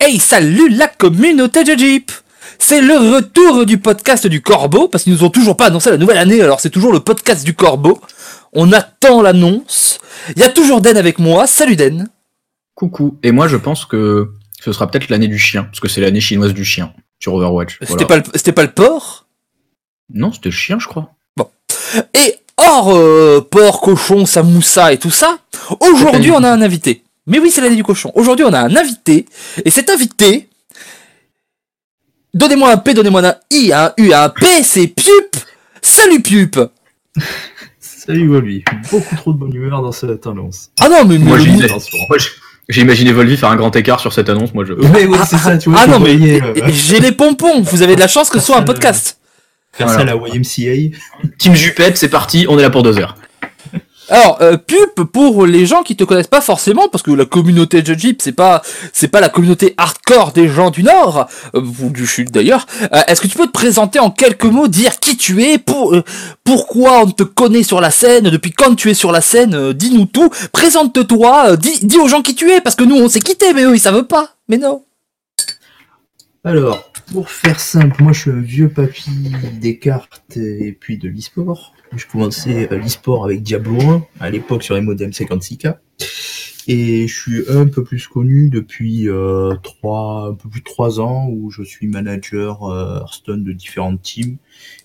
Hey, salut la communauté de Jeep C'est le retour du podcast du Corbeau, parce qu'ils nous ont toujours pas annoncé la nouvelle année, alors c'est toujours le podcast du Corbeau. On attend l'annonce. Il y a toujours Den avec moi. Salut Den Coucou. Et moi, je pense que ce sera peut-être l'année du chien, parce que c'est l'année chinoise du chien sur Overwatch. C'était pas, le- c'était pas le porc? Non, c'était le chien, je crois. Et hors euh, porc, cochon, samoussa et tout ça, aujourd'hui on a un invité. Mais oui, c'est l'année du cochon. Aujourd'hui on a un invité, et cet invité, donnez-moi un P, donnez-moi un I, un U, un P, c'est Piup Salut Piup Salut Wally, beaucoup trop de bonne humeur dans cette annonce. Ah non, mais, mais Moi, j'ai imaginé Volvi faire un grand écart sur cette annonce. Moi, je. Ouais, ouais, c'est ça, tu vois. Ah je non, mais euh, j'ai les pompons, vous avez de la chance que ce soit un podcast. faire ça à la YMCA. Team Jupette, c'est parti. On est là pour deux heures. Alors, euh, Pup, pour les gens qui te connaissent pas forcément, parce que la communauté de Jeep, c'est pas, c'est pas la communauté hardcore des gens du Nord, euh, ou du Sud d'ailleurs, euh, est-ce que tu peux te présenter en quelques mots, dire qui tu es, pour, euh, pourquoi on te connaît sur la scène, depuis quand tu es sur la scène, euh, dis-nous tout, présente-toi, dis, dis aux gens qui tu es, parce que nous on s'est quitté, mais eux ils savent pas, mais non. Alors, pour faire simple, moi je suis un vieux papy des cartes et puis de l'e-sport. Je commençais euh, l'e-sport avec Diablo 1 à l'époque sur les modems 56K. Et je suis un peu plus connu depuis euh, trois, un peu plus de trois ans où je suis manager euh, Hearthstone de différentes teams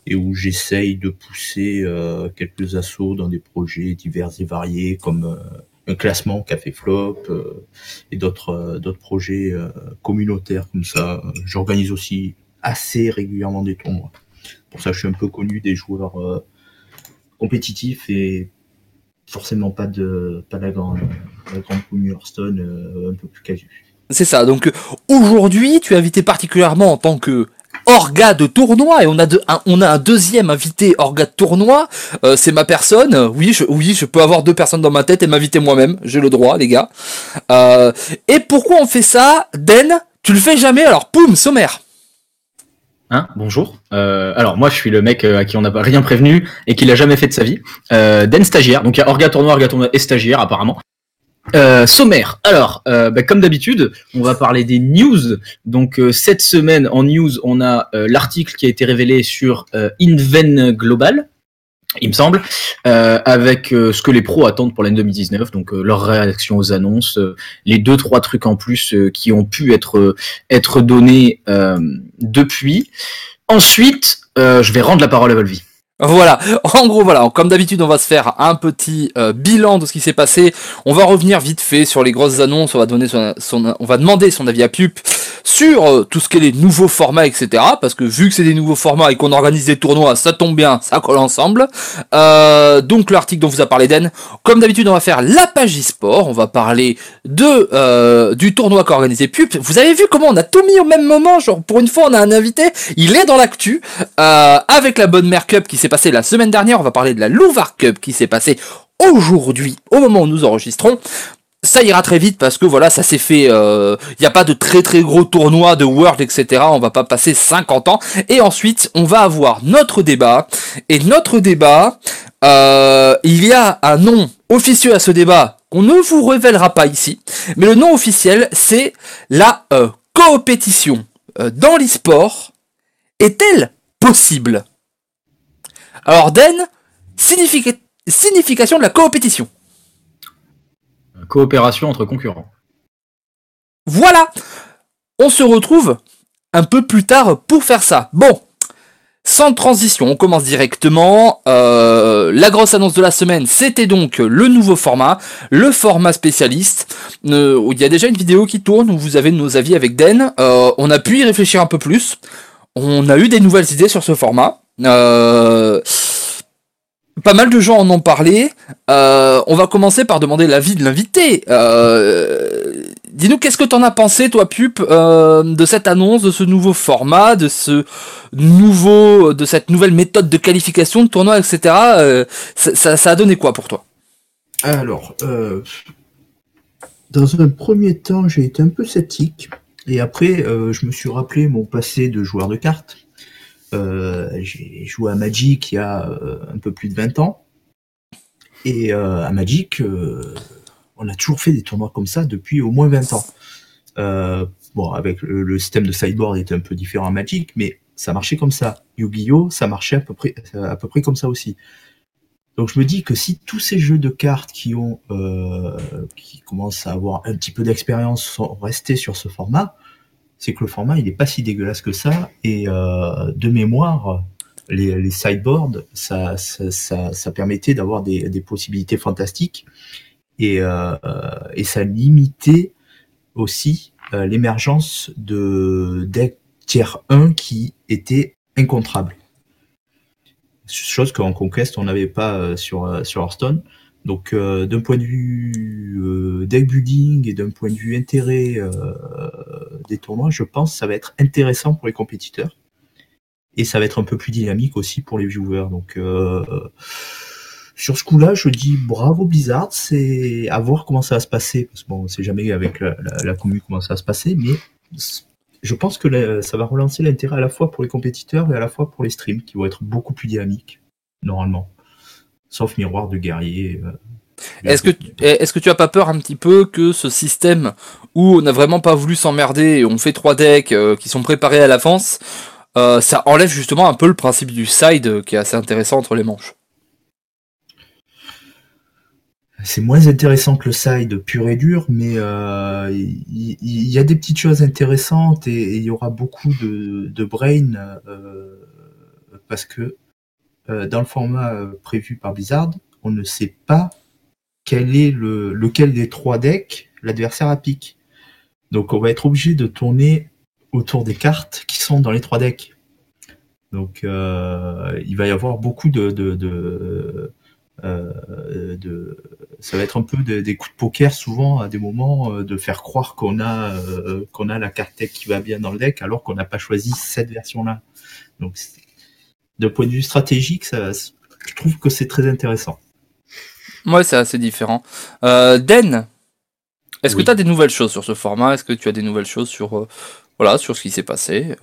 et où j'essaye de pousser euh, quelques assauts dans des projets divers et variés comme euh, un classement Café Flop euh, et d'autres d'autres projets communautaires comme ça. J'organise aussi assez régulièrement des tournois. Pour ça, je suis un peu connu des joueurs et forcément pas de pas la grande grande Hearthstone euh, un peu plus casu. C'est ça. Donc euh, aujourd'hui, tu es invité particulièrement en tant que orga de tournoi et on a un, on a un deuxième invité orga de tournoi. Euh, c'est ma personne. Oui, je, oui, je peux avoir deux personnes dans ma tête et m'inviter moi-même. J'ai le droit, les gars. Et pourquoi on fait ça, Den Tu le fais jamais? Alors, poum, sommaire. Hein Bonjour. Euh, alors moi je suis le mec euh, à qui on n'a pas rien prévenu et qui l'a jamais fait de sa vie. Euh, Den stagiaire. Donc il y a Orga tournoi, Orga tournoi et stagiaire apparemment. Euh, sommaire. Alors, euh, bah, comme d'habitude, on va parler des news. Donc euh, cette semaine en news, on a euh, l'article qui a été révélé sur euh, Inven Global, il me semble, euh, avec euh, ce que les pros attendent pour l'année 2019. Donc euh, leur réaction aux annonces, euh, les deux trois trucs en plus euh, qui ont pu être euh, être donnés depuis. Ensuite, je vais rendre la parole à Volvi. Voilà, en gros voilà, comme d'habitude on va se faire un petit euh, bilan de ce qui s'est passé, on va revenir vite fait sur les grosses annonces, on va donner son, son- on va demander son avis à Pup sur euh, tout ce qui est les nouveaux formats, etc. Parce que vu que c'est des nouveaux formats et qu'on organise des tournois, ça tombe bien, ça colle ensemble. Euh, donc l'article dont vous a parlé Den, comme d'habitude on va faire la page e-sport, on va parler de euh, du tournoi qu'a organisé Pup. Vous avez vu comment on a tout mis au même moment, genre pour une fois on a un invité, il est dans l'actu. Avec la bonne mère Cup qui s'est passée la semaine dernière, on va parler de la Louvar Cup qui s'est passée aujourd'hui, au moment où nous enregistrons. Ça ira très vite parce que voilà, ça s'est fait. Il n'y a pas de très très gros tournois de World, etc. On va pas passer 50 ans. Et ensuite, on va avoir notre débat. Et notre débat, euh, il y a un nom officieux à ce débat qu'on ne vous révélera pas ici. Mais le nom officiel, c'est la euh, coopétition euh, dans l'e-sport est-elle possible? Alors Den, significa- signification de la coopétition. Coopération entre concurrents. Voilà On se retrouve un peu plus tard pour faire ça. Bon, sans transition, on commence directement. Euh, la grosse annonce de la semaine, c'était donc le nouveau format, le format spécialiste. Euh, il y a déjà une vidéo qui tourne où vous avez nos avis avec Den. Euh, on a pu y réfléchir un peu plus. On a eu des nouvelles idées sur ce format. Euh, pas mal de gens en ont parlé. Euh, on va commencer par demander l'avis de l'invité. Euh, Dis-nous, qu'est-ce que t'en as pensé, toi, Pup, euh, de cette annonce, de ce nouveau format, de ce nouveau, de cette nouvelle méthode de qualification de tournoi, etc. Ça, ça- ça a donné quoi pour toi? Alors, dans un premier temps, j'ai été un peu sceptique. Et après, je me suis rappelé mon passé de joueur de cartes. Euh, j'ai joué à Magic il y a euh, un peu plus de 20 ans. Et euh, à Magic, on a toujours fait des tournois comme ça depuis au moins 20 ans. Bon, avec le, système de sideboard était un peu différent à Magic, mais ça marchait comme ça. Yu-Gi-Oh, ça marchait à peu près, à peu près comme ça aussi. Donc je me dis que si tous ces jeux de cartes qui ont, qui commencent à avoir un petit peu d'expérience sont restés sur ce format, c'est que le format il est pas si dégueulasse que ça. Et euh, de mémoire, les, sideboards, ça, permettait d'avoir des, possibilités fantastiques et, euh, et ça limitait aussi euh, l'émergence de decks tiers 1 qui étaient incontrables chose qu'en Conquest on n'avait pas euh, sur euh, Hearthstone. Donc euh, d'un point de vue deck building et d'un point de vue intérêt des tournois, je pense que ça va être intéressant pour les compétiteurs et ça va être un peu plus dynamique aussi pour les viewers. Donc sur ce coup-là, je dis bravo Blizzard, c'est à voir comment ça va se passer parce que bon, on sait jamais avec la, la, la commune comment ça va se passer, mais je pense que ça va relancer l'intérêt à la fois pour les compétiteurs et à la fois pour les streams qui vont être beaucoup plus dynamiques, normalement. Sauf miroir de guerrier. Euh, est-ce que, est-ce que tu as pas peur un petit peu que ce système où on n'a vraiment pas voulu s'emmerder et on fait trois decks euh, qui sont préparés à l'avance, euh, ça enlève justement un peu le principe du side qui est assez intéressant entre les manches? C'est moins intéressant que le side pur et dur, mais euh, il y, a des petites choses intéressantes et il y aura beaucoup de, de brain euh, parce que euh, dans le format prévu par Blizzard, on ne sait pas quel est le, lequel des trois decks l'adversaire a pique. Donc on va être obligé de tourner autour des cartes qui sont dans les trois decks. Donc il va y avoir beaucoup de, de, de euh, de, ça va être un peu des coups de poker souvent à des moments euh, de faire croire qu'on a euh, qu'on a la carte tech qui va bien dans le deck alors qu'on n'a pas choisi cette version là. Donc de point de vue stratégique, ça, je trouve que c'est très intéressant. Ouais, c'est assez différent. Euh, Den, est-ce que tu as des nouvelles choses sur ce format? Est-ce que tu as des nouvelles choses sur voilà sur ce qui s'est passé?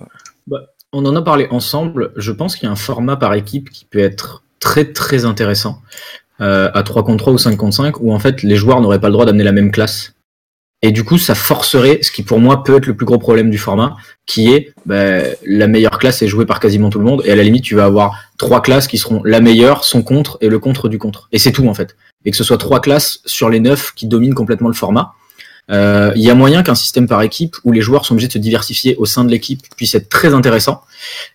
Bah, On en a parlé ensemble. Je pense qu'il y a un format par équipe qui peut être très très intéressant euh, à 3 contre 3 ou 5 contre 5 où en fait les joueurs n'auraient pas le droit d'amener la même classe. Et du coup, ça forcerait ce qui pour moi peut être le plus gros problème du format, qui est bah, la meilleure classe est jouée par quasiment tout le monde, et à la limite tu vas avoir trois classes qui seront la meilleure, son contre et le contre du contre. Et c'est tout en fait. Et que ce soit trois classes sur les neuf qui dominent complètement le format. Euh, il y a moyen qu'un système par équipe où les joueurs sont obligés de se diversifier au sein de l'équipe puisse être très intéressant.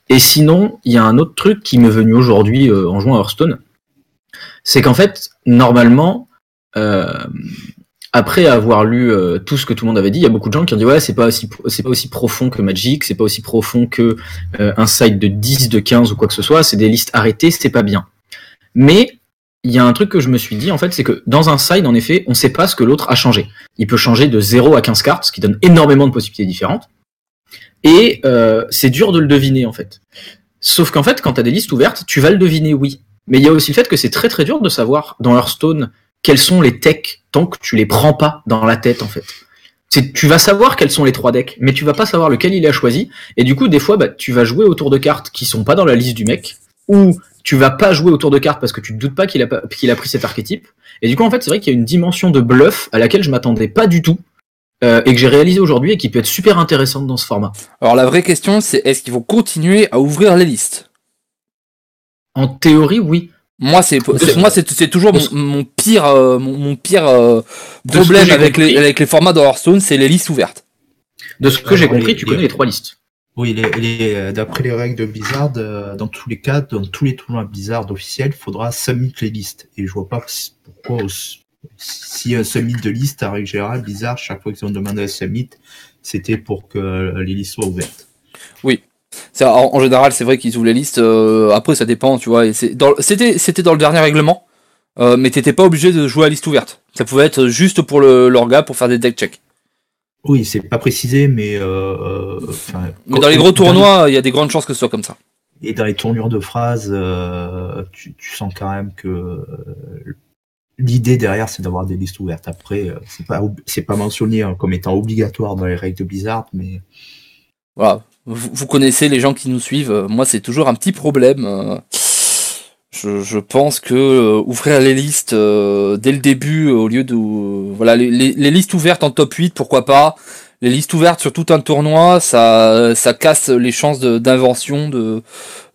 Et sinon, il y a un autre truc qui m'est venu aujourd'hui euh, en jouant à Hearthstone, c'est qu'en fait, normalement, euh, après avoir lu tout ce que tout le monde avait dit, il y a beaucoup de gens qui ont dit ouais c'est pas aussi c'est pas aussi profond que Magic, c'est pas aussi profond que un site de 10, de 15 ou quoi que ce soit, c'est des listes arrêtées, c'est pas bien. Mais il y a un truc que je me suis dit, en fait, c'est que dans un side, en effet, on sait pas ce que l'autre a changé. Il peut changer de 0 à 15 cartes, ce qui donne énormément de possibilités différentes. Et euh, c'est dur de le deviner, en fait. Sauf qu'en fait, quand tu as des listes ouvertes, tu vas le deviner, oui. Mais il y a aussi le fait que c'est très très dur de savoir dans Hearthstone quels sont les techs tant que tu les prends pas dans la tête, en fait. Tu vas savoir quels sont les trois decks, mais tu vas pas savoir lequel il a choisi. Et du coup, des fois, bah, tu vas jouer autour de cartes qui sont pas dans la liste du mec, ou tu vas pas jouer autour de cartes parce que tu te doutes pas qu'il a, qu'il a pris cet archétype. Et du coup, en fait, c'est vrai qu'il y a une dimension de bluff à laquelle je m'attendais pas du tout. Euh, et que j'ai réalisé aujourd'hui et qui peut être super intéressante dans ce format. Alors la vraie question c'est est-ce qu'ils vont continuer à ouvrir les listes? En théorie oui. Moi c'est moi c'est toujours mon, pire euh, mon, pire euh, problème avec les avec les formats de Hearthstone c'est les listes ouvertes. De ce que j'ai compris, tu connais les trois listes. Oui, les, d'après les règles de Blizzard, euh, dans tous les cas, dans tous les tournois Blizzard officiels, il faudra submit les listes. Et je vois pas pourquoi, si un submit de liste, à règle générale, Blizzard, chaque fois qu'ils ont demandé un submit, c'était pour que les listes soient ouvertes. Oui. En, en, général, c'est vrai qu'ils ouvrent les listes. Euh, après, ça dépend, tu vois. C'était c'était dans le dernier règlement, euh, mais t'étais pas obligé de jouer à liste ouverte. Ça pouvait être juste pour l'orga pour faire des deck checks. Oui, c'est pas précisé, mais. Euh, euh mais dans les gros tournois, il y a des grandes chances que ce soit comme ça. Et dans les tournures de phrases, tu, tu, sens quand même que l'idée derrière, c'est d'avoir des listes ouvertes. Après, c'est pas c'est pas mentionné hein, comme étant obligatoire dans les règles de Blizzard, mais. Voilà, vous, vous connaissez les gens qui nous suivent. Moi, c'est toujours un petit problème. Je, je, pense que euh, ouvrir les listes euh, dès le début au lieu de voilà les, les, listes ouvertes en top 8 pourquoi pas les listes ouvertes sur tout un tournoi, ça, ça casse les chances de- d'invention de,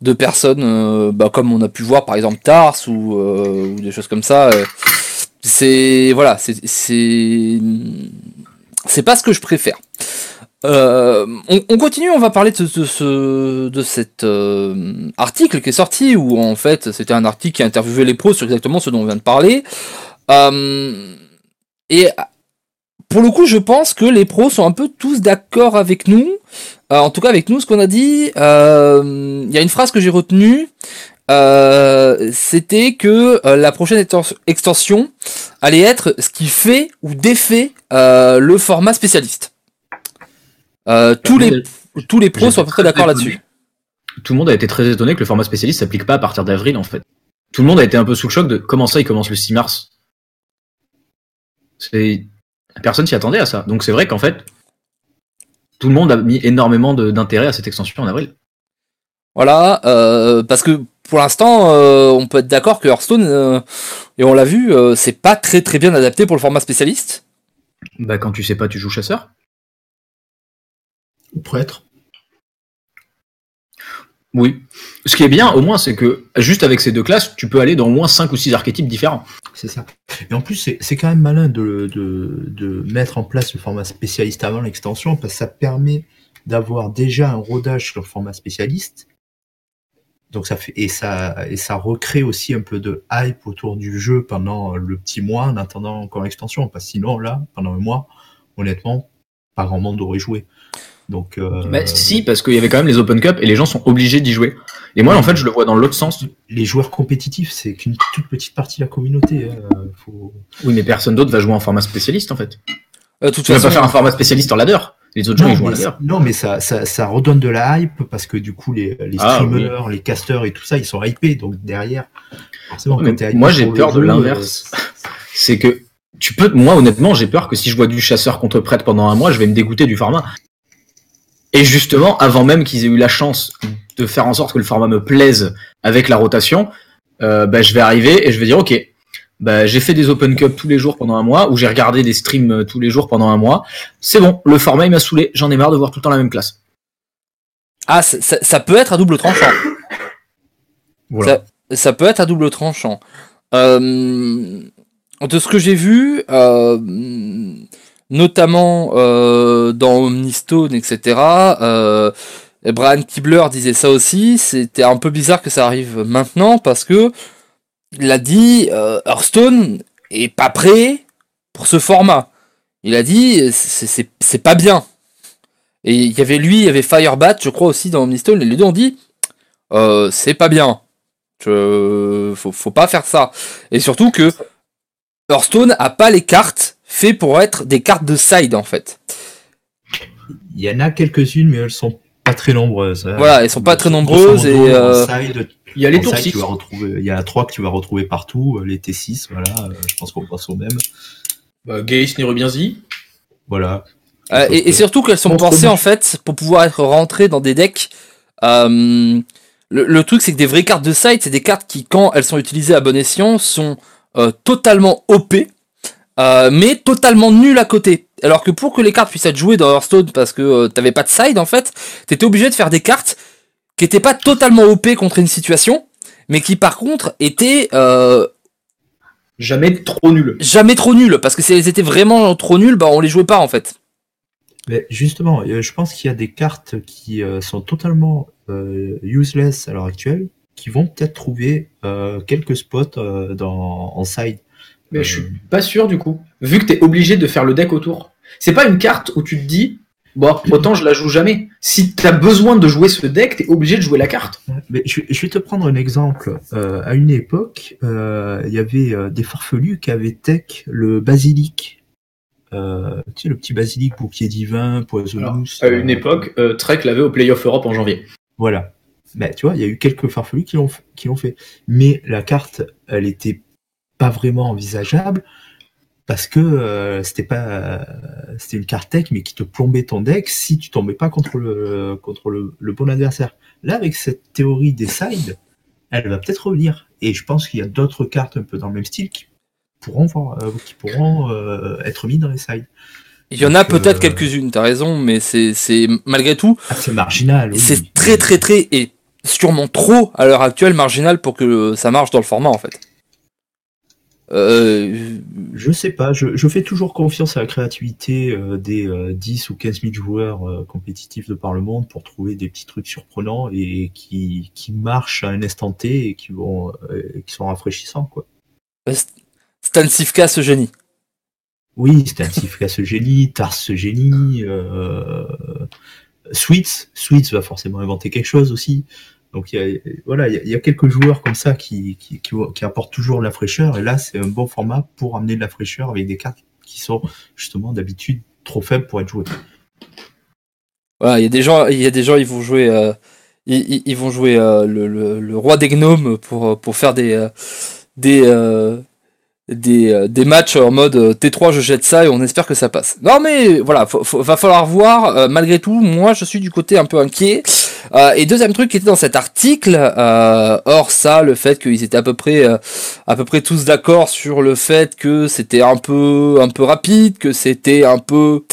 de personnes, euh, bah, comme on a pu voir par exemple Tars ou, euh, ou des choses comme ça. euh. C'est voilà, c'est c'est c'est pas ce que je préfère. Euh, on, on continue, on va parler de, ce de cet euh, article qui est sorti où en fait c'était un article qui interviewait les pros sur exactement ce dont on vient de parler. Euh, et pour le coup, je pense que les pros sont un peu tous d'accord avec nous. En tout cas, avec nous, ce qu'on a dit. Il y a une phrase que j'ai retenue. C'était que la prochaine extens- extension allait être ce qui fait ou défait le format spécialiste. Euh, tous les tous les pros sont à peu près très d'accord là-dessus. Tout le monde a été très étonné que le format spécialiste s'applique pas à partir d'avril en fait. Tout le monde a été un peu sous le choc de comment ça il commence le 6 mars. C'est personne s'y attendait à ça. Donc c'est vrai qu'en fait tout le monde a mis énormément d'intérêt à cette extension en avril. Voilà, euh, parce que pour l'instant, euh, on peut être d'accord que Hearthstone, euh, et on l'a vu, euh, c'est pas très très bien adapté pour le format spécialiste. Bah quand tu sais pas tu joues chasseur. Ou prêtre. Oui. Ce qui est bien au moins c'est que juste avec ces deux classes tu peux aller dans au moins 5 ou 6 archétypes différents. C'est ça. Et en plus, c'est quand même malin de, de, de mettre en place le format spécialiste avant l'extension, parce que ça permet d'avoir déjà un rodage sur le format spécialiste. Donc ça fait et ça et ça recrée aussi un peu de hype autour du jeu pendant le petit mois en attendant encore l'extension. Parce que sinon là, pendant un mois, honnêtement, pas grand monde aurait joué. Donc euh, Bah, si parce qu'il y avait quand même les Open Cup et les gens sont obligés d'y jouer. Et moi en fait je le vois dans l'autre sens. les joueurs compétitifs, c'est qu'une toute petite partie de la communauté. hein. Faut... Oui mais personne d'autre va jouer en format spécialiste en fait. Euh, toute Tu vas façon, pas faire un format spécialiste en ladder. Les autres gens ils jouent en ladder. non, mais ça, ça, ça redonne de la hype parce que du coup, les, les Ah, streamers, les casters et tout ça, ils sont hypés. Donc derrière, forcément, Mais quand t'es hypé moi, j'ai peur de l'inverse. euh, c'est que tu peux, moi honnêtement, j'ai peur que si je vois du chasseur contre prêtre pendant un mois, je vais me dégoûter du format. Et justement, avant même qu'ils aient eu la chance de faire en sorte que le format me plaise avec la rotation, euh, bah, je vais arriver et je vais dire ok, bah, j'ai fait des Open Cup tous les jours pendant un mois, ou j'ai regardé des streams tous les jours pendant un mois. C'est bon, le format il m'a saoulé, j'en ai marre de voir tout le temps la même classe. Ah, ça, ça- ça peut être à double tranchant. Voilà. Ça peut être à double tranchant. Euh, de ce que j'ai vu, euh, notamment euh, dans Omnistone, etc., euh, Brian Kibler disait ça aussi, c'était un peu bizarre que ça arrive maintenant parce que il a dit euh, Hearthstone est pas prêt pour ce format. Il a dit c'est- pas bien. Et il y avait lui, il y avait Firebat, je crois aussi dans Omnistone, et les deux ont dit c'est pas bien. Je... Faut, faut pas faire ça. Et surtout que Hearthstone a pas les cartes fait pour être des cartes de side en fait. Il y en a quelques-unes, mais elles sont pas très nombreuses. hein. Voilà, elles sont pas très nombreuses et, euh, side, Il y a les en tours side, 6. tu vas retrouver, il y a trois que tu vas retrouver partout, euh, les T6, voilà, euh, je pense qu'on pense au même. Bah, Gaïs Nirubienzi. Voilà. Euh, et, et surtout qu'elles sont pensées en fait pour pouvoir être rentrées dans des decks. Euh, le, le truc c'est que des vraies cartes de side, c'est des cartes qui quand elles sont utilisées à bon escient sont euh, totalement OP, euh, mais totalement nulles à côté. Alors que pour que les cartes puissent être jouées dans Hearthstone parce que euh, t'avais pas de side en fait, t'étais obligé de faire des cartes qui étaient pas totalement OP contre une situation, mais qui par contre étaient euh, Jamais trop nul. jamais trop nulles parce que si elles étaient vraiment trop nulles, bah on les jouait pas en fait. Mais justement, euh, je pense qu'il y a des cartes qui sont totalement useless à l'heure actuelle, qui vont peut-être trouver quelques spots dans, en side. Mais je suis pas sûr du coup. Vu que t'es obligé de faire le deck autour. C'est pas une carte où tu te dis, bon, autant je la joue jamais. Si t'as besoin de jouer ce deck, t'es obligé de jouer la carte. Mais je, je vais te prendre un exemple. Euh, à une époque, euh, il y avait euh, des farfelus qui avaient tech le basilic. Euh, tu sais, le petit basilic bouclier divin, poisonous. À une euh, époque, euh, Trek l'avait au Playoff Europe en janvier. Voilà. Mais tu vois, il y a eu quelques farfelus qui l'ont f- qui l'ont fait. Mais la carte, elle était pas vraiment envisageable parce que euh, c'était pas euh, c'était une carte tech mais qui te plombait ton deck si tu tombais pas contre le contre le, le bon adversaire. Là avec cette théorie des sides, elle va peut-être revenir et je pense qu'il y a d'autres cartes un peu dans le même style qui pourront voir, euh, qui pourront être mis dans les sides. Il y en a peut-être quelques-unes, t'as raison, mais c'est c'est malgré tout, Ah, c'est marginal. oui. c'est très très très et sûrement trop à l'heure actuelle marginal pour que ça marche dans le format en fait. Euh, Je sais pas, je, je fais toujours confiance à la créativité euh, des euh, 10 ou 15 000 joueurs euh, compétitifs de par le monde pour trouver des petits trucs surprenants et qui, qui marchent à un instant T et qui vont euh, qui sont rafraîchissants quoi. Stan Sivka, ce génie. Oui, un Sifka ce génie, Tars ce génie, euh, Sweets, Sweets va forcément inventer quelque chose aussi. Donc il y a, voilà, il y a, quelques joueurs comme ça qui, qui, qui, apportent toujours de la fraîcheur et là c'est un bon format pour amener de la fraîcheur avec des cartes qui sont justement d'habitude trop faibles pour être jouées. Voilà, il y a des gens, il y a des gens, ils vont jouer, euh, ils, ils- ils vont jouer euh, le, le, le roi des gnomes pour pour faire des euh, des euh, des, euh, des matchs en mode euh, T3 je jette ça et on espère que ça passe. Non mais voilà, va falloir voir. Euh, malgré tout, moi je suis du côté un peu inquiet. Et deuxième truc qui était dans cet article, euh, or ça, le fait qu'ils étaient à peu près à peu près tous d'accord sur le fait que c'était un peu un peu rapide, que c'était un peu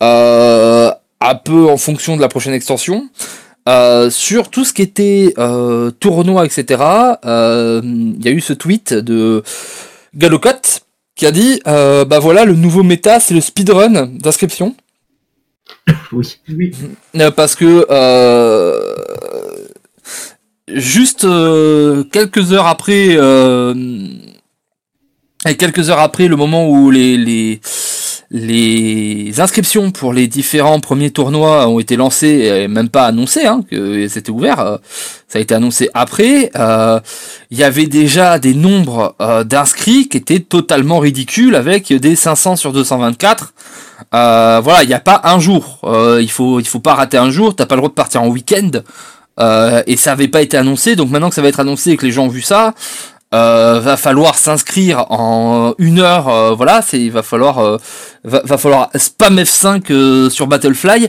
un peu en fonction de la prochaine extension. Sur tout ce qui était euh, tournoi, etc., il y a eu ce tweet de Galocott qui a dit euh, bah voilà le nouveau méta c'est le speedrun d'inscription Oui. Oui. Euh, parce que euh, juste euh, quelques heures après euh, et quelques heures après le moment où les, les les inscriptions pour les différents premiers tournois ont été lancées et même pas annoncées hein, que c'était ouvert euh, ça a été annoncé après euh, il y avait déjà des nombres euh, d'inscrits qui étaient totalement ridicules avec des 500 sur 224 euh, voilà, il n'y a pas un jour. Euh, il faut, il faut pas rater un jour. T'as pas le droit de partir en week-end. Euh, et ça avait pas été annoncé. Donc maintenant que ça va être annoncé et que les gens ont vu ça, euh, va falloir s'inscrire en une heure. euh, voilà, c'est, il va falloir, euh, va, va falloir spam F5 euh, sur Battlefly.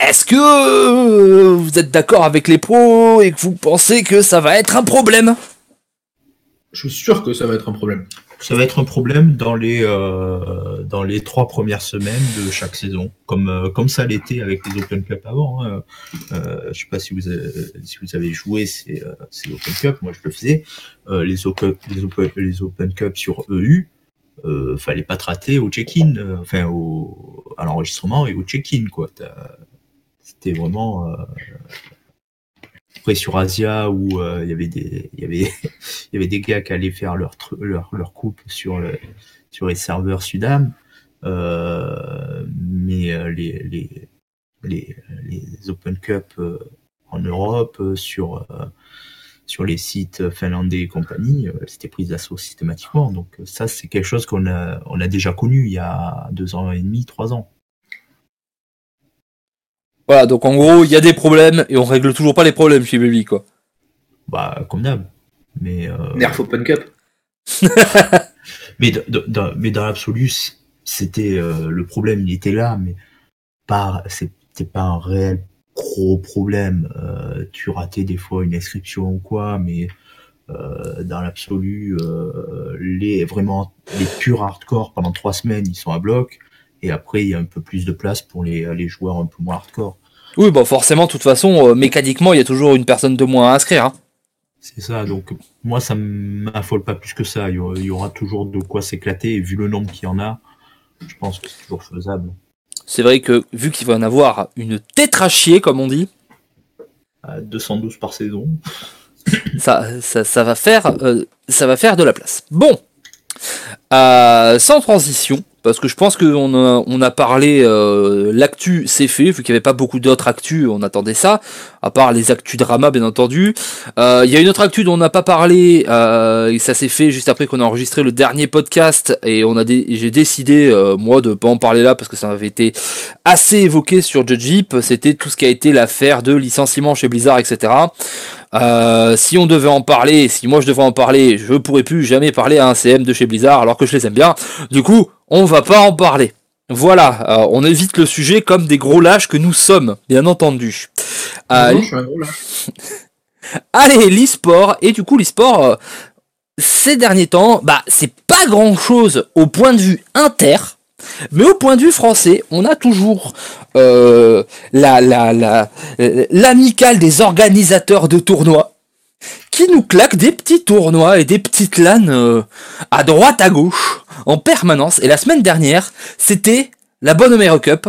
Est-ce que euh, vous êtes d'accord avec les pros et que vous pensez que ça va être un problème? Je suis sûr que ça va être un problème. Ça va être un problème dans les euh, dans les trois premières semaines de chaque saison, comme euh, comme ça l'était avec les Open Cup avant. Hein. Euh, je sais pas si vous avez, si vous avez joué ces, euh, ces Open Cup, moi je le faisais. Euh, les, Open, les, Open, les Open Cup sur EU, euh, fallait pas te rater au check-in, euh, enfin au à l'enregistrement et au check-in quoi. C'était vraiment euh, après sur Asia où euh, il y avait des il y avait il y avait des gars qui allaient faire leur leur leur coupe sur le sur les serveurs Sudam euh, mais euh, les les les les Open Cup euh, en Europe euh, sur sur les sites finlandais et compagnie, c'était prise d'assaut systématiquement. Donc ça, c'est quelque chose qu'on a, on a déjà connu il y a deux ans et demi, trois ans. Voilà, donc en gros, il y a des problèmes et on règle toujours pas les problèmes chez Baby, quoi. Bah, comme d'hab. Mais euh, Nerf Open Cup. Mais, d- d- dans- mais dans l'absolu, c'était euh, le problème, il était là, mais pas, c'était pas un réel gros problème. Euh, tu ratais des fois une inscription ou quoi, mais euh, dans l'absolu, euh, les vraiment les purs hardcore pendant trois semaines, ils sont à bloc, et après il y a un peu plus de place pour les, les joueurs un peu moins hardcore. Oui, bon, forcément, de toute façon, euh, mécaniquement, il y a toujours une personne de moins à inscrire. Hein. C'est ça, donc moi ça m'affole pas plus que ça. Il y aura, toujours de quoi s'éclater, et vu le nombre qu'il y en a, je pense que c'est toujours faisable. C'est vrai que, vu qu'il va y en avoir une tétrachier, comme on dit, À 212 par saison. ça, ça, ça va faire, euh, ça va faire de la place. Bon, Euh, sans transition, parce que je pense qu'on a, on a parlé, euh, l'actu c'est fait, vu qu'il n'y avait pas beaucoup d'autres actus, on attendait ça, à part les actus drama bien entendu. Euh, Il y a une autre actu dont on n'a pas parlé, euh, et ça s'est fait juste après qu'on a enregistré le dernier podcast, et on a j'ai décidé, euh, moi, de pas en parler là, parce que ça avait été assez évoqué sur Judge Jeep, c'était tout ce qui a été l'affaire de licenciement chez Blizzard, etc. Euh, si on devait en parler, si moi je devais en parler, je pourrais plus jamais parler à un CM de chez Blizzard alors que je les aime bien. Du coup, on va pas en parler. Voilà, euh, on évite le sujet comme des gros lâches que nous sommes, bien entendu. Euh, Non, je suis un gros lâche. Allez, l'e-sport, et du coup l'e-sport, euh, ces derniers temps, bah c'est pas grand chose au point de vue inter. Mais au point de vue français, on a toujours la la la l'amicale des organisateurs de tournois qui nous claque des petits tournois et des petites LAN euh, à droite à gauche en permanence. Et la semaine dernière, c'était la Bonne Homero Cup,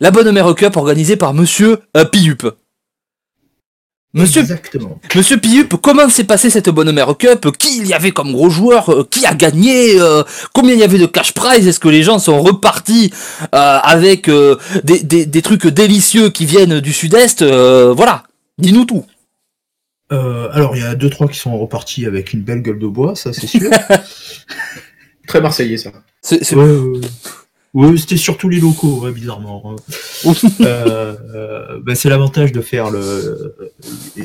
la Bonne Homero Cup organisée par Monsieur euh, Monsieur, Exactement. Monsieur Piup, comment s'est passé cette bonne Homero Cup? Qui il y avait comme gros joueur? Euh, Qui a gagné? Euh, Combien il y avait de cash prize? Est-ce que les gens sont repartis avec des, des, des, trucs délicieux qui viennent du sud-est? Voilà, dis-nous tout. Alors il y a deux trois qui sont repartis avec une belle gueule de bois, ça c'est sûr. Très marseillais ça. C'est, ouais, oui, c'était surtout les locaux, ouais, bizarrement. Hein. euh, euh, ben, c'est l'avantage de faire le,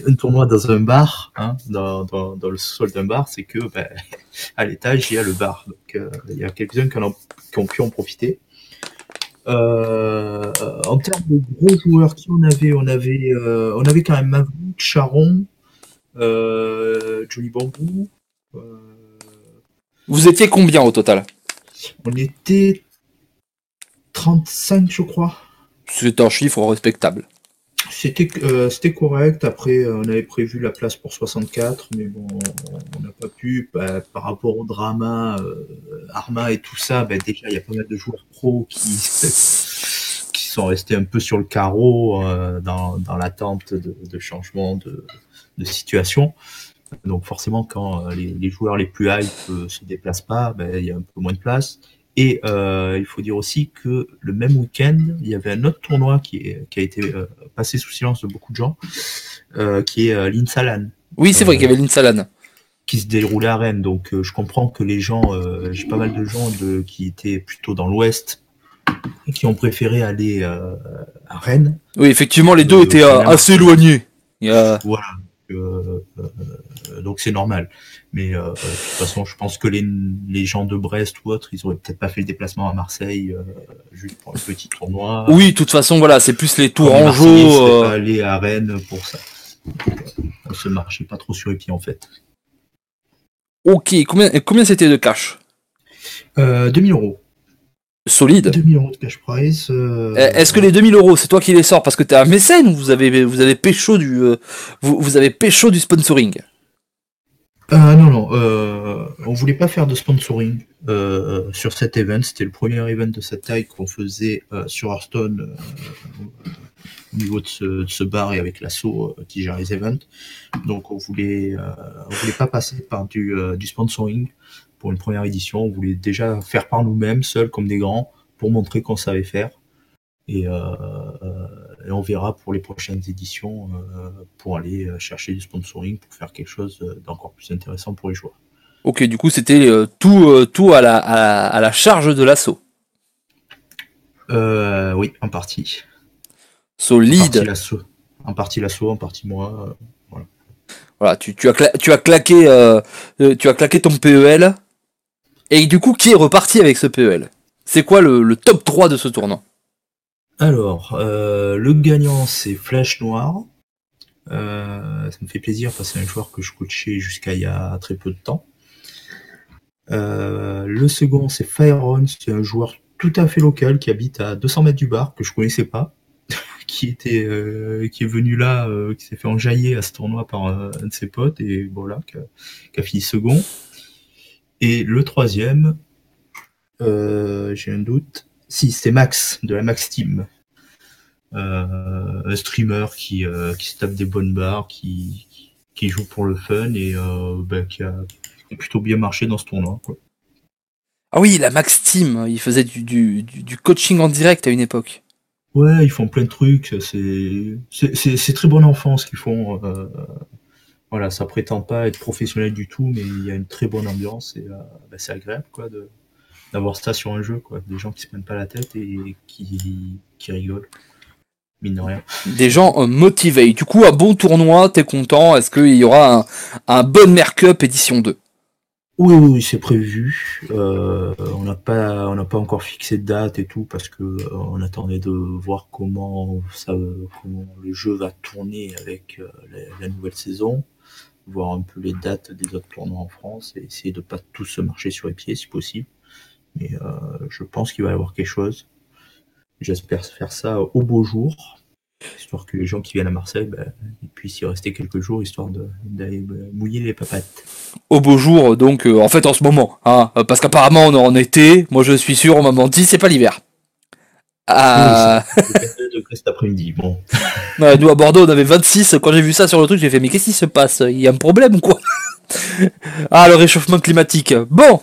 un tournoi dans un bar, hein, dans, dans, dans, le sol d'un bar, c'est que ben, à l'étage il y a le bar. Donc euh, il y a quelques-uns qui, qui, ont pu en profiter. Euh, en termes de gros joueurs, qui on avait? On avait, euh, on avait quand même Maverick, Charon, Johnny Bambou. Vous étiez combien au total On était 35, je crois. C'est un chiffre respectable. C'était euh, correct. Après, euh, on avait prévu la place pour 64, mais bon, on n'a pas pu. Bah, par rapport au drama, euh, Arma et tout ça, bah, déjà, il y a pas mal de joueurs pros qui, qui sont restés un peu sur le carreau dans, dans l'attente de, de changement de, de situation. Donc forcément, quand les, les joueurs les plus hype se déplacent pas, bah, il y a un peu moins de place. Et euh, il faut dire aussi que le même week-end, il y avait un autre tournoi qui, est, qui a été euh, passé sous silence de beaucoup de gens, euh, qui est euh, l'Insalan. Oui, c'est vrai qu'il y avait l'Insalan. Qui se déroulait à Rennes. Donc je comprends que les gens, j'ai pas mal de gens de, qui étaient plutôt dans l'ouest et qui ont préféré aller à Rennes. Oui, effectivement, les deux étaient assez éloignés. Voilà. Donc c'est normal. Mais euh, de toute façon, je pense que les, les gens de Brest ou autres, ils auraient peut-être pas fait le déplacement à Marseille euh, juste pour un petit tournoi. Oui, de toute façon, voilà, c'est plus les tours en jeu. Euh... aller à Rennes pour ça. On se marchait pas trop sur les pieds en fait. Ok, combien, combien c'était de cash? Euh, 2000 euros. Solide. 2000 euros de cash price. Euh... Est-ce que les 2000 euros, c'est toi qui les sors? Parce que t'es un mécène ou vous avez, vous avez pécho du, euh, vous, vous avez pécho du sponsoring euh, non, non, euh, on voulait pas faire de sponsoring sur cet event. C'était le premier event de cette taille qu'on faisait sur Hearthstone au niveau de ce, de ce, bar et avec l'assaut qui gère les events. Donc on voulait, on voulait pas passer par du, du sponsoring pour une première édition. On voulait déjà faire par nous-mêmes, seuls comme des grands, pour montrer qu'on savait faire. Et, euh, et, on verra pour les prochaines éditions euh, pour aller chercher du sponsoring pour faire quelque chose d'encore plus intéressant pour les joueurs. Ok, du coup c'était euh, tout, euh, tout à, la, à, à, la charge de l'assaut. Euh, oui, en partie. Solide. En partie l'assaut, en partie moi. voilà. Voilà, tu, tu, as, cla tu as claqué, tu as claqué ton PEL. Et du coup, qui est reparti avec ce PEL C'est quoi le, top 3 de ce tournoi alors, euh, le gagnant, c'est Flash Noir. Euh, ça me fait plaisir parce que c'est un joueur que je coachais jusqu'à il y a très peu de temps. Euh, le second, c'est Fireon, c'est un joueur tout à fait local qui habite à 200 mètres du bar, que je connaissais pas, qui était, qui est venu là, qui s'est fait enjailler à ce tournoi par un, de ses potes et voilà, qui a fini second. Et le troisième, euh, j'ai un doute, si, c'est Max, de la Max Team. Euh, un streamer qui, euh, qui se tape des bonnes barres, qui, qui joue pour le fun et bah, qui, a, qui, a, plutôt bien marché dans ce tournoi. Quoi. Ah oui, la Max Team, il faisait du, du, du coaching en direct à une époque. Ouais, ils font plein de trucs, c'est c'est très bon enfant ce qu'ils font. Euh, voilà, ça prétend pas être professionnel du tout, mais il y a une très bonne ambiance et euh, bah, c'est agréable quoi de d'avoir ça sur un jeu, quoi. Des gens qui se prennent pas la tête et qui, qui rigolent. Mine de rien. Des gens euh, motivés. Du coup, un bon tournoi, t'es content? Est-ce qu'il y aura un, un bon Mercup édition 2 Oui, oui, c'est prévu. Euh, on n'a pas, on n'a pas encore fixé de date et tout parce que euh, on attendait de voir comment ça, comment le jeu va tourner avec la, la, nouvelle saison, voir un peu les dates des autres tournois en France et essayer de pas tous se marcher sur les pieds si possible. Mais euh, je pense qu'il va y avoir quelque chose. J'espère faire ça au beau jour, histoire que les gens qui viennent à Marseille bah, ils puissent y rester quelques jours, histoire d'aller bah, mouiller les papates. Au beau jour, donc euh, en fait en ce moment, hein, euh, parce qu'apparemment on est en été, moi je suis sûr, on m'a menti, c'est pas l'hiver. Ah, Oui, c'est 22 degrés cet après-midi. Bon, ouais, nous à Bordeaux on avait 26, quand j'ai vu ça sur le truc j'ai fait mais qu'est-ce qui se passe? Il y a un problème ou quoi. Ah le réchauffement climatique. Bon,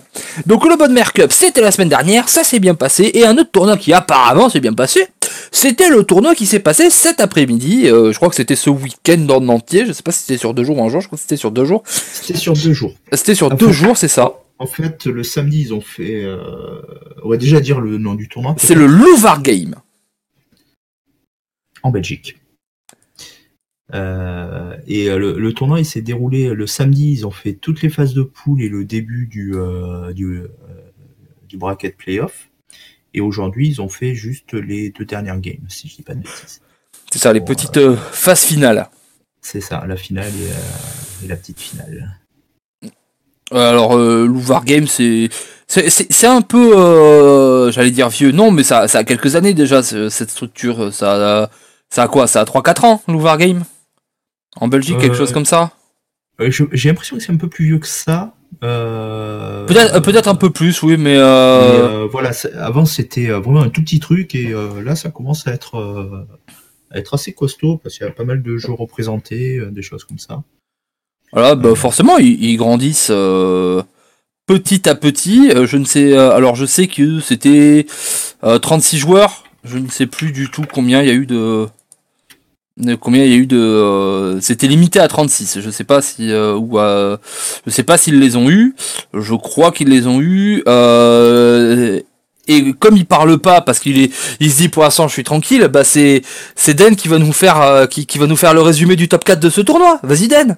donc le Bonne Mer Cup c'était la semaine dernière, ça s'est bien passé, et un autre tournoi qui apparemment s'est bien passé, c'était le tournoi qui s'est passé cet après-midi, euh, je crois que c'était ce week-end en entier, je sais pas si c'était sur deux jours ou un jour, je crois que c'était sur deux jours. c'était sur deux jours. C'était sur Ah, deux jours, c'est ça. En fait, le samedi, ils ont fait. euh, On va déjà dire le nom du tournoi. C'est le Louvre Game. en Belgique. Euh, et euh, le, le tournoi il s'est déroulé le samedi, ils ont fait toutes les phases de poule et le début du, euh, du, euh, du bracket playoff. Et aujourd'hui, ils ont fait juste les deux dernières games, si je dis pas de bêtises. C'est ça, les Bon, petites euh, phases finales. C'est ça, la finale et, euh, et la petite finale. Euh, Alors, euh, Game, c'est un peu, euh, j'allais dire vieux, non, mais ça, ça a quelques années déjà, ce- cette structure. Ça a, ça a quoi? Ça a 3-4 ans, Louvre Game En Belgique, quelque Euh, chose comme ça? Euh, J'ai l'impression que c'est un peu plus vieux que ça. Euh, Peut-être euh, un peu plus, oui, mais... Euh... euh, voilà, avant c'était euh, vraiment un tout petit truc et euh, là ça commence à être, euh, à être assez costaud parce qu'il y a pas mal de jeux représentés, euh, des choses comme ça. Voilà, bah, forcément, ils, ils grandissent euh, petit à petit. Euh, je ne sais, euh, alors je sais que c'était euh, 36 joueurs. Je ne sais plus du tout combien il y a eu de, de- combien il y a eu de. euh, c'était limité à 36. Je sais pas si euh, ou euh, je sais pas s'ils les ont eu. Je crois qu'ils les ont eu. Euh, et comme il parle pas parce qu'il est, il se dit pour l'instant je suis tranquille. Bah c'est c'est Den qui va nous faire euh, qui, qui va nous faire le résumé du top 4 de ce tournoi. Vas-y Den.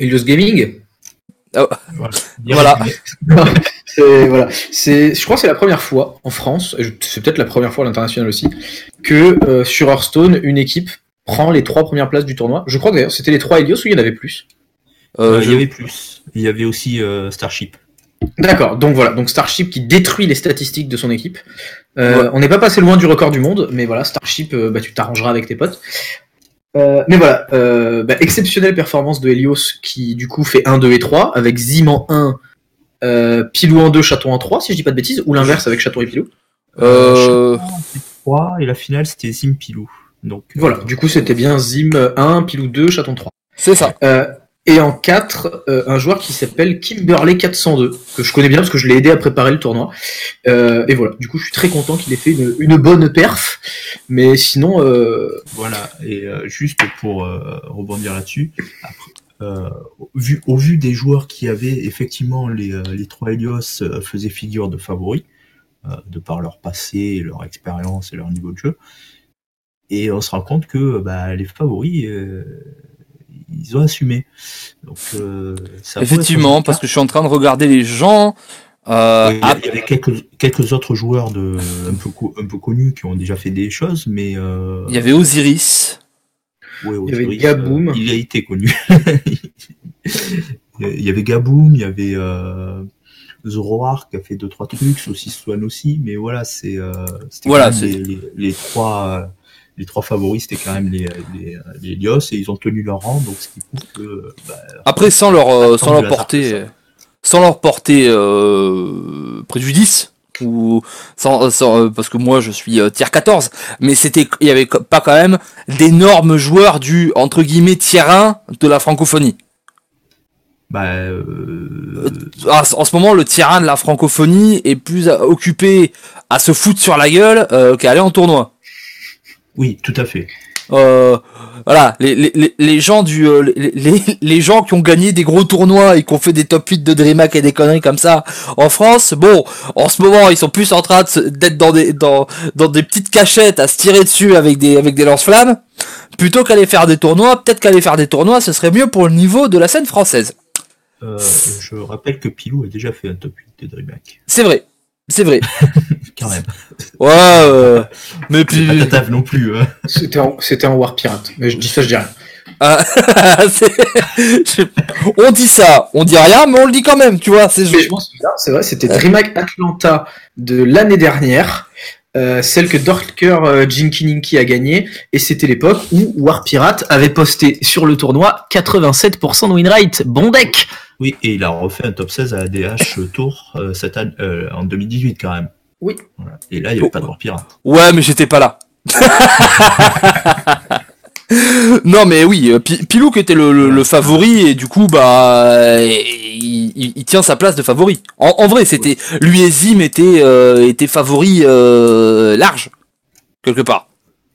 Helios Gaming Voilà. C'est voilà, c'est je crois que c'est la première fois en France, et c'est peut-être la première fois à l'international aussi, que euh, sur Hearthstone une équipe prend les trois premières places du tournoi. Je crois que d'ailleurs c'était les trois Helios ou il y en avait plus? Euh, Euh, il je- y avait plus. Il y avait aussi euh, Starship. D'accord, donc voilà, donc Starship qui détruit les statistiques de son équipe. Euh, Ouais. On n'est pas passé loin du record du monde, mais voilà, Starship, euh, bah, tu t'arrangeras avec tes potes. Euh, mais voilà, euh, bah, exceptionnelle performance de Helios qui du coup fait 1, 2 et 3, avec Zim en 1, euh, Pilou en 2, Chaton en 3, si je dis pas de bêtises, ou l'inverse avec Chaton et Pilou. Euh, 3 et la finale c'était Zimpilou. Donc euh, Voilà, du coup c'était bien Zim 1, Pilou 2, Chaton 3. c'est ça. Et en 4, euh, un joueur qui s'appelle Kimberley 402, que je connais bien parce que je l'ai aidé à préparer le tournoi. Euh, et voilà, du coup je suis très content qu'il ait fait une, bonne perf. Mais sinon, euh, Voilà, et juste pour rebondir là-dessus, au, vu, des joueurs qui avaient effectivement les, les trois Helios faisaient figure de favoris, de par leur passé, leur expérience et leur niveau de jeu, et on se rend compte que bah, les favoris, ils ont assumé. Donc, euh, ça Effectivement, parce que je suis en train de regarder les gens. Euh, il y, a- il y avait quelques, quelques autres joueurs de, un, peu, un peu connus qui ont déjà fait des choses, mais euh, il y avait Osiris. Ouais, Il y avait Osiris, Gaboum. euh, il a été connu. il y avait Gaboum, il y avait euh, Zoroark qui a fait deux trois trucs, Saucisse Swan aussi, mais voilà, c'est euh, c'était Voilà, les, les, les trois euh, les trois favoris, c'était quand même les, les, les et ils ont tenu leur rang, donc ce qui prouve que bah, Après, sans leur, euh, sans Attends, leur porter, sans leur porter euh, préjudice ou sans, sans- euh, parce que moi je suis euh, tier 14, mais c'était, il y avait pas quand même d'énormes joueurs du entre guillemets tier 1 de la francophonie. bah, euh, en ce moment, le tier 1 de la francophonie est plus euh, occupé à se foutre sur la gueule euh, qu'à aller en tournoi. Oui, tout à fait. Euh, voilà, les, les, les- gens du, euh, les, les, gens qui ont gagné des gros tournois et qui ont fait des top 8 de DreamHack et des conneries comme ça en France, bon, en ce moment, ils sont plus en train d'être dans des, dans, dans des petites cachettes à se tirer dessus avec des, avec des lance-flammes, plutôt qu'aller faire des tournois. Peut-être qu'aller faire des tournois, ce serait mieux pour le niveau de la scène française. Euh, je rappelle que Pilou a déjà fait un top 8 de DreamHack. C'est vrai. C'est vrai. Quand même. Ouais, euh, mais puis, pas taf non plus. hein. c'était en, c'était en War Pirate. Mais je dis ça, je dis rien. Euh, c'est- on dit ça, on dit rien, mais on le dit quand même, tu vois. C'est c'est vrai, c'était DreamHack Atlanta de l'année dernière, euh, celle que Dorker euh, Jinkininki a gagné, et c'était l'époque où War Pirate avait posté sur le tournoi 87% de win rate. Bon deck Oui, et il a refait un top 16 à ADH Tour euh, cette année, euh, en 2018 quand même. Oui. Voilà. Et là, il n'y avait pas de Pirate. Ouais, mais j'étais pas là. non, mais oui, euh, Pi- Pilou qui était le, le- le favori et du coup, bah, il, il- il tient sa place de favori. En, en vrai, c'était lui et Zim euh, favoris euh, large quelque part.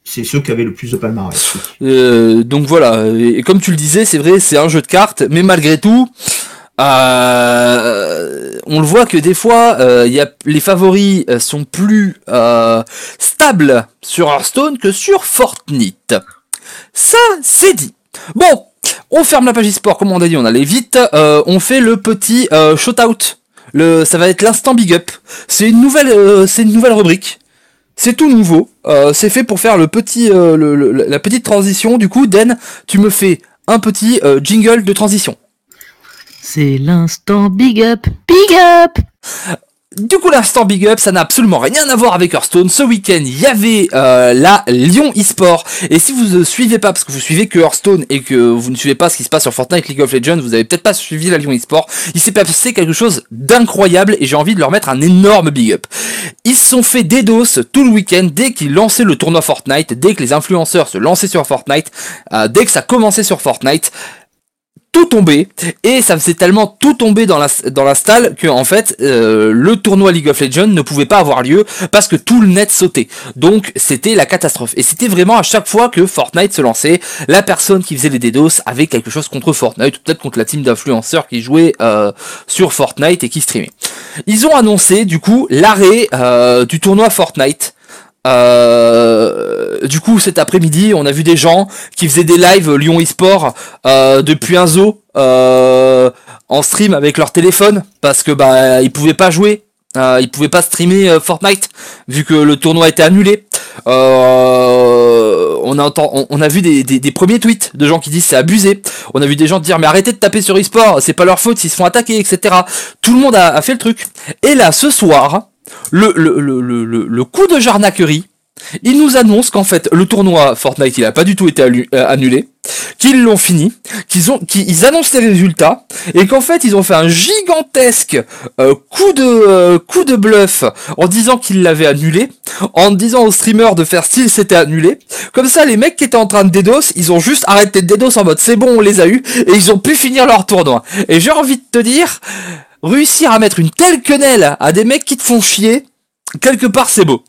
C'est ceux qui avaient le plus de palmarès. Euh, donc voilà, et, et comme tu le disais, c'est vrai, c'est un jeu de cartes, mais malgré tout, euh, on le voit que des fois, euh, les favoris euh, sont plus euh, stables sur Hearthstone que sur Fortnite. Ça, c'est dit. Bon, on ferme la page e-sport, comme on a dit, on allait vite. On fait le petit shout-out. Ça va être l'instant big up. C'est une nouvelle, c'est une nouvelle rubrique. C'est tout nouveau. C'est fait pour faire le petit, la petite transition. Du coup, Den, tu me fais un petit jingle de transition. C'est l'instant big up, big up Du coup, l'instant big up, ça n'a absolument rien à voir avec Hearthstone. Ce week-end, il y avait euh, la Lyon eSport. Et si vous ne suivez pas, parce que vous suivez que Hearthstone et que vous ne suivez pas ce qui se passe sur Fortnite, League of Legends, vous avez peut-être pas suivi la Lyon eSport. Il s'est passé quelque chose d'incroyable et j'ai envie de leur mettre un énorme big up. Ils se sont fait DDoS tout le week-end dès qu'ils lançaient le tournoi Fortnite, dès que les influenceurs se lançaient sur Fortnite, euh, dès que ça commençait sur Fortnite tout tombé et ça faisait tellement tout tomber dans la dans la stalle que en fait euh, le tournoi League of Legends ne pouvait pas avoir lieu parce que tout le net sautait. Donc c'était la catastrophe et c'était vraiment à chaque fois que Fortnite se lançait, la personne qui faisait les DDoS avait quelque chose contre Fortnite ou peut-être contre la team d'influenceurs qui jouait euh, sur Fortnite et qui streamait. Ils ont annoncé du coup l'arrêt euh, du tournoi Fortnite euh, du coup, cet après-midi, on a vu des gens qui faisaient des lives Lyon eSport euh, depuis un zoo euh, en stream avec leur téléphone parce que bah ils pouvaient pas jouer, euh, ils pouvaient pas streamer euh, Fortnite vu que le tournoi était annulé. On a entend- on, a vu des, premiers tweets de gens qui disent c'est abusé. On a vu des gens dire mais arrêtez de taper sur eSport, c'est pas leur faute s'ils se font attaquer, etc. Tout le monde a fait le truc. Et là, ce soir, le, le, le, le, coup de jarnaquerie, il nous annonce qu'en fait le tournoi Fortnite il a pas du tout été euh, annulé, qu'ils l'ont fini, qu'ils ont qu'ils annoncent les résultats et qu'en fait ils ont fait un gigantesque euh, coup de euh, coup de bluff en disant qu'ils l'avaient annulé, en disant aux streamers de faire style c'était annulé. Comme ça les mecs qui étaient en train de DDoS, ils ont juste arrêté de DDoS en mode c'est bon on les a eu et ils ont pu finir leur tournoi. Et j'ai envie de te dire réussir à mettre une telle quenelle à des mecs qui te font chier, quelque part c'est beau.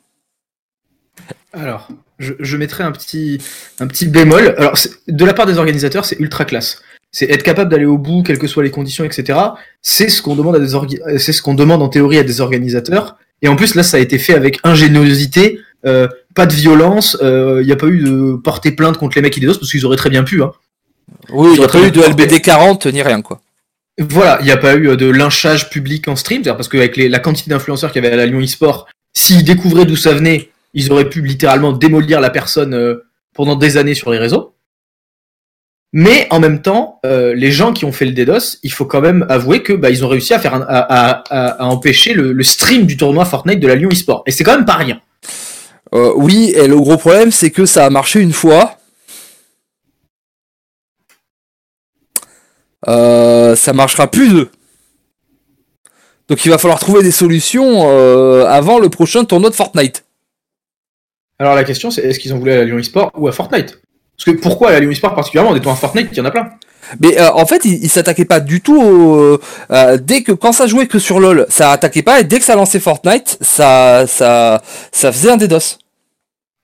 Alors, je, je mettrai un petit, un petit bémol. Alors, de la part des organisateurs, c'est ultra classe. C'est être capable d'aller au bout, quelles que soient les conditions, etc. C'est ce qu'on demande à des orga- euh, c'est ce qu'on demande en théorie à des organisateurs. Et en plus, là, ça a été fait avec ingéniosité, euh, pas de violence. Il n'y a pas eu de porter plainte contre les mecs qui dédosent parce qu'ils auraient très bien pu. Hein. Oui, il n'y a pas eu de. LBD 40 ni rien quoi. Voilà, il n'y a pas eu euh, de lynchage public en stream, parce qu'avec la quantité d'influenceurs qu'il y avait à la Lyon eSport, s'ils découvraient d'où ça venait, ils auraient pu littéralement démolir la personne euh, pendant des années sur les réseaux. Mais en même temps, euh, les gens qui ont fait le DDoS, il faut quand même avouer que bah, ils ont réussi à faire à, à- à- empêcher le, stream du tournoi Fortnite de la Lyon eSport. Et c'est quand même pas rien. Oui, et le gros problème c'est que ça a marché une fois. Euh, ça marchera plus deux. Donc il va falloir trouver des solutions euh, avant le prochain tournoi de Fortnite. Alors la question c'est est-ce qu'ils ont voulu à la Lyon eSport ou à Fortnite? Parce que pourquoi à la Lyon eSport particulièrement? En étant à Fortnite, il y en a plein. Mais euh, en fait, il, il s'attaquait pas du tout. au- euh, dès que quand ça jouait que sur LoL, ça attaquait pas, et dès que ça lançait Fortnite, ça ça ça faisait un DDoS.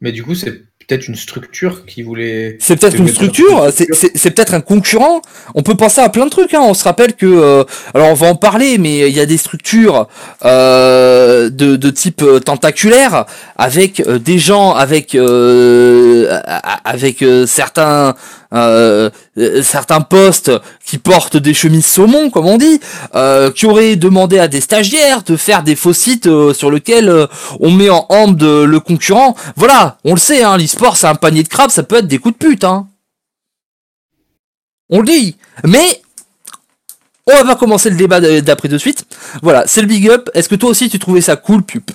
Mais du coup, c'est peut-être une structure qui voulait. C'est peut-être une structure, c'est peut-être un concurrent. On peut penser à plein de trucs. Hein. On se rappelle que, euh, alors on va en parler, mais il y a des structures euh, de, de type euh, tentaculaire avec euh, des gens avec euh, avec euh, certains euh, euh, certains postes qui portent des chemises saumon, comme on dit, euh, qui auraient demandé à des stagiaires de faire des faux sites euh, sur lesquels on met en de- le concurrent. Voilà, on le sait, hein, l'e-sport c'est un panier de crabes, ça peut être des coups de pute. Hein. On le dit. Mais on va pas commencer le débat d'après de suite. Voilà, c'est le big up. Est-ce que toi aussi tu trouvais ça cool, Pup?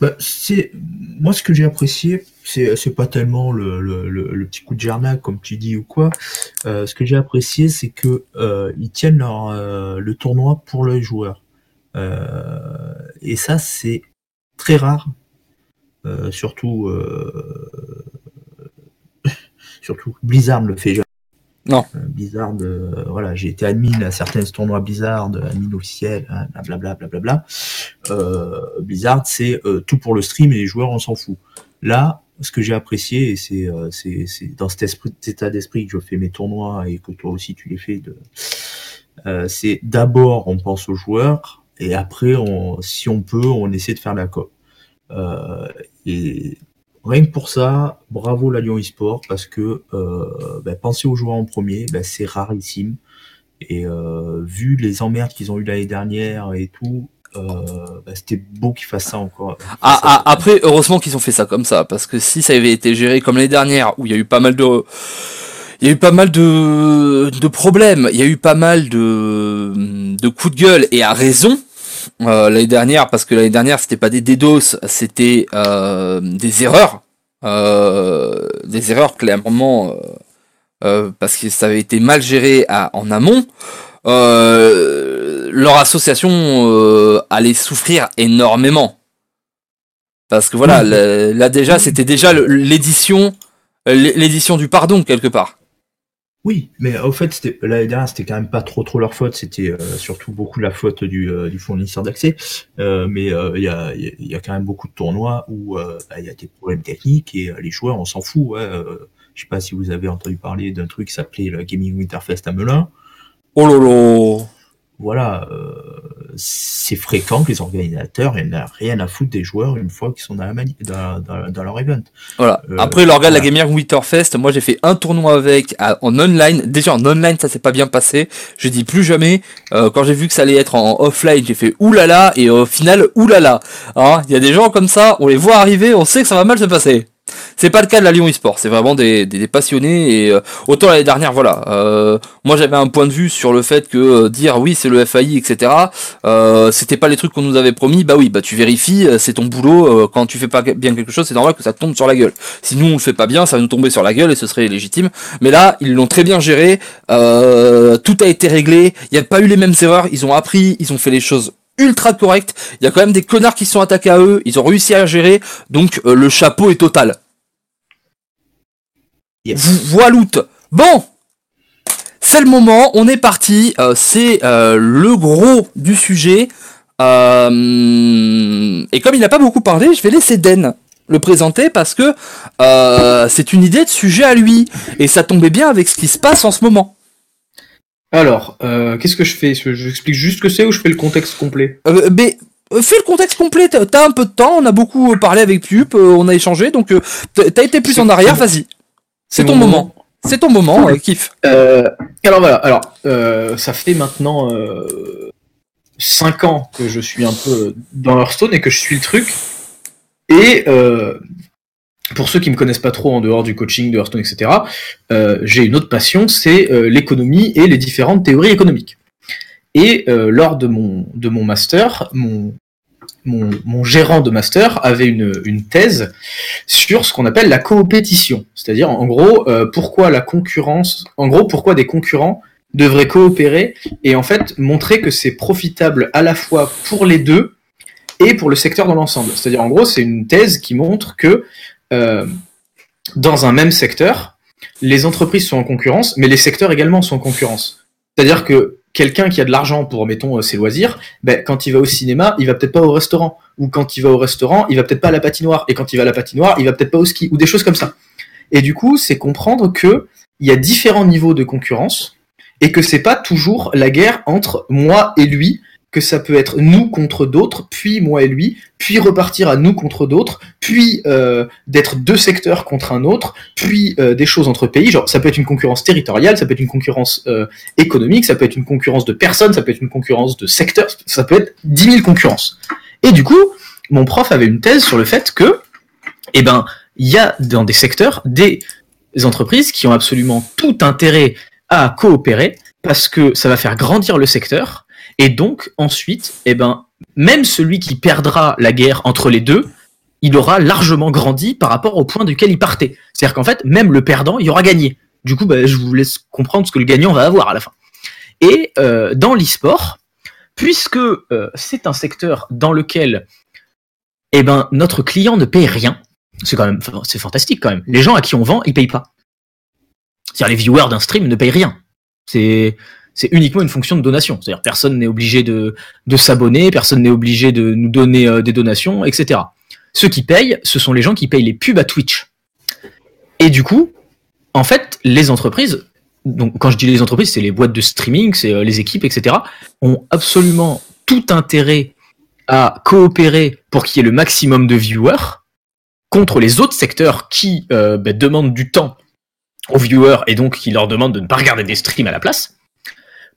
Bah, c'est moi ce que j'ai apprécié, c'est c'est pas tellement le, le, le, le petit coup de jarnac comme tu dis ou quoi. Euh, ce que j'ai apprécié, c'est que euh, ils tiennent leur, euh, le tournoi pour les joueurs. Euh, et ça, c'est très rare. Euh, surtout, euh, surtout Blizzard le fait jamais. Non. Blizzard, euh, voilà, j'ai été admin à certains tournois Blizzard, admin officiel, hein, blablabla, blablabla. Euh, Blizzard, c'est euh, tout pour le stream et les joueurs, on s'en fout. Là, ce que j'ai apprécié, et c'est euh, c'est- dans cet, esprit, cet état d'esprit que je fais mes tournois et que toi aussi tu les fais, de, euh, c'est d'abord on pense aux joueurs et après, on, si on peut, on essaie de faire la COP. Euh, et rien que pour ça, bravo la Lyon eSport parce que euh, ben, penser aux joueurs en premier, ben, c'est rarissime. Et vu les emmerdes qu'ils ont eu l'année dernière et tout, euh, ben, c'était beau qu'ils fassent ça encore. Ah, ah, après, heureusement qu'ils ont fait ça comme ça, parce que si ça avait été géré comme l'année dernière, où il y a eu pas mal de, il y a eu pas mal de, de problèmes, il y a eu pas mal de, de coups de gueule, et à raison, euh, l'année dernière, parce que l'année dernière, c'était pas des DDoS, c'était euh, des erreurs, euh, des erreurs clairement, parce que ça avait été mal géré à, en amont. Euh, leur association euh, allait souffrir énormément. Parce que voilà, là déjà, c'était déjà l'édition, euh, l'édition du pardon quelque part. Oui, mais au fait, l'année dernière, c'était quand même pas trop trop leur faute. C'était euh, surtout beaucoup la faute du, euh, du fournisseur d'accès. Euh, mais euh, il y, a, il y a- il y a quand même beaucoup de tournois où euh, bah, il y a des problèmes techniques et euh, les joueurs, on s'en fout. Ouais, euh, je sais pas si vous avez entendu parler d'un truc qui s'appelait le Gaming Winterfest à Melun. Oh lolo. Voilà, euh, c'est fréquent que les organisateurs n'aient rien à foutre des joueurs une fois qu'ils sont dans, la mani- dans, dans, dans leur event. Voilà. Euh, Après l'organe de la voilà. Gamer Winterfest, moi j'ai fait un tournoi avec à- en online. Déjà en online ça s'est pas bien passé. Je dis plus jamais. Euh, quand j'ai vu que ça allait être en offline, j'ai fait oulala et au final oulala. Hein, Il y a des gens comme ça, on les voit arriver, on sait que ça va mal se passer. C'est pas le cas de la Lyon eSport, c'est vraiment des, des, passionnés et euh, autant l'année dernière voilà. Euh, moi j'avais un point de vue sur le fait que euh, dire oui c'est le FAI etc. C'était pas les trucs qu'on nous avait promis. Bah oui bah tu vérifies, c'est ton boulot. quand tu fais pas bien quelque chose, c'est normal que ça tombe sur la gueule. Si nous on le fait pas bien, ça va nous tomber sur la gueule et ce serait légitime. Mais là, ils l'ont très bien géré. tout a été réglé. Il n'y a pas eu les mêmes erreurs. Ils ont appris. Ils ont fait les choses ultra correctes. Il y a quand même des connards qui sont attaqués à eux. Ils ont réussi à gérer. Donc euh, le chapeau est total. Yes. Voiloute. Bon. C'est le moment. On est parti. Euh, c'est euh, le gros du sujet. Euh, et comme il n'a pas beaucoup parlé, je vais laisser Den le présenter parce que euh, c'est une idée de sujet à lui et ça tombait bien avec ce qui se passe en ce moment. Alors, euh, qu'est-ce que je fais? Je- J'explique juste ce que c'est ou je fais le contexte complet? Euh, mais euh, fais le contexte complet, t'as un peu de temps, on a beaucoup euh, parlé avec Pup, euh, on a échangé, donc euh, t'as été plus en arrière, vas-y. C'est ton moment. C'est ton moment, euh, kiff. Euh, alors voilà, alors euh, ça fait maintenant 5 ans que je suis un peu dans Hearthstone et que je suis le truc. Et euh, pour ceux qui me connaissent pas trop en dehors du coaching de Hearthstone, etc., euh, j'ai une autre passion, c'est euh, l'économie et les différentes théories économiques. Et euh, lors de mon, de mon master, mon, mon, mon gérant de master avait une, une thèse sur ce qu'on appelle la coopétition. C'est-à-dire, en gros, pourquoi la concurrence, en gros, pourquoi des concurrents devraient coopérer et en fait montrer que c'est profitable à la fois pour les deux et pour le secteur dans l'ensemble. C'est-à-dire, en gros, c'est une thèse qui montre que euh, dans un même secteur, les entreprises sont en concurrence, mais les secteurs également sont en concurrence. C'est-à-dire que quelqu'un qui a de l'argent pour, mettons, euh, ses loisirs, ben, quand il va au cinéma, il va peut-être pas au restaurant. Ou quand il va au restaurant, il va peut-être pas à la patinoire. Et quand il va à la patinoire, il va peut-être pas au ski. Ou des choses comme ça. Et du coup, c'est comprendre que il y a différents niveaux de concurrence et que c'est pas toujours la guerre entre moi et lui, que ça peut être nous contre d'autres, puis moi et lui, puis repartir à nous contre d'autres, puis euh, d'être deux secteurs contre un autre, puis euh, des choses entre pays. Genre, ça peut être une concurrence territoriale, ça peut être une concurrence euh, économique, ça peut être une concurrence de personnes, ça peut être une concurrence de secteurs, ça peut être 10 000 concurrences. Et du coup, mon prof avait une thèse sur le fait que, eh ben, il y a dans des secteurs des entreprises qui ont absolument tout intérêt à coopérer parce que ça va faire grandir le secteur et donc ensuite, eh ben, même celui qui perdra la guerre entre les deux, il aura largement grandi par rapport au point duquel il partait. C'est-à-dire qu'en fait, même le perdant, il aura gagné. Du coup, bah, je vous laisse comprendre ce que le gagnant va avoir à la fin. Et euh, dans l'e-sport, puisque euh, c'est un secteur dans lequel eh ben, notre client ne paye rien, c'est quand même c'est fantastique quand même. Les gens à qui on vend, ils payent pas. C'est-à-dire les viewers d'un stream ne payent rien. C'est c'est uniquement une fonction de donation. C'est-à-dire personne n'est obligé de, de s'abonner, personne n'est obligé de nous donner euh, des donations, etc. Ceux qui payent, ce sont les gens qui payent les pubs à Twitch. Et du coup, en fait, les entreprises, donc quand je dis les entreprises, c'est les boîtes de streaming, c'est euh, les équipes, etc., ont absolument tout intérêt à coopérer pour qu'il y ait le maximum de viewers contre les autres secteurs qui euh, bah, demandent du temps aux viewers et donc qui leur demandent de ne pas regarder des streams à la place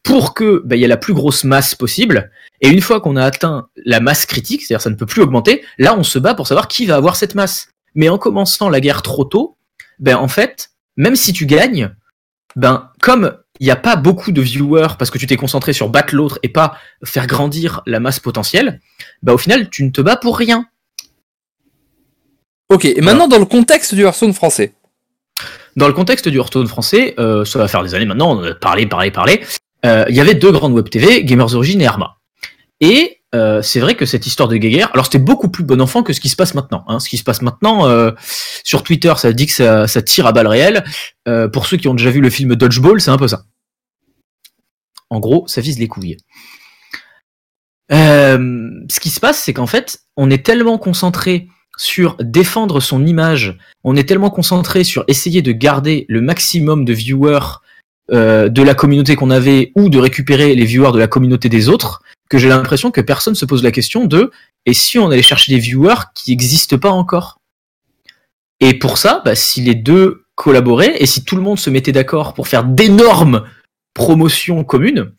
pour que bah, il y ait la plus grosse masse possible. Et une fois qu'on a atteint la masse critique, c'est-à-dire ça ne peut plus augmenter, là on se bat pour savoir qui va avoir cette masse. Mais en commençant la guerre trop tôt, ben en fait, même si tu gagnes, ben comme il n'y a pas beaucoup de viewers parce que tu t'es concentré sur battre l'autre et pas faire grandir la masse potentielle, ben au final tu ne te bats pour rien. Ok, et maintenant dans le contexte du Hearthstone français. Dans le contexte du Hearthstone français, euh, ça va faire des années maintenant, on a parlé, parlé, parlé. Euh, il y avait deux grandes web TV, Gamers Origin et Arma. Et euh, c'est vrai que cette histoire de guerre, alors c'était beaucoup plus bon enfant que ce qui se passe maintenant. Hein. Ce qui se passe maintenant euh, sur Twitter, ça dit que ça, ça tire à balles réelles. Euh, pour ceux qui ont déjà vu le film Dodgeball, c'est un peu ça. En gros, ça vise les couilles. Euh, ce qui se passe, c'est qu'en fait, on est tellement concentré sur défendre son image, on est tellement concentré sur essayer de garder le maximum de viewers euh, de la communauté qu'on avait ou de récupérer les viewers de la communauté des autres, que j'ai l'impression que personne se pose la question de et si on allait chercher des viewers qui n'existent pas encore? Et pour ça, bah, si les deux collaboraient et si tout le monde se mettait d'accord pour faire d'énormes promotions communes,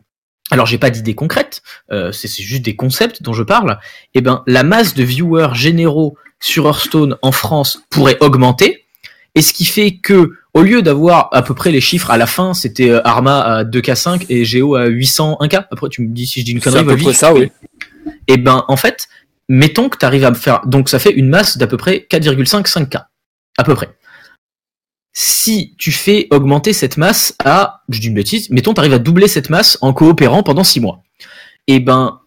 alors j'ai pas d'idées concrètes, euh, c'est juste des concepts dont je parle, et ben la masse de viewers généraux sur Hearthstone en France pourrait augmenter, et ce qui fait que au lieu d'avoir à peu près les chiffres à la fin, c'était euh, Arma à 2K5 et Geo à 801K. Après, tu me dis si je dis une C'est connerie. à peu près ça, oui. Et ben, en fait, mettons que tu arrives à me faire, donc ça fait une masse d'à peu près 4,55K. À peu près. Si tu fais augmenter cette masse à, je dis une bêtise, mettons tu arrives à doubler cette masse en coopérant pendant 6 mois. Et ben,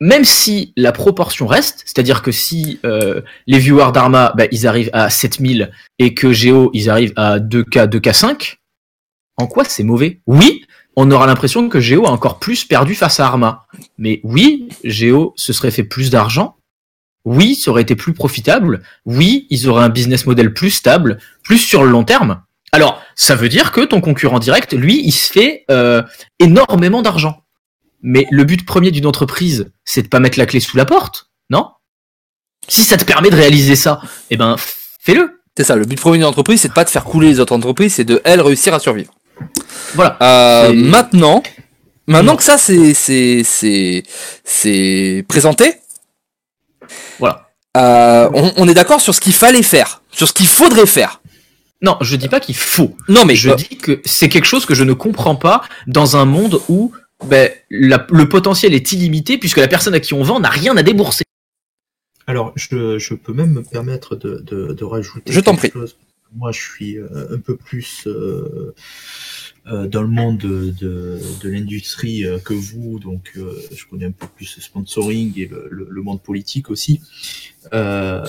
même si la proportion reste, c'est-à-dire que si euh, les viewers d'Arma, bah, ils arrivent à 7000 et que Géo, ils arrivent à 2K, 2K5, en quoi c'est mauvais? Oui, on aura l'impression que Géo a encore plus perdu face à Arma. Mais oui, Géo se serait fait plus d'argent. Oui, ça aurait été plus profitable. Oui, ils auraient un business model plus stable, plus sur le long terme. Alors, ça veut dire que ton concurrent direct, lui, il se fait euh, énormément d'argent. Mais le but premier d'une entreprise, c'est de pas mettre la clé sous la porte, non? Si ça te permet de réaliser ça, eh ben, fais-le. C'est ça, le but premier d'une entreprise, c'est de pas de faire couler les autres entreprises, c'est de, elles, réussir à survivre. Voilà. Euh, maintenant, maintenant Non. que ça c'est c'est c'est c'est présenté, Voilà. euh, on, on est d'accord sur ce qu'il fallait faire, sur ce qu'il faudrait faire. Non, je dis pas qu'il faut. Non mais je euh, dis que c'est quelque chose que je ne comprends pas dans un monde où ben, la- le potentiel est illimité puisque la personne à qui on vend n'a rien à débourser. Alors, je, je peux même me permettre de, de, de rajouter. Je t'en quelque prie. chose. Moi, je suis euh, un peu plus euh, euh, dans le monde de, de, de l'industrie euh, que vous, donc euh, je connais un peu plus le sponsoring et le, le, le monde politique aussi. Euh,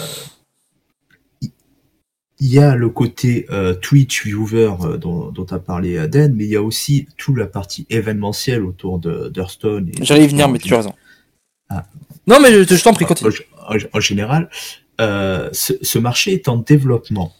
il y a le côté euh, Twitch viewer euh, dont, dont a parlé Aden, mais il y a aussi toute la partie événementielle autour de d'Hearthstone. j'allais y venir, mais tu as raison. Ah. Non mais je, je t'en prie, continue. en, en général, euh, ce, ce marché est en développement.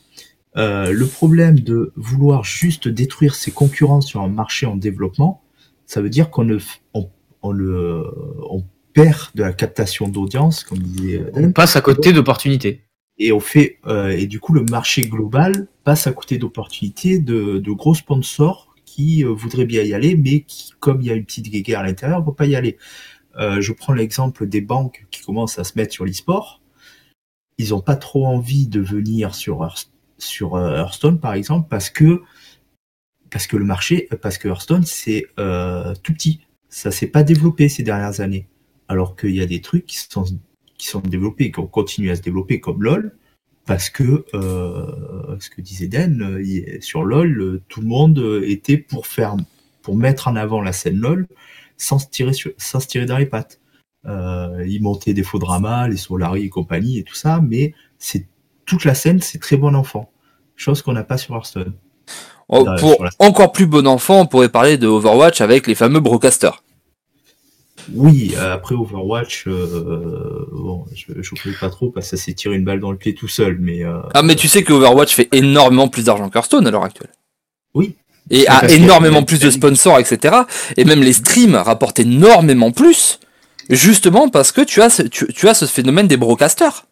Euh, le problème de vouloir juste détruire ses concurrents sur un marché en développement, ça veut dire qu'on ne, f- on, on le, on perd de la captation d'audience, comme disait On Dan, passe à côté d'opportunités. Et on fait, euh, et du coup le marché global passe à côté d'opportunités de, de gros sponsors qui euh, voudraient bien y aller, mais qui, comme il y a une petite guéguerre à l'intérieur, vont pas y aller. Euh, je prends l'exemple des banques qui commencent à se mettre sur l'e-sport. Ils n'ont pas trop envie de venir sur euh, Hearthstone par exemple parce que parce que le marché, parce que Hearthstone c'est euh, tout petit, ça s'est pas développé ces dernières années, alors qu'il y a des trucs qui sont qui sont développés et qui ont continué à se développer comme LoL parce que euh, ce que disait Den euh, sur LoL, euh, tout le monde était pour faire pour mettre en avant la scène LoL sans se tirer sur, sans se tirer dans les pattes. Euh, ils montaient des faux dramas, les Solari et compagnie et tout ça, mais c'est toute la scène, c'est très bon enfant. Chose qu'on n'a pas sur Hearthstone. Oh, pour la- encore plus bon enfant, on pourrait parler de Overwatch avec les fameux broadcasters. Oui, euh, après Overwatch, euh, bon, je ne pas trop parce que ça s'est tiré une balle dans le pied tout seul, mais euh, Ah, mais tu sais que Overwatch fait énormément plus d'argent qu'Hearthstone à l'heure actuelle. Oui. Et a énormément plus de sponsors, etc. Et même les streams rapportent énormément plus, justement parce que tu as ce, tu, tu as ce phénomène des broadcasters.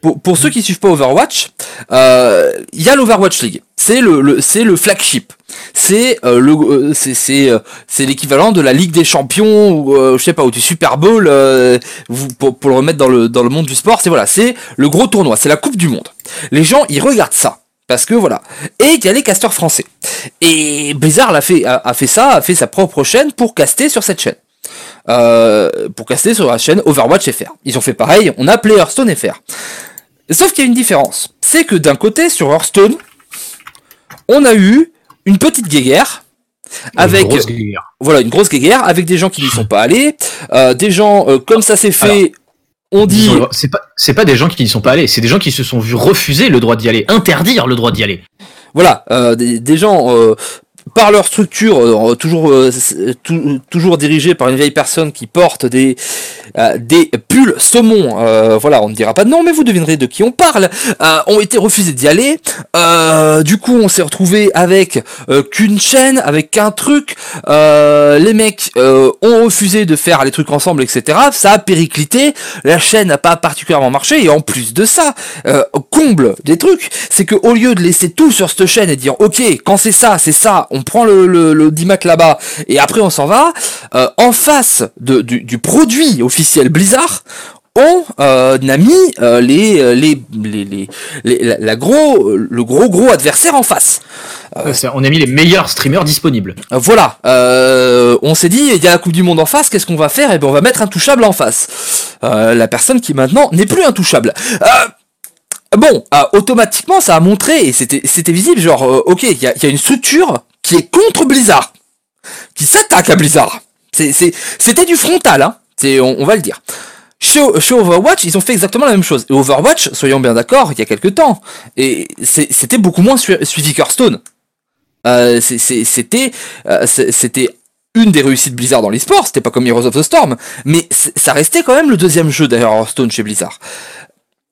Pour, pour ceux qui suivent pas Overwatch, euh, il y a l'Overwatch League. C'est le, le c'est le flagship. C'est euh, le euh, c'est c'est euh, c'est l'équivalent de la Ligue des Champions ou euh, je sais pas ou du Super Bowl euh, pour, pour le remettre dans le dans le monde du sport. C'est voilà, c'est le gros tournoi, c'est la Coupe du Monde. Les gens ils regardent ça parce que voilà. Et il y a les casteurs français. Et Blizzard a fait a fait ça, a fait sa propre chaîne pour caster sur cette chaîne. Euh, pour caster sur la chaîne Overwatch FR. Ils ont fait pareil, on a appelé Hearthstone FR. Sauf qu'il y a une différence. C'est que d'un côté, sur Hearthstone, on a eu une petite guéguerre avec Une grosse guerre. voilà une grosse guéguerre avec des gens qui n'y sont pas allés, euh, des gens euh, comme ça s'est fait. on dit C'est pas, c'est pas des gens qui n'y sont pas allés, c'est des gens qui se sont vus refuser le droit d'y aller, interdire le droit d'y aller. voilà euh, des, des gens par leur structure euh, toujours euh, tou- toujours dirigés par une vieille personne qui porte des euh, des pulls saumon euh, voilà on ne dira pas de nom mais vous devinerez de qui on parle. Euh, ont été refusés d'y aller. Euh, du coup on s'est retrouvé avec euh, qu'une chaîne avec qu'un truc. Euh, les mecs euh, ont refusé de faire les trucs ensemble etc ça a périclité. La chaîne n'a pas particulièrement marché et en plus de ça euh, comble des trucs. C'est que au lieu de laisser tout sur cette chaîne et dire ok quand c'est ça c'est ça on prend le, le, le 10 mat là-bas et après on s'en va euh, en face de, du, du produit officiel Blizzard on euh, a mis euh, les, euh, les, les, les, les- la, la gros le gros gros adversaire en face c'est- On a mis les meilleurs streamers disponibles. euh, Voilà, euh, on s'est dit, il y a la Coupe du Monde en face, qu'est-ce qu'on va faire? Eh ben, on va mettre intouchable en face. Euh, la personne qui maintenant n'est plus intouchable. Euh, bon, euh, automatiquement, ça a montré, et c'était c'était visible, genre, euh, ok, il y a, il y a une structure qui est contre Blizzard, qui s'attaque à Blizzard. C'était du frontal, hein, on, va le dire. Chez, Overwatch, ils ont fait exactement la même chose. Et Overwatch, soyons bien d'accord, il y a quelques temps, et c'était beaucoup moins sui- suivi qu'Hearthstone. Euh, euh, c'était une des réussites Blizzard dans l'esport, c'était pas comme Heroes of the Storm, mais ça restait quand même le deuxième jeu derrière Hearthstone chez Blizzard.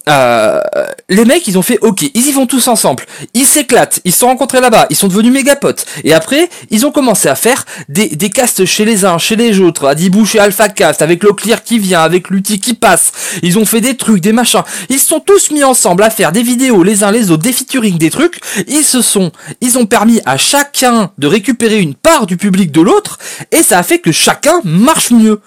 Euh, les mecs, ils ont fait OK, ils y vont tous ensemble, ils s'éclatent, ils se sont rencontrés là-bas, ils sont devenus méga potes. Et après, ils ont commencé à faire des, des casts chez les uns, chez les autres, à Dibou chez Alpha Cast, avec le Clear qui vient, avec l'outil qui passe. Ils ont fait des trucs, des machins. Ils se sont tous mis ensemble à faire des vidéos les uns les autres, des featuring, des trucs. Ils se sont, ils ont permis à chacun de récupérer une part du public de l'autre, et ça a fait que chacun marche mieux.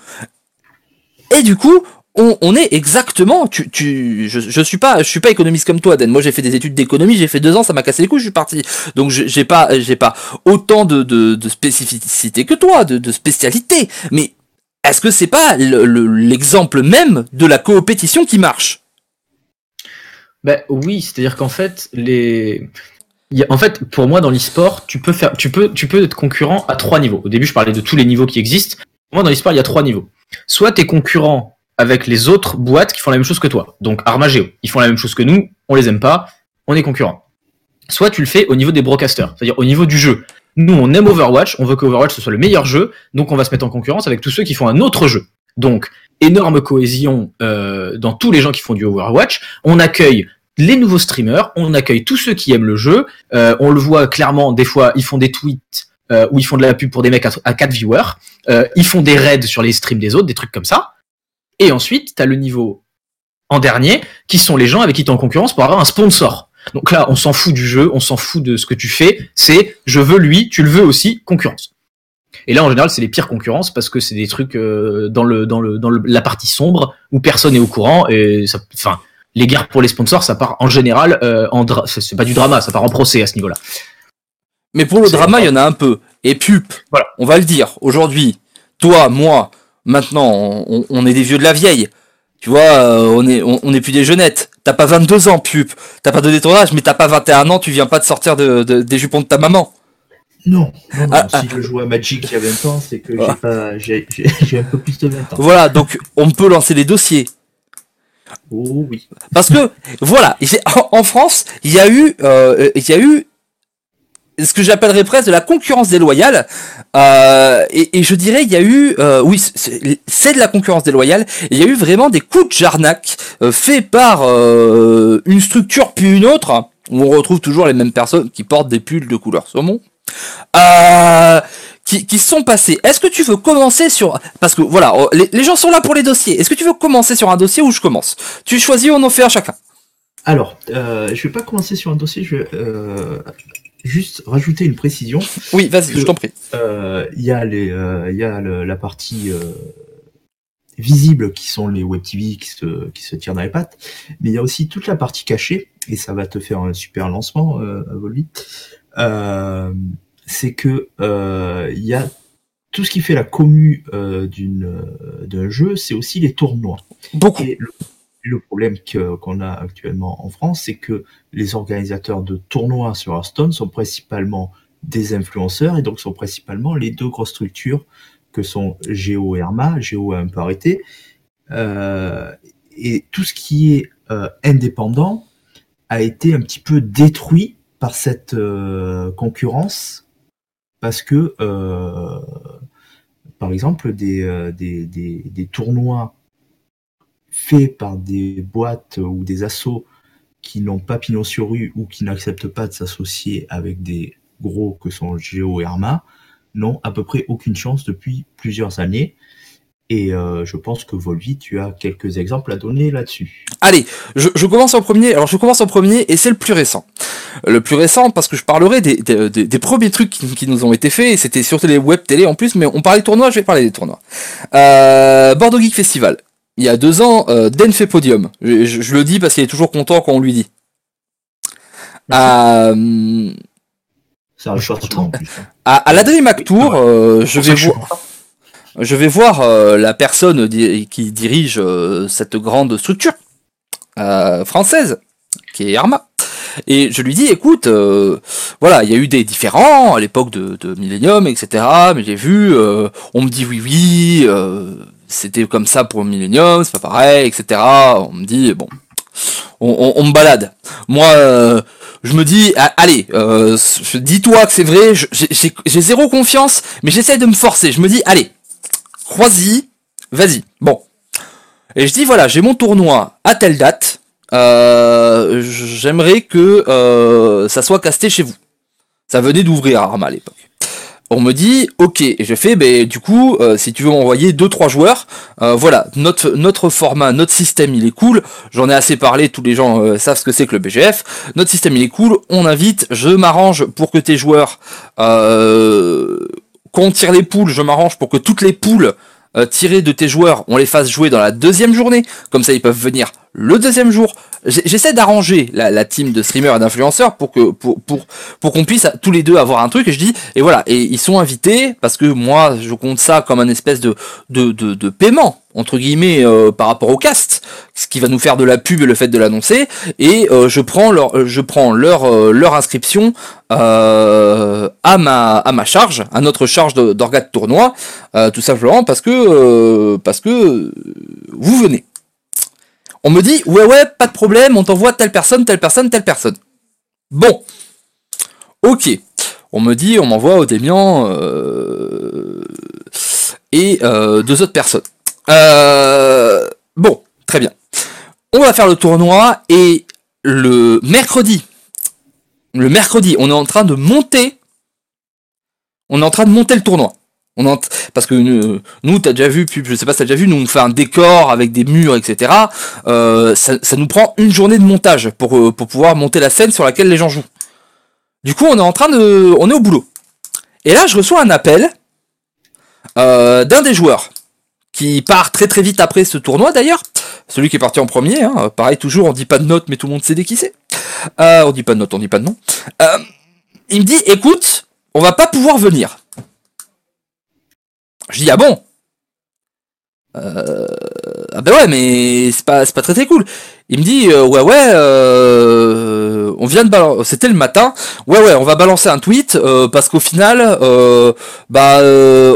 Et du coup, on, est exactement. Tu, je, je suis pas, je suis pas économiste comme toi, Dan. Moi, j'ai fait des études d'économie, j'ai fait deux ans, ça m'a cassé les couilles, je suis parti. Donc, j'ai pas, j'ai pas autant de, de, de spécificité que toi, de, de spécialité. Mais est-ce que c'est pas le- le- l'exemple même de la coopétition qui marche? Ben oui, c'est-à-dire qu'en fait, les. en fait, pour moi, dans l'e-sport, tu peux faire, tu peux, tu peux être concurrent à trois niveaux. Au début, je parlais de tous les niveaux qui existent. Moi, dans l'e-sport, il y a trois niveaux. Soit t'es concurrent avec les autres boîtes qui font la même chose que toi. Donc Armageo, ils font la même chose que nous, on les aime pas, on est concurrent. Soit tu le fais au niveau des broadcasters, c'est-à-dire au niveau du jeu. Nous, on aime Overwatch, on veut que Overwatch soit le meilleur jeu, donc on va se mettre en concurrence avec tous ceux qui font un autre jeu. Donc, énorme cohésion euh, dans tous les gens qui font du Overwatch. On accueille les nouveaux streamers, on accueille tous ceux qui aiment le jeu. Euh, on le voit clairement, des fois, ils font des tweets euh, où ils font de la pub pour des mecs à, à 4 viewers. Euh, ils font des raids sur les streams des autres, des trucs comme ça. Et ensuite, tu as le niveau en dernier, qui sont les gens avec qui tu es en concurrence pour avoir un sponsor. Donc là, on s'en fout du jeu, on s'en fout de ce que tu fais. C'est je veux lui, tu le veux aussi, concurrence. Et là, en général, c'est les pires concurrences parce que c'est des trucs euh, dans le dans le dans le- la partie sombre où personne est au courant et ça, enfin, les guerres pour les sponsors, ça part en général euh, en c'est pas du drama, ça part en procès à ce niveau-là. Mais pour le drama, il y en a un peu. Et pup, Voilà. on va le dire, aujourd'hui, toi, moi, maintenant, on, on est des vieux de la vieille. Tu vois, euh, on est, on, on est plus des jeunettes. T'as pas 22 ans, pup. T'as pas donné ton âge, mais t'as pas 21 ans, tu viens pas de sortir de, de- des jupons de ta maman. Non, non, non, Ah, ah. si je joue à Magic il y a 20 ans, c'est que Ah. j'ai un peu plus de 20 ans. Voilà, donc on peut lancer les dossiers. Oh oui. Parce que, voilà, en France, il y a eu, euh, il y a eu ce que j'appellerais presque de la concurrence déloyale. Euh, et, et je dirais, il y a eu, euh, oui, c'est de la concurrence déloyale. Il y a eu vraiment des coups de jarnac euh, faits par euh, une structure puis une autre, où on retrouve toujours les mêmes personnes qui portent des pulls de couleur saumon. Euh, qui, qui sont passés. Est-ce que tu veux commencer sur... Parce que voilà, les, les gens sont là pour les dossiers. Est-ce que tu veux commencer sur un dossier ou je commence? Tu choisis, on en fait un chacun. Alors, euh, je vais pas commencer sur un dossier, je vais euh, juste rajouter une précision. Oui, vas-y, je t'en prie. Euh, Il y a, les, euh, il y a le- la partie euh, visible qui sont les web TV qui se, qui se tirent dans les pattes, mais il y a aussi toute la partie cachée, et ça va te faire un super lancement, euh, à Volvi. Euh, c'est que euh, il y a tout ce qui fait la commu euh, d'une d'un jeu, c'est aussi les tournois. Beaucoup. Et le, le problème qu'on a actuellement en France, c'est que les organisateurs de tournois sur Hearthstone sont principalement des influenceurs et donc sont principalement les deux grosses structures que sont Géo et Arma. Géo a un peu arrêté. Euh, et tout ce qui est euh, indépendant a été un petit peu détruit par cette euh, concurrence parce que, par exemple, des, des, des tournois faits par des boîtes ou des assos qui n'ont pas pignon sur rue ou qui n'acceptent pas de s'associer avec des gros que sont Géo et Arma n'ont à peu près aucune chance depuis plusieurs années. Et euh, je pense que Volvi, tu as quelques exemples à donner là-dessus. Allez, je, je commence en premier. Alors je commence en premier et c'est le plus récent. Le plus récent parce que je parlerai des, des, des- premiers trucs qui, nous ont été faits. et C'était surtout les web télé en plus, mais on parlait tournois, je vais parler des tournois. Euh, Bordeaux Geek Festival. Il y a deux ans, euh, Den fait podium. Je, je- je le dis parce qu'il est toujours content quand on lui dit. Euh, Ça en plus. à, à la DreamHack Tour, euh, je vais voir. Je vais voir euh, la personne di- qui dirige euh, cette grande structure euh, française, qui est Arma. Et je lui dis, écoute, euh, voilà, il y a eu des différends à l'époque de, de Millennium, etc. Mais j'ai vu, euh, on me dit oui, oui, euh, c'était comme ça pour Millennium, c'est pas pareil, etc. On me dit, bon, on, me balade. Moi, euh, je me dis, ah, allez, euh, dis-toi que c'est vrai, j'ai zéro confiance, mais j'essaie de me forcer. Je me dis, allez, crois-y, vas-y. Bon. Et je dis, voilà, j'ai mon tournoi à telle date. Euh, J'aimerais que euh, ça soit casté chez vous. Ça venait d'ouvrir Arma à l'époque. On me dit, ok, et je fais, ben du coup, euh, si tu veux m'envoyer deux trois joueurs, euh, voilà, notre notre format, notre système, il est cool. J'en ai assez parlé, tous les gens euh, savent ce que c'est que le BGF. Notre système, il est cool. On invite, je m'arrange pour que tes joueurs, euh, quand on tire les poules, je m'arrange pour que toutes les poules euh, tirées de tes joueurs, on les fasse jouer dans la deuxième journée. Comme ça, ils peuvent venir le deuxième jour. J'essaie d'arranger la, la team de streamers et d'influenceurs pour que pour pour pour qu'on puisse tous les deux avoir un truc. Et je dis et voilà et ils sont invités parce que moi je compte ça comme un espèce de de de, de paiement entre guillemets euh, par rapport au cast, ce qui va nous faire de la pub et le fait de l'annoncer. Et euh, je prends leur euh, je prends leur euh, leur inscription euh, à ma à ma charge, à notre charge de- d'organe de tournoi, euh, tout simplement parce que parce que vous venez. On me dit ouais ouais pas de problème, on t'envoie telle personne, telle personne, telle personne. Bon, ok. On me dit on m'envoie au Démian euh, et euh, deux autres personnes. Euh, bon, très bien. On va faire le tournoi et le mercredi, le mercredi, on est en train de monter. On est en train de monter le tournoi. Parce que euh, nous, t'as déjà vu, puis je sais pas si t'as déjà vu, nous on fait un décor avec des murs, etc. Euh, ça, nous prend une journée de montage pour euh, pour pouvoir monter la scène sur laquelle les gens jouent. Du coup, on est en train de, on est au boulot. Et là, je reçois un appel euh, d'un des joueurs qui part très très vite après ce tournoi d'ailleurs. celui qui est parti en premier. Hein. Pareil, toujours, on dit pas de note, mais tout le monde sait dès qui c'est. On dit pas de note, on dit pas de nom. Il me dit, écoute, on va pas pouvoir venir. Je dis, ah bon? Euh, Ah ben ouais, mais c'est pas, pas très très cool. Il me dit, euh, ouais ouais, euh, on vient de balancer, c'était le matin, ouais ouais, on va balancer un tweet, euh, parce qu'au final, euh, bah,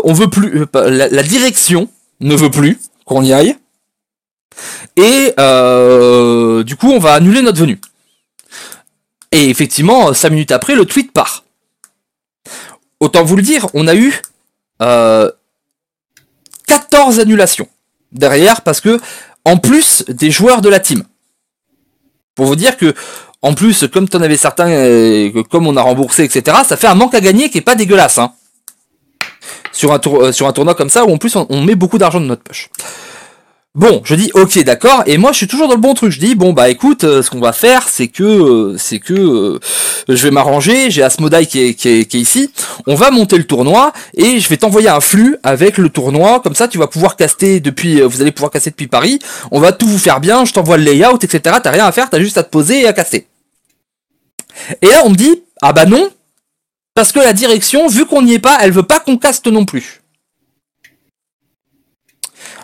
on veut plus, la, direction ne veut plus qu'on y aille. Et du coup, on va annuler notre venue. Et effectivement, cinq minutes après, le tweet part. Autant vous le dire, on a eu euh, 14 annulations derrière parce que en plus des joueurs de la team. Pour vous dire que en plus, comme t'en avais certains, euh, comme on a remboursé, etc., ça fait un manque à gagner qui est pas dégueulasse. Hein. Sur, un euh, sur un tournoi comme ça, où en plus on met beaucoup d'argent de notre poche. Bon, je dis ok d'accord, et moi je suis toujours dans le bon truc. Je dis bon bah écoute, euh, ce qu'on va faire, c'est que euh, c'est que euh, je vais m'arranger. J'ai Asmodai qui est, qui, est, qui est ici. On va monter le tournoi et je vais t'envoyer un flux avec le tournoi. Comme ça, tu vas pouvoir caster depuis. Vous allez pouvoir caster depuis Paris. On va tout vous faire bien. Je t'envoie le layout, etc. T'as rien à faire. T'as juste à te poser et à caster. Et là, on me dit ah bah non, parce que la direction, vu qu'on n'y est pas, elle veut pas qu'on caste non plus.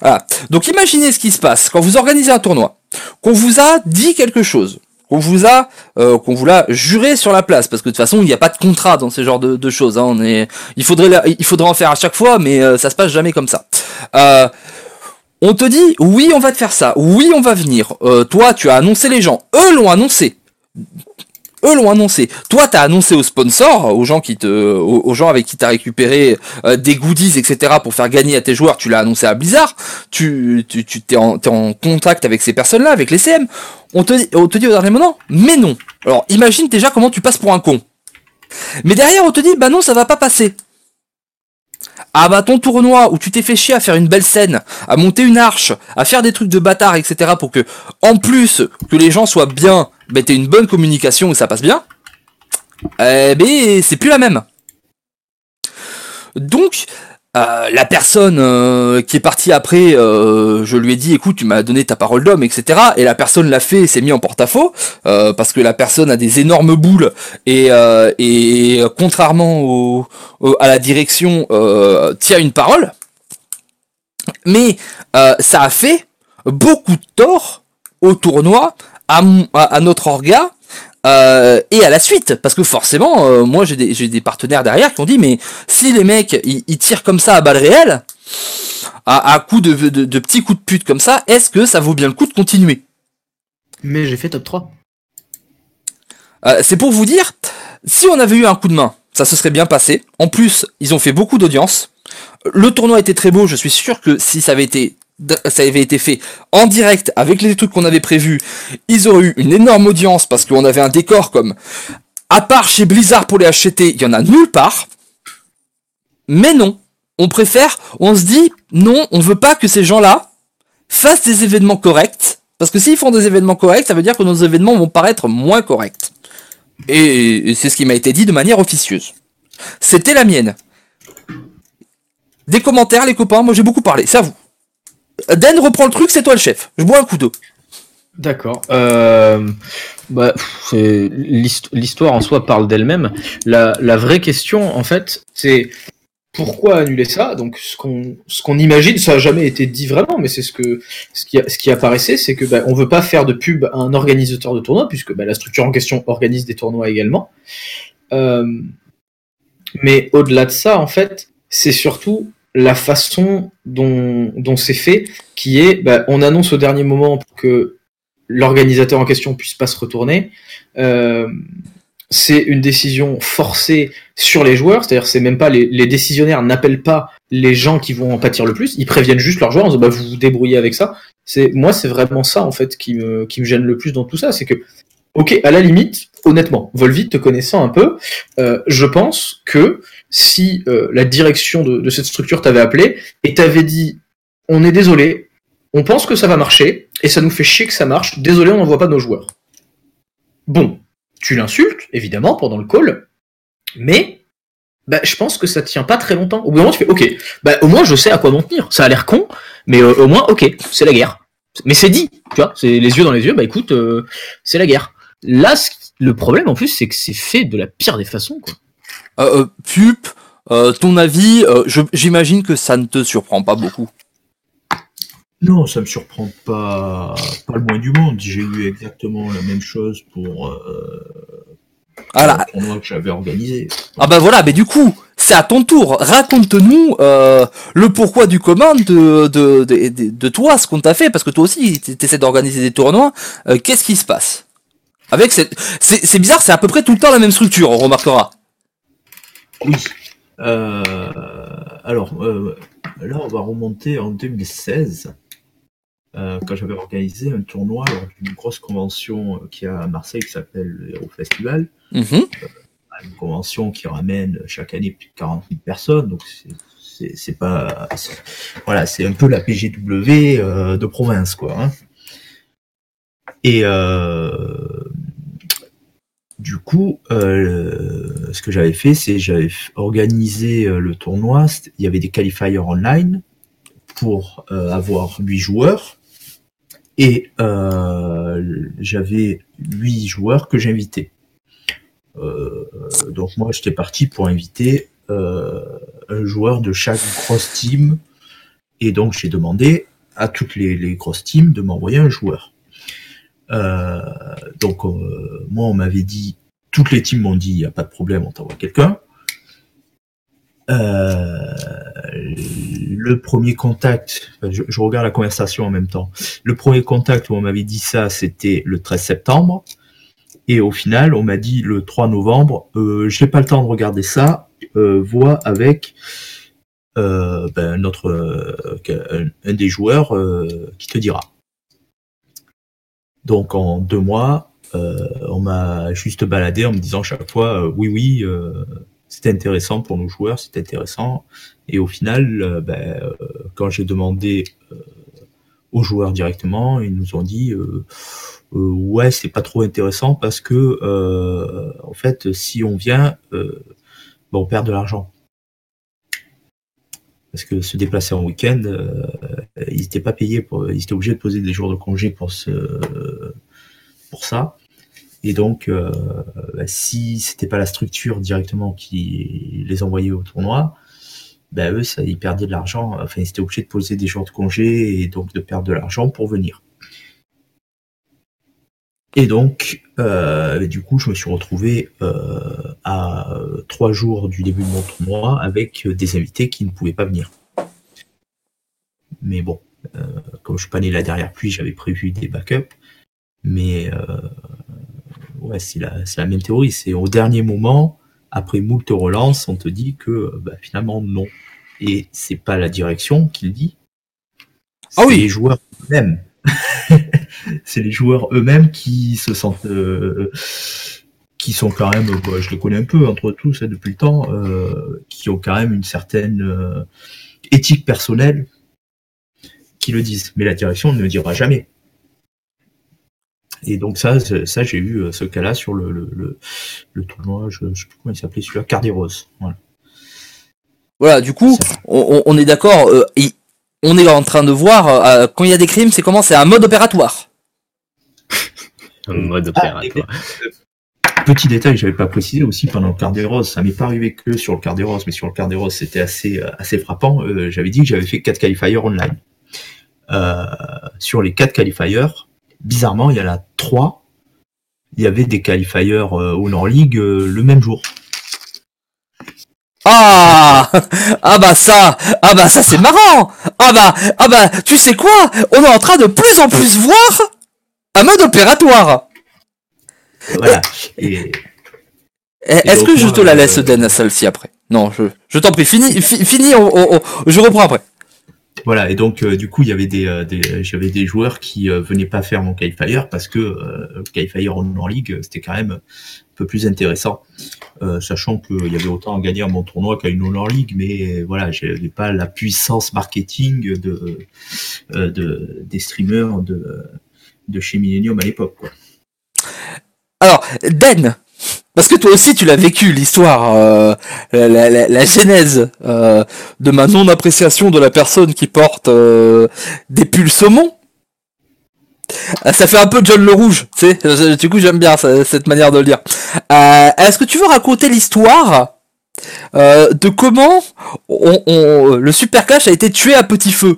Voilà. Donc imaginez ce qui se passe quand vous organisez un tournoi, qu'on vous a dit quelque chose, qu'on vous a, euh, qu'on vous l'a juré sur la place, parce que de toute façon il n'y a pas de contrat dans ce genre de, choses. Hein. On est, il faudrait, il faudrait en faire à chaque fois, mais euh, ça se passe jamais comme ça. Euh, on te dit oui on va te faire ça, oui on va venir. Euh, toi tu as annoncé les gens, eux l'ont annoncé. Eux l'ont annoncé. Toi, t'as annoncé aux sponsors, aux gens qui te, aux, gens avec qui t'as récupéré euh, des goodies, etc. pour faire gagner à tes joueurs. Tu l'as annoncé à Blizzard. Tu, tu, tu t'es en, contact avec ces personnes-là, avec les CM. On te, on te dit au dernier moment, mais non. Alors, imagine déjà comment tu passes pour un con. Mais derrière, on te dit, bah non, ça va pas passer. Ah bah ton tournoi où tu t'es fait chier à faire une belle scène, à monter une arche, à faire des trucs de bâtard, etc. pour que, en plus, que les gens soient bien, bah t'aies une bonne communication et ça passe bien. Eh ben c'est plus la même. Donc, euh, la personne euh, qui est partie après, euh, je lui ai dit, écoute, tu m'as donné ta parole d'homme, etc. Et la personne l'a fait, et s'est mis en porte-à-faux, parce que la personne a des énormes boules, et, et contrairement à la direction, tient une parole. Mais ça a fait beaucoup de tort au tournoi, à, mon- à, à notre orga, euh, et à la suite, parce que forcément, euh, moi j'ai des, j'ai des partenaires derrière qui ont dit, mais si les mecs ils, ils tirent comme ça à balles réelles, à, à coups de, de, de petits coups de pute comme ça, est-ce que ça vaut bien le coup de continuer? Mais j'ai fait top 3. Euh, C'est pour vous dire, si on avait eu un coup de main, ça se serait bien passé. En plus, ils ont fait beaucoup d'audience. Le tournoi était très beau, je suis sûr que si ça avait été ça avait été fait en direct avec les trucs qu'on avait prévus, ils auraient eu une énorme audience parce qu'on avait un décor comme à part chez Blizzard pour les HCT, il y en a nulle part. Mais non, on préfère, on se dit non, on veut pas que ces gens-là fassent des événements corrects parce que s'ils font des événements corrects, ça veut dire que nos événements vont paraître moins corrects. Et c'est ce qui m'a été dit de manière officieuse. C'était la mienne. Des commentaires, les copains, moi j'ai beaucoup parlé, c'est à vous. Dan reprend le truc, c'est toi le chef. Je bois un coup d'eau. D'accord. Euh, bah, l'histoire en soi parle d'elle-même. La, vraie question, en fait, c'est pourquoi annuler ça? Donc, ce qu'on imagine, ça a jamais été dit vraiment, mais c'est ce ce qui apparaissait, c'est que bah, on veut pas faire de pub à un organisateur de tournoi, puisque bah, la structure en question organise des tournois également. Euh, mais au-delà de ça, en fait, c'est surtout la façon dont, dont c'est fait, qui est, bah, on annonce au dernier moment pour que l'organisateur en question puisse pas se retourner. Euh, c'est une décision forcée sur les joueurs, c'est-à-dire c'est même pas les, les décisionnaires n'appellent pas les gens qui vont en pâtir le plus, ils préviennent juste leurs joueurs en disant bah, vous vous débrouillez avec ça. C'est moi c'est vraiment ça en fait qui me qui me gêne le plus dans tout ça, c'est que ok à la limite honnêtement Volvit te connaissant un peu, euh, je pense que si euh, la direction de, cette structure t'avait appelé et t'avait dit on est désolé, on pense que ça va marcher et ça nous fait chier que ça marche. Désolé, on n'envoie pas nos joueurs. Bon, tu l'insultes évidemment pendant le call, mais bah, je pense que ça tient pas très longtemps. Au bout d'un moment, tu fais OK. Bah, au moins, je sais à quoi m'en tenir. Ça a l'air con, mais euh, au moins, OK, c'est la guerre. Mais c'est dit, tu vois, c'est les yeux dans les yeux, bah écoute, euh, c'est la guerre. Là, le problème en plus, c'est que c'est fait de la pire des façons, quoi. Euh, euh, Pup, euh, ton avis, euh, j'imagine que ça ne te surprend pas beaucoup. Non, ça me surprend pas, pas le moins du monde. J'ai eu exactement la même chose pour euh, le tournoi que j'avais organisé. Ah bah voilà, mais du coup, c'est à ton tour. Raconte-nous euh, le pourquoi du comment de, de, de, de, de toi, ce qu'on t'a fait, parce que toi aussi, tu essaies d'organiser des tournois. Euh, Qu'est-ce qui se passe? Avec cette... C'est bizarre, c'est à peu près tout le temps la même structure, on remarquera. Oui. Euh, alors, euh, là, on va remonter en 2016, euh, quand j'avais organisé un tournoi lors d'une grosse convention euh, qui a à Marseille qui s'appelle le Hero Festival. Mhm. Une convention qui ramène chaque année plus de 40 000 personnes, donc c'est- pas. Voilà, c'est un peu la PGW de province, quoi. hein. Et euh, du coup, euh, ce que j'avais fait, c'est j'avais organisé euh, le tournoi. Il y avait des qualifiers online pour euh, avoir huit joueurs. Et j'avais huit joueurs que j'invitais. Donc moi, j'étais parti pour inviter un joueur de chaque grosse team. Et donc j'ai demandé à toutes les, les grosses teams de m'envoyer un joueur. Euh, donc euh, moi on m'avait dit, toutes les teams m'ont dit, il n'y a pas de problème, on t'envoie quelqu'un. Euh, le premier contact, je, je regarde la conversation en même temps. Le premier contact où on m'avait dit ça, c'était le 13 septembre. Et au final, on m'a dit le 3 novembre, euh, j'ai pas le temps de regarder ça, euh, vois avec euh, ben, notre un, des joueurs qui te dira. Donc en deux mois, euh, on m'a juste baladé en me disant chaque fois euh, oui oui euh, c'était intéressant pour nos joueurs, c'était intéressant. Et au final, ben, euh, quand j'ai demandé euh, aux joueurs directement, ils nous ont dit ouais c'est pas trop intéressant parce que en fait si on vient, ben, on perd de l'argent. Parce que se déplacer en week-end, ils n'étaient pas payés, pour, ils étaient obligés de poser des jours de congé pour ce, pour ça. Et donc, euh, bah, si c'était pas la structure directement qui les envoyait au tournoi, ben eux, ils perdaient de l'argent. Enfin, ils étaient obligés de poser des jours de congé et donc de perdre de l'argent pour venir. Et donc, euh, du coup, je me suis retrouvé euh, à trois jours du début de mon tournoi avec des invités qui ne pouvaient pas venir. Mais bon, euh, comme je suis pas né la dernière pluie, j'avais prévu des backups. Mais euh, ouais, c'est la, c'est la même théorie. C'est au dernier moment, après moult relances, on te dit que bah, finalement non. Et c'est pas la direction qui le dit. Ah oui. Les joueurs eux-mêmes. c'est les joueurs eux-mêmes qui se sentent, euh, qui sont quand même, bah, je les connais un peu entre tous hein, depuis le temps, euh, qui ont quand même une certaine euh, éthique personnelle, qui le disent. Mais la direction ne le dira jamais. Et donc ça, ça j'ai eu ce cas-là sur le, le, le, le tournoi, je, je sais plus comment il s'appelait celui-là, Carderos. Voilà. Voilà, du coup, on, est d'accord, euh, on est en train de voir, euh, quand il y a des crimes, c'est comment? C'est un mode opératoire. Un mode Ah, opératoire. Petit détail, j'avais pas précisé aussi pendant le Carderos, ça m'est pas arrivé que sur le Carderos, mais sur le Carderos c'était assez euh, assez frappant. Euh, j'avais dit que j'avais fait quatre qualifiers online. Euh, sur les quatre qualifiers, bizarrement, il y en a trois. Il y avait des qualifiers euh, au Nord League euh, le même jour. Ah Ah bah ça Ah bah ça c'est marrant Ah bah Ah bah tu sais quoi? On est en train de plus en plus voir un mode opératoire Voilà. Et Eh, Est-ce que je te la laisse, euh, Den, celle-ci après? Non, je, je t'en prie, fini, fi- fini, on- on- on- je reprends après. Voilà, et donc euh, du coup, il y avait des, euh, des j'avais des joueurs qui euh, venaient pas faire mon qualifier parce que euh, qualifier en, ligue, euh, c'était quand même un peu plus intéressant, sachant qu'il y avait autant à gagner à mon tournoi qu'à une en ligue, mais voilà, j'avais pas la puissance marketing de, de des streamers de de chez Millennium à l'époque. quoi. Alors, Den, parce que toi aussi tu l'as vécu, l'histoire, euh, la, la- la- la genèse euh, de ma non-appréciation de la personne qui porte euh, des pulls saumon. Euh, Ça fait un peu John le Rouge, tu sais. Du coup, j'aime bien cette manière de le dire. Est-ce que tu veux raconter l'histoire de comment on, on- le Super Clash a été tué à petit feu?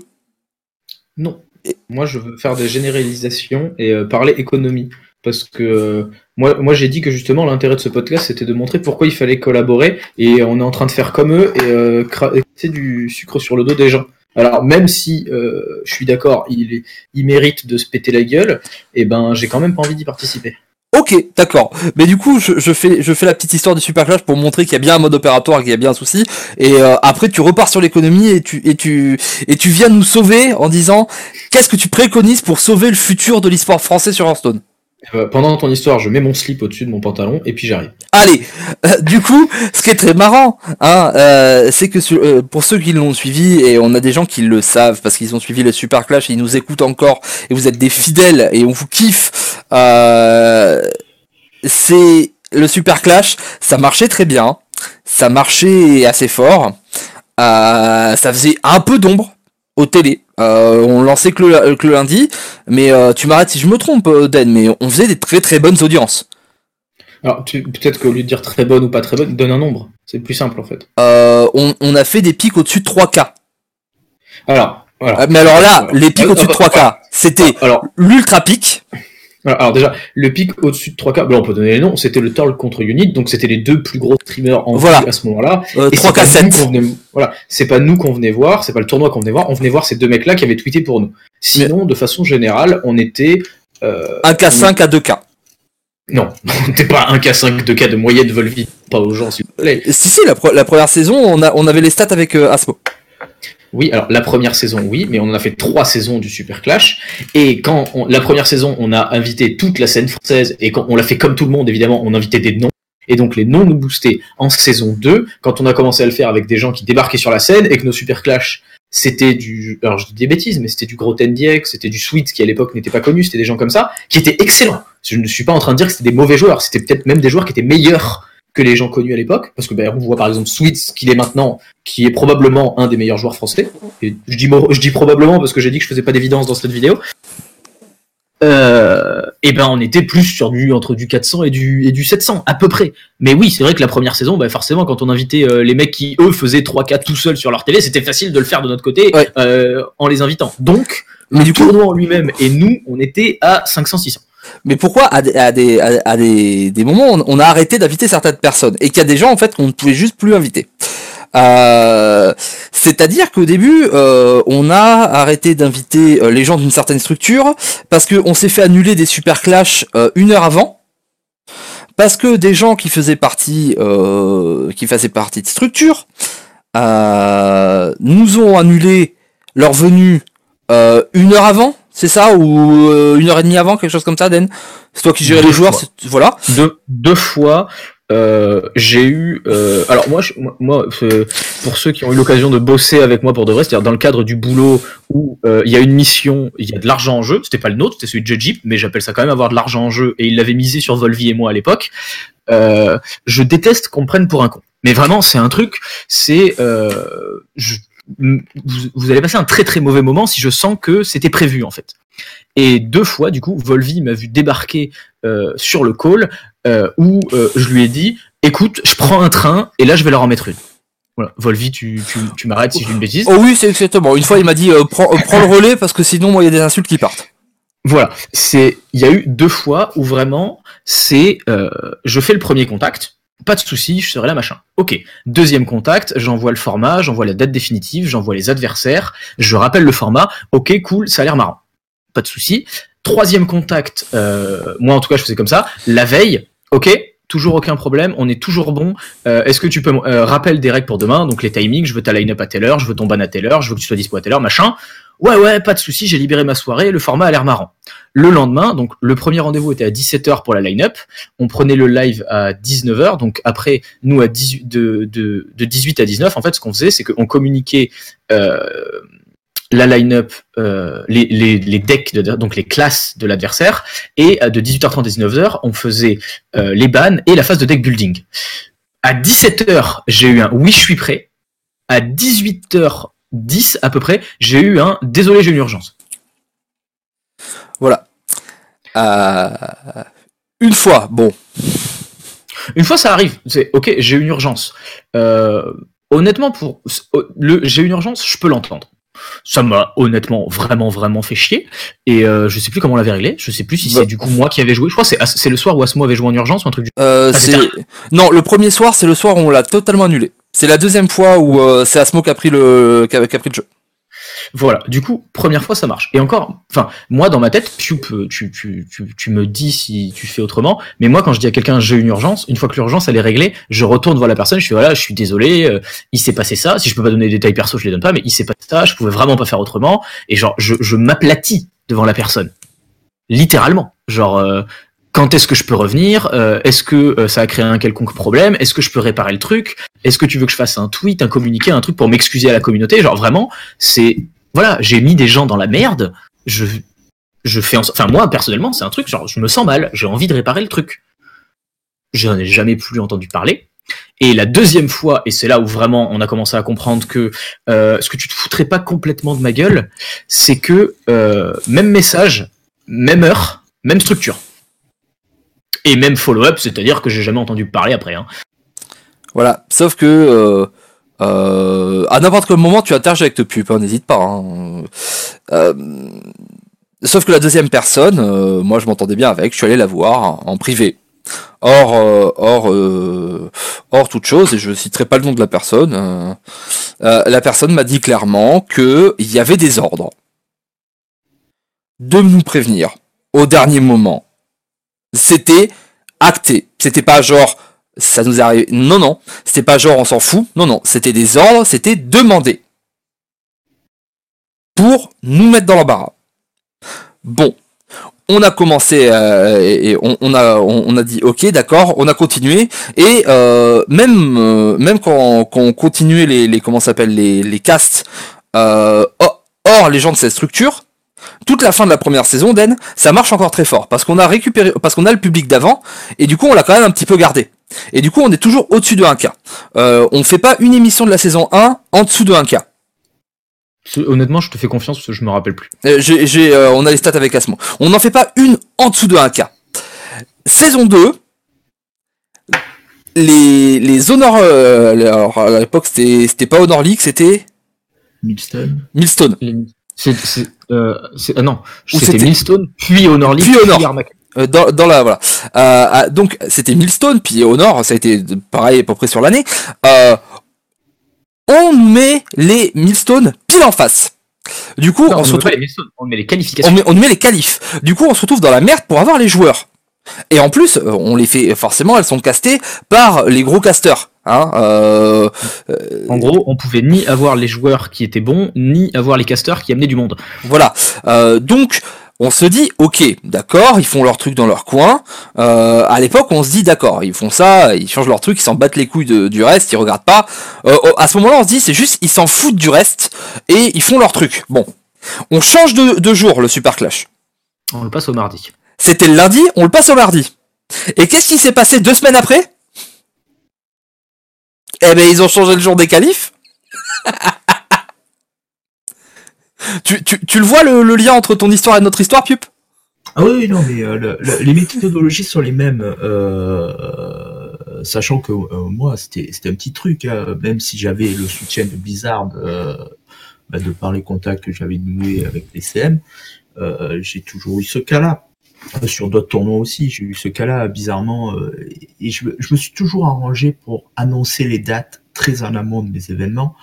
Non. Moi, je veux faire des généralisations et parler économie. Parce que euh, moi, moi j'ai dit que justement, l'intérêt de ce podcast, c'était de montrer pourquoi il fallait collaborer. Et on est en train de faire comme eux et euh, du sucre sur le dos des gens. Alors, même si euh, je suis d'accord, il, il mérite de se péter la gueule, et ben, j'ai quand même pas envie d'y participer. Ok, d'accord. Mais du coup, je, je fais, je fais la petite histoire du Super Clash pour montrer qu'il y a bien un mode opératoire, qu'il y a bien un souci. Et euh, après, tu repars sur l'économie et tu, et tu, et tu viens nous sauver en disant qu'est-ce que tu préconises pour sauver le futur de l'e-sport français sur Hearthstone? Euh, pendant ton histoire, je mets mon slip au-dessus de mon pantalon et puis j'arrive. Allez, euh, du coup, ce qui est très marrant, hein, euh, c'est que euh, pour ceux qui l'ont suivi, et on a des gens qui le savent parce qu'ils ont suivi le Super Clash et ils nous écoutent encore, et vous êtes des fidèles et on vous kiffe, c'est le Super Clash, ça marchait très bien, ça marchait assez fort, ça faisait un peu d'ombre aux télé. Euh, on lançait que le, que le lundi, mais euh, tu m'arrêtes si je me trompe, euh, Den, mais on faisait des très très bonnes audiences. Alors, tu- peut-être qu'au lieu de dire très bonne ou pas très bonne, donne un nombre. C'est plus simple en fait. Euh, on, on a fait des pics au-dessus de 3K. Alors, voilà. Mais alors là, les pics au-dessus de euh, 3K, c'était Alors, l'ultra pic. Alors, alors déjà, le pic au-dessus de 3K, bon, on peut donner les noms, c'était le Torl contre Unit, donc c'était les deux plus gros streamers en Voilà. vue à ce moment-là. Euh, Et c'est pas nous 3K7. qu'on venait- Voilà, c'est pas nous qu'on venait voir, c'est pas le tournoi qu'on venait voir, on venait voir ces deux mecs-là qui avaient tweeté pour nous. Sinon, de façon générale, on était... Euh, 1K5 à 2K. non, on n'était pas 1K5, 2K de moyenne Volvi, pas aux gens, s'il vous plaît. Si, si, la, pre- la première saison, on, a, on avait les stats avec euh, Asmo. Oui, alors la première saison, oui, mais on en a fait trois saisons du Super Clash. Et quand on- la première saison, on a invité toute la scène française, et quand on l'a fait comme tout le monde, évidemment, on invitait des noms. Et donc les noms nous boostaient en saison 2, quand on a commencé à le faire avec des gens qui débarquaient sur la scène, et que nos Super Clash, c'était du... Alors je dis des bêtises, mais c'était du gros NDX, c'était du Sweet, qui à l'époque n'était pas connu, c'était des gens comme ça, qui étaient excellents. Je ne suis pas en train de dire que c'était des mauvais joueurs, c'était peut-être même des joueurs qui étaient meilleurs que les gens connus à l'époque, parce que ben, on voit par exemple Sweet, qu'il est maintenant, qui est probablement un des meilleurs joueurs français. Et je dis, mo- je dis probablement parce que j'ai dit que je faisais pas d'évidence dans cette vidéo. Euh, et ben on était plus sur du entre du 400 et du et du 700 à peu près. Mais oui, c'est vrai que la première saison, bah forcément quand on invitait euh, les mecs qui eux faisaient 3 4 tout seuls sur leur télé, c'était facile de le faire de notre côté Ouais. euh, en les invitant. Donc Mais le du coup, tournoi en lui-même et nous, on était à 500 600. Mais pourquoi à des, à des, à, des, des moments, on, a arrêté d'inviter certaines personnes et qu'il y a des gens en fait qu'on ne pouvait juste plus inviter? Euh, C'est-à-dire qu'au début, euh, on a arrêté d'inviter euh, les gens d'une certaine structure parce qu'on s'est fait annuler des super clash euh, une heure avant. Parce que des gens qui faisaient partie, euh, qui faisaient partie de structure, euh, nous ont annulé leur venue une heure avant, c'est ça ou euh, une heure et demie avant, quelque chose comme ça, Den C'est toi qui gérais les joueurs, voilà. deux, deux fois, euh, j'ai eu. euh, alors moi, je- moi, euh, pour ceux qui ont eu l'occasion de bosser avec moi pour de vrai, c'est-à-dire dans le cadre du boulot où euh, il y a une mission, il y a de l'argent en jeu. C'était pas le nôtre, c'était celui de Jeep, mais j'appelle ça quand même avoir de l'argent en jeu. Et il l'avait misé sur Volvi et moi à l'époque. Euh, je déteste qu'on me prenne pour un con. Mais vraiment, c'est un truc. C'est euh, je- vous, vous allez passer un très très mauvais moment si je sens que c'était prévu en fait. Et deux fois, du coup, Volvi m'a vu débarquer euh, sur le call euh, où euh, je lui ai dit écoute, je prends un train et là je vais leur en mettre une. Voilà, Volvi, tu, tu, tu m'arrêtes si je dis une bêtise. Oh oui, c'est exactement. Une fois, il m'a dit prends, prends le relais parce que sinon, moi, il y a des insultes qui partent. Voilà, c'est il y a eu deux fois où vraiment c'est je fais le premier contact, pas de souci, je serai là machin. Ok, deuxième contact, j'envoie le format, j'envoie la date définitive, j'envoie les adversaires, je rappelle le format. Ok, cool, ça a l'air marrant, pas de souci. Troisième contact, euh, moi en tout cas je faisais comme ça. La veille, ok, toujours aucun problème, on est toujours bon. Euh, Est-ce que tu peux euh, rappel des règles pour demain, donc les timings, je veux ta line-up à telle heure, je veux ton ban à telle heure, je veux que tu sois dispo à telle heure, machin. Ouais, ouais, pas de souci, j'ai libéré ma soirée, le format a l'air marrant. Le lendemain, donc le premier rendez-vous était à 17h pour la line-up. On prenait le live à 19h. Donc après, nous à 18, de, de, de 18 à 19, en fait, ce qu'on faisait, c'est qu'on communiquait euh, la line-up, euh, les, les, les decks, de, donc les classes de l'adversaire. Et euh, de 18h30 à 19h, on faisait euh, les bans et la phase de deck building. À 17h, j'ai eu un oui, je suis prêt. À 18h10 à peu près, j'ai eu un désolé, j'ai une urgence. Voilà. Euh, une fois, bon. Une fois, ça arrive. C'est ok, j'ai une urgence. Euh, honnêtement, pour le j'ai une urgence, je peux l'entendre. Ça m'a honnêtement vraiment vraiment fait chier et euh, je sais plus comment on l'avait réglé. Je sais plus si Bah. c'est du coup moi qui avais joué. Je crois que c'est c'est le soir où Asmo avait joué en urgence ou un truc du. Euh, Ah, non, le premier soir, c'est le soir où on l'a totalement annulé. C'est la deuxième fois où euh, c'est Asmo qui a pris le qui a, qui a pris le jeu. Voilà. Du coup, première fois ça marche. Et encore, enfin moi dans ma tête, tu tu, tu, tu, me dis si tu fais autrement. Mais moi quand je dis à quelqu'un j'ai une urgence, une fois que l'urgence elle est réglée, je retourne voir la personne. Je fais voilà, je suis désolé, euh, il s'est passé ça. Si je peux pas donner des détails perso, je les donne pas. Mais il s'est passé ça. Je pouvais vraiment pas faire autrement. Et genre je, je m'aplatis devant la personne, littéralement. Genre euh, quand est-ce que je peux revenir Euh, Est-ce que euh, ça a créé un quelconque problème Est-ce que je peux réparer le truc Est-ce que tu veux que je fasse un tweet, un communiqué, un truc pour m'excuser à la communauté Genre vraiment, c'est voilà, j'ai mis des gens dans la merde. Je je fais en... enfin moi personnellement, c'est un truc genre je me sens mal, j'ai envie de réparer le truc. J'en ai jamais plus entendu parler. Et la deuxième fois, et c'est là où vraiment on a commencé à comprendre que euh, ce que tu te foutrais pas complètement de ma gueule, c'est que même message, même heure, même structure. Et même follow-up, c'est-à-dire que j'ai jamais entendu parler après. Hein. Voilà. Sauf que euh, euh, à n'importe quel moment, tu interagis avec te pub, hein, n'hésite pas. hein. Euh, sauf que la deuxième personne, euh, moi je m'entendais bien avec, je suis allé la voir en privé. Or, euh, or, euh, or toute chose, et je citerai pas le nom de la personne. la personne m'a dit clairement que il y avait des ordres de nous prévenir au dernier moment. C'était acté. C'était pas genre ça nous arrive. Non, non. C'était pas genre on s'en fout. Non, non. C'était des ordres, c'était demandé. Pour nous mettre dans l'embarras. Bon. On a commencé euh, et on, a on, a dit ok d'accord on a continué et euh, même euh, même quand, quand on continuait les, les comment s'appelle les les casts hors- hors les gens de cette structure toute la fin de la première saison d'En ça marche encore très fort parce qu'on a récupéré parce qu'on a le public d'avant et du coup on l'a quand même un petit peu gardé et du coup, on est toujours au-dessus de 1K. Euh, on fait pas une émission de la saison 1 en dessous de 1K. C'est- Honnêtement, je te fais confiance parce que je me rappelle plus. Euh, j'ai, j'ai, euh, on a les stats avec Asmo. On n'en fait pas une en dessous de 1K. Saison 2, les, les Honor... euh, les- alors, à l'époque, c'était, c'était pas Honor League, c'était Milestone. Millstone. C'est, c'est, euh, c'est- ah non, c'était c'était- Millstone, puis Honor League, Puis Honor. Armac. Euh, dans, dans la voilà. Euh, ah, donc c'était Millstone puis Honor, ça a été pareil à peu près sur l'année. Euh, on met les Millstone pile en face. Du coup, Non, on, on, se retrouve, on met les on qualifications. met, on met les qualifs. Du coup, on se retrouve dans la merde pour avoir les joueurs. Et en plus, euh, on les fait forcément, elles sont castées par les gros casteurs. Hein, euh, En gros, on pouvait ni avoir les joueurs qui étaient bons, ni avoir les casteurs qui amenaient du monde. Voilà. Euh, donc, on se dit, ok, d'accord, ils font leur truc dans leur coin. Euh, à l'époque, on se dit, d'accord, ils font ça, ils changent leur truc, ils s'en battent les couilles de- du reste, ils regardent pas. Euh, à ce moment-là, on se dit, c'est juste, ils s'en foutent du reste et ils font leur truc. Bon, on change de, de jour le Super Clash. On le passe au mardi. C'était le lundi, on le passe au mardi. Et qu'est-ce qui s'est passé deux semaines après? Eh ben, ils ont changé le jour des qualifs. tu, tu, tu le vois le, lien entre ton histoire et notre histoire, Pup? Ah oui, non, mais euh, le- le- les méthodologies sont les mêmes. euh, sachant que euh, moi, c'était un petit truc, hein, même si j'avais le soutien de Blizzard euh, bah, de par les contacts que j'avais noués avec les CM, euh, j'ai toujours eu ce cas-là. Euh, Sur d'autres tournois aussi, j'ai eu ce cas-là bizarrement, euh, et je, je me suis toujours arrangé pour annoncer les dates très en amont de mes événements,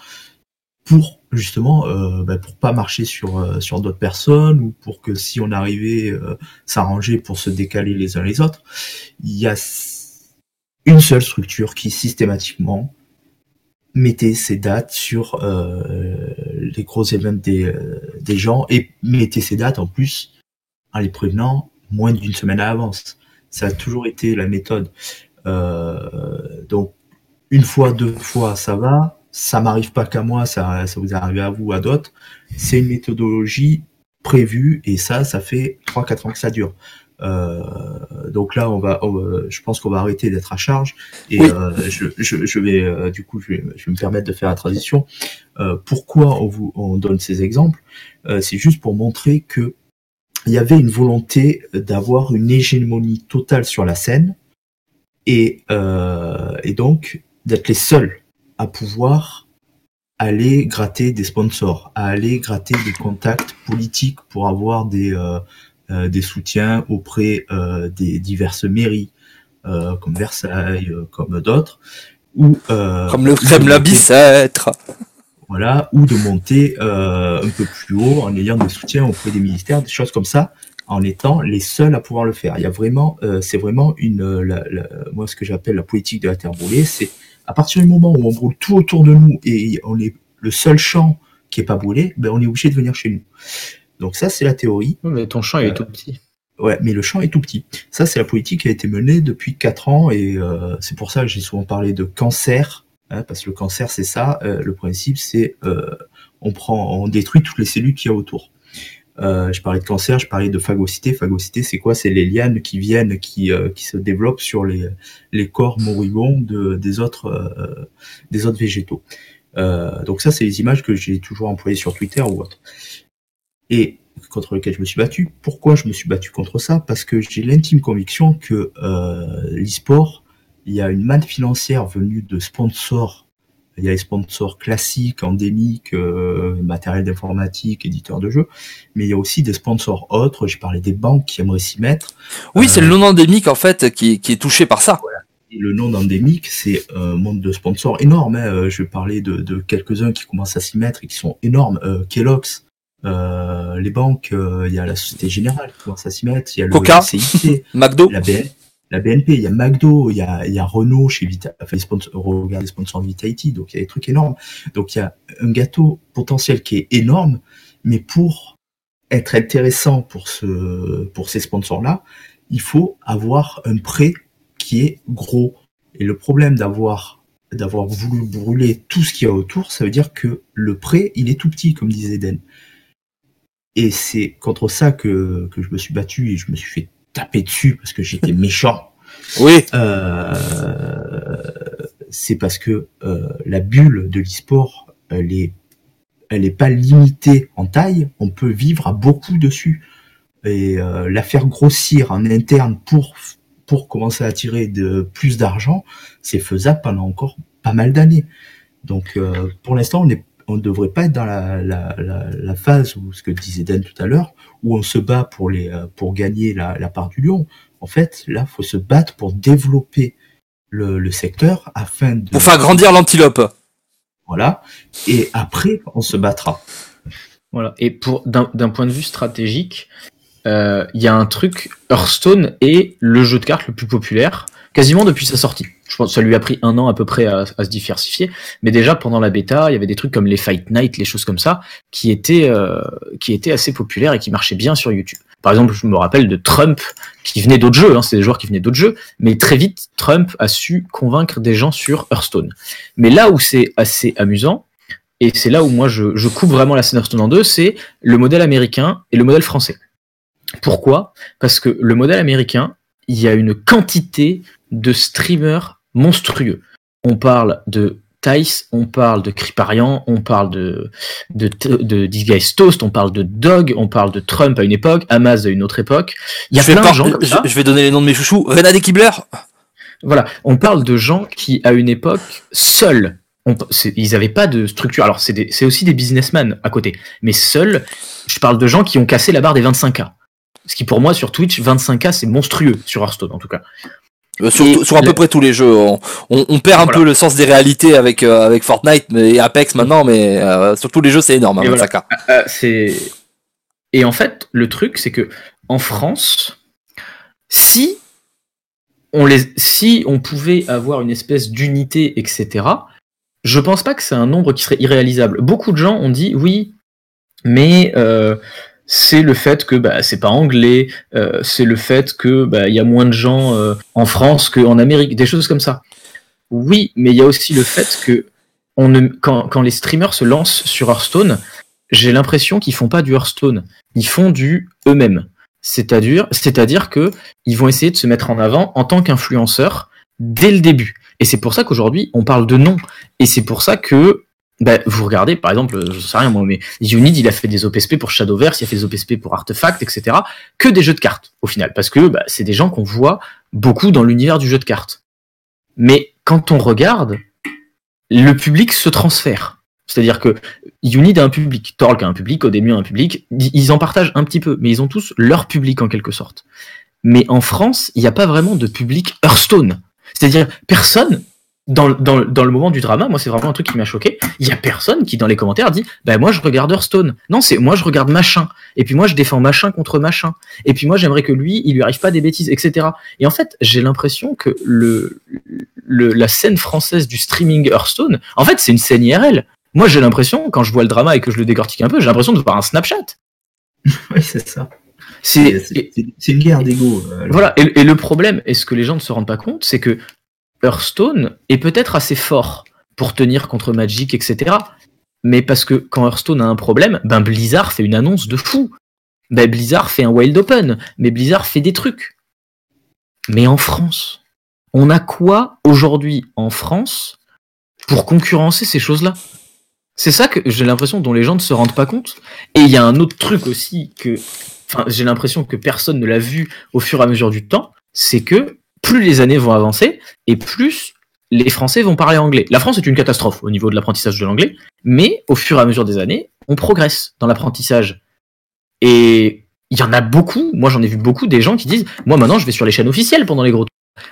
pour justement, euh, bah, pour pas marcher sur euh, sur d'autres personnes ou pour que si on arrivait euh, s'arranger pour se décaler les uns les autres, il y a une seule structure qui systématiquement mettait ses dates sur euh, les gros événements des, des gens et mettait ses dates en plus en les prévenant moins d'une semaine à l'avance. Ça a toujours été la méthode. Euh, donc une fois, deux fois, ça va. Ça m'arrive pas qu'à moi, ça, ça vous arrive à vous, à d'autres. C'est une méthodologie prévue et ça, ça fait 3-4 ans que ça dure. Euh, donc là, on va, on je pense qu'on va arrêter d'être à charge et Oui. euh, je, je, je vais, euh, du coup, je vais, je vais me permettre de faire la transition. Euh, pourquoi on vous, on donne ces exemples? Euh, C'est juste pour montrer que il y avait une volonté d'avoir une hégémonie totale sur la scène et, euh, et donc d'être les seuls à pouvoir aller gratter des sponsors, à aller gratter des contacts politiques pour avoir des, euh, euh, des soutiens auprès euh, des diverses mairies, euh, comme Versailles, euh, comme d'autres, ou euh, Comme le Kremlin Bicêtre. Voilà, ou de monter euh, un peu plus haut en ayant des soutiens auprès des ministères, des choses comme ça, en étant les seuls à pouvoir le faire. Il y a vraiment, euh, c'est vraiment une, euh, la- la- moi ce que j'appelle la politique de la terre brûlée, c'est à partir du moment où on brûle tout autour de nous et on est le seul champ qui est pas brûlé, ben on est obligé de venir chez nous. Donc ça c'est la théorie. Mais ton champ il est Euh, tout petit. Ouais, mais le champ est tout petit. Ça, c'est la politique qui a été menée depuis quatre ans et euh, c'est pour ça que j'ai souvent parlé de cancer, hein, parce que le cancer, c'est ça. euh, le principe, c'est euh, on prend, on détruit toutes les cellules qu'il y a autour. Euh, je parlais de cancer, je parlais de phagocité. Phagocité, c'est quoi? C'est les lianes qui viennent, qui, qui se développent sur les, les corps moribonds de, des autres euh, des autres végétaux. Donc ça, c'est les images que j'ai toujours employées sur Twitter ou autre. Et contre lequel je me suis battu. Pourquoi je me suis battu contre ça? Parce que j'ai l'intime conviction que l'e-sport, il y a une manne financière venue de sponsors. Il y a les sponsors classiques, endémiques, euh, matériel d'informatique, éditeurs de jeux, mais il y a aussi des sponsors autres. J'ai parlé des banques qui aimeraient s'y mettre. Oui, Euh, c'est le non endémique en fait qui, qui est touché par ça. Et le nom d'endémique, c'est un monde de sponsors énorme. hein. Euh, Je parler de, de quelques-uns qui commencent à s'y mettre et qui sont énormes. Euh, Kellogg's, euh, les banques, euh, il y a la Société Générale qui commence à s'y mettre, il y a le Coca. CIC, McDo. la, BN, la BNP, il y a McDo, il y a, il y a Renault chez Vita, enfin, les sponsors, les sponsors de Vitality, donc il y a des trucs énormes. Donc il y a un gâteau potentiel qui est énorme, mais pour être intéressant pour ce, pour ces sponsors-là, il faut avoir un prêt qui est gros. Et le problème d'avoir, d'avoir voulu brûler tout ce qu'il y a autour, ça veut dire que le prêt, il est tout petit, comme disait Eden. Et c'est contre ça que, que je me suis battu et je me suis fait taper dessus parce que j'étais méchant. Oui. Euh, c'est parce que euh, la bulle de l'e-sport, elle est, elle est pas limitée en taille. On peut vivre à beaucoup dessus et euh, la faire grossir en interne pour pour commencer à attirer de plus d'argent, c'est faisable pendant encore pas mal d'années. Donc euh, pour l'instant, on est on ne devrait pas être dans la, la, la, la phase où ce que disait Dan tout à l'heure, où on se bat pour les euh, pour gagner la, la part du lion. En fait, là, faut se battre pour développer le, le secteur afin de Pour faire grandir l'antilope. voilà. Et après, on se battra. Voilà. Et pour d'un d'un point de vue stratégique, il y a un truc. Hearthstone est le jeu de cartes le plus populaire quasiment depuis sa sortie. Je pense que ça lui a pris un an à peu près à, à se diversifier, mais déjà pendant la bêta, il y avait des trucs comme les Fight Night, les choses comme ça, qui étaient euh, qui étaient assez populaires et qui marchaient bien sur YouTube. Par exemple, je me rappelle de Trump qui venait d'autres jeux, hein, c'est des joueurs qui venaient d'autres jeux, mais très vite Trump a su convaincre des gens sur Hearthstone. Mais là où c'est assez amusant, et c'est là où moi je, je coupe vraiment la scène Hearthstone en deux, c'est le modèle américain et le modèle français. Pourquoi? Parce que le modèle américain, il y a une quantité de streamers monstrueux. On parle de Tice, on parle de Kriparian, on parle de, de, de, This Guy's Toast, on parle de Dog, on parle de Trump à une époque, Hamas à une autre époque. Il y a je, vais plein par- de gens comme je- ça. je vais donner les noms de mes chouchous. Renade Kibler. Voilà, on parle de gens qui, à une époque, seuls, on- ils n'avaient pas de structure. Alors, c'est aussi des businessmen à côté, mais seuls, je parle de gens qui ont cassé la barre des 25K. Ce qui, pour moi, sur Twitch, 25K, c'est monstrueux, sur Hearthstone en tout cas. Euh, sur, Et sur à peu près tous les jeux. On, on- on perd un Voilà. peu le sens des réalités avec, euh, avec Fortnite mais, et Apex maintenant, mais euh, sur tous les jeux, c'est énorme. hein, Et voilà. 25K. Euh, c'est et en fait le truc c'est que en France si on les si on pouvait avoir une espèce d'unité etc je pense pas que c'est un nombre qui serait irréalisable beaucoup de gens ont dit oui mais euh, c'est le fait que bah, c'est pas anglais euh, c'est le fait que bah, il y a moins de gens euh, en France qu'en Amérique des choses comme ça oui mais il y a aussi le fait que on ne, quand, quand les streamers se lancent sur Hearthstone j'ai l'impression qu'ils font pas du Hearthstone, ils font du eux-mêmes. C'est-à-dire, c'est-à-dire que ils vont essayer de se mettre en avant en tant qu'influenceurs dès le début. Et c'est pour ça qu'aujourd'hui on parle de nom. Et c'est pour ça que bah, vous regardez, par exemple, je sais rien moi, mais Unid, il a fait des OPSP pour Shadowverse, il a fait des OPSP pour Artefact, etc. Que des jeux de cartes, au final, parce que bah, c'est des gens qu'on voit beaucoup dans l'univers du jeu de cartes. Mais quand on regarde, le public se transfère. C'est-à-dire que Unid a un public, Torque a un public, Odemu a un public, ils en partagent un petit peu, mais ils ont tous leur public en quelque sorte. Mais en France, il n'y a pas vraiment de public Hearthstone. C'est-à-dire, personne dans, dans, dans, le moment du drama, moi c'est vraiment un truc qui m'a choqué. Il y a personne qui dans les commentaires dit bah moi je regarde Hearthstone. Non, c'est moi je regarde machin. Et puis moi je défends machin contre machin. Et puis moi j'aimerais que lui il lui arrive pas des bêtises, etc. Et en fait j'ai l'impression que le, le la scène française du streaming Hearthstone, en fait c'est une scène IRL. Moi j'ai l'impression quand je vois le drama et que je le décortique un peu, j'ai l'impression de voir un Snapchat. oui c'est ça. C'est une guerre d'ego. Euh, voilà. Et, et le problème, est-ce que les gens ne se rendent pas compte, c'est que Hearthstone est peut-être assez fort pour tenir contre Magic, etc. Mais parce que quand Hearthstone a un problème, ben Blizzard fait une annonce de fou. Ben Blizzard fait un Wild Open, mais Blizzard fait des trucs. Mais en France, on a quoi aujourd'hui en France pour concurrencer ces choses-là? C'est ça que j'ai l'impression dont les gens ne se rendent pas compte. Et il y a un autre truc aussi que, enfin, j'ai l'impression que personne ne l'a vu au fur et à mesure du temps, c'est que plus les années vont avancer et plus les Français vont parler anglais. La France est une catastrophe au niveau de l'apprentissage de l'anglais, mais au fur et à mesure des années, on progresse dans l'apprentissage. Et il y en a beaucoup, moi j'en ai vu beaucoup des gens qui disent Moi maintenant je vais sur les chaînes officielles pendant les gros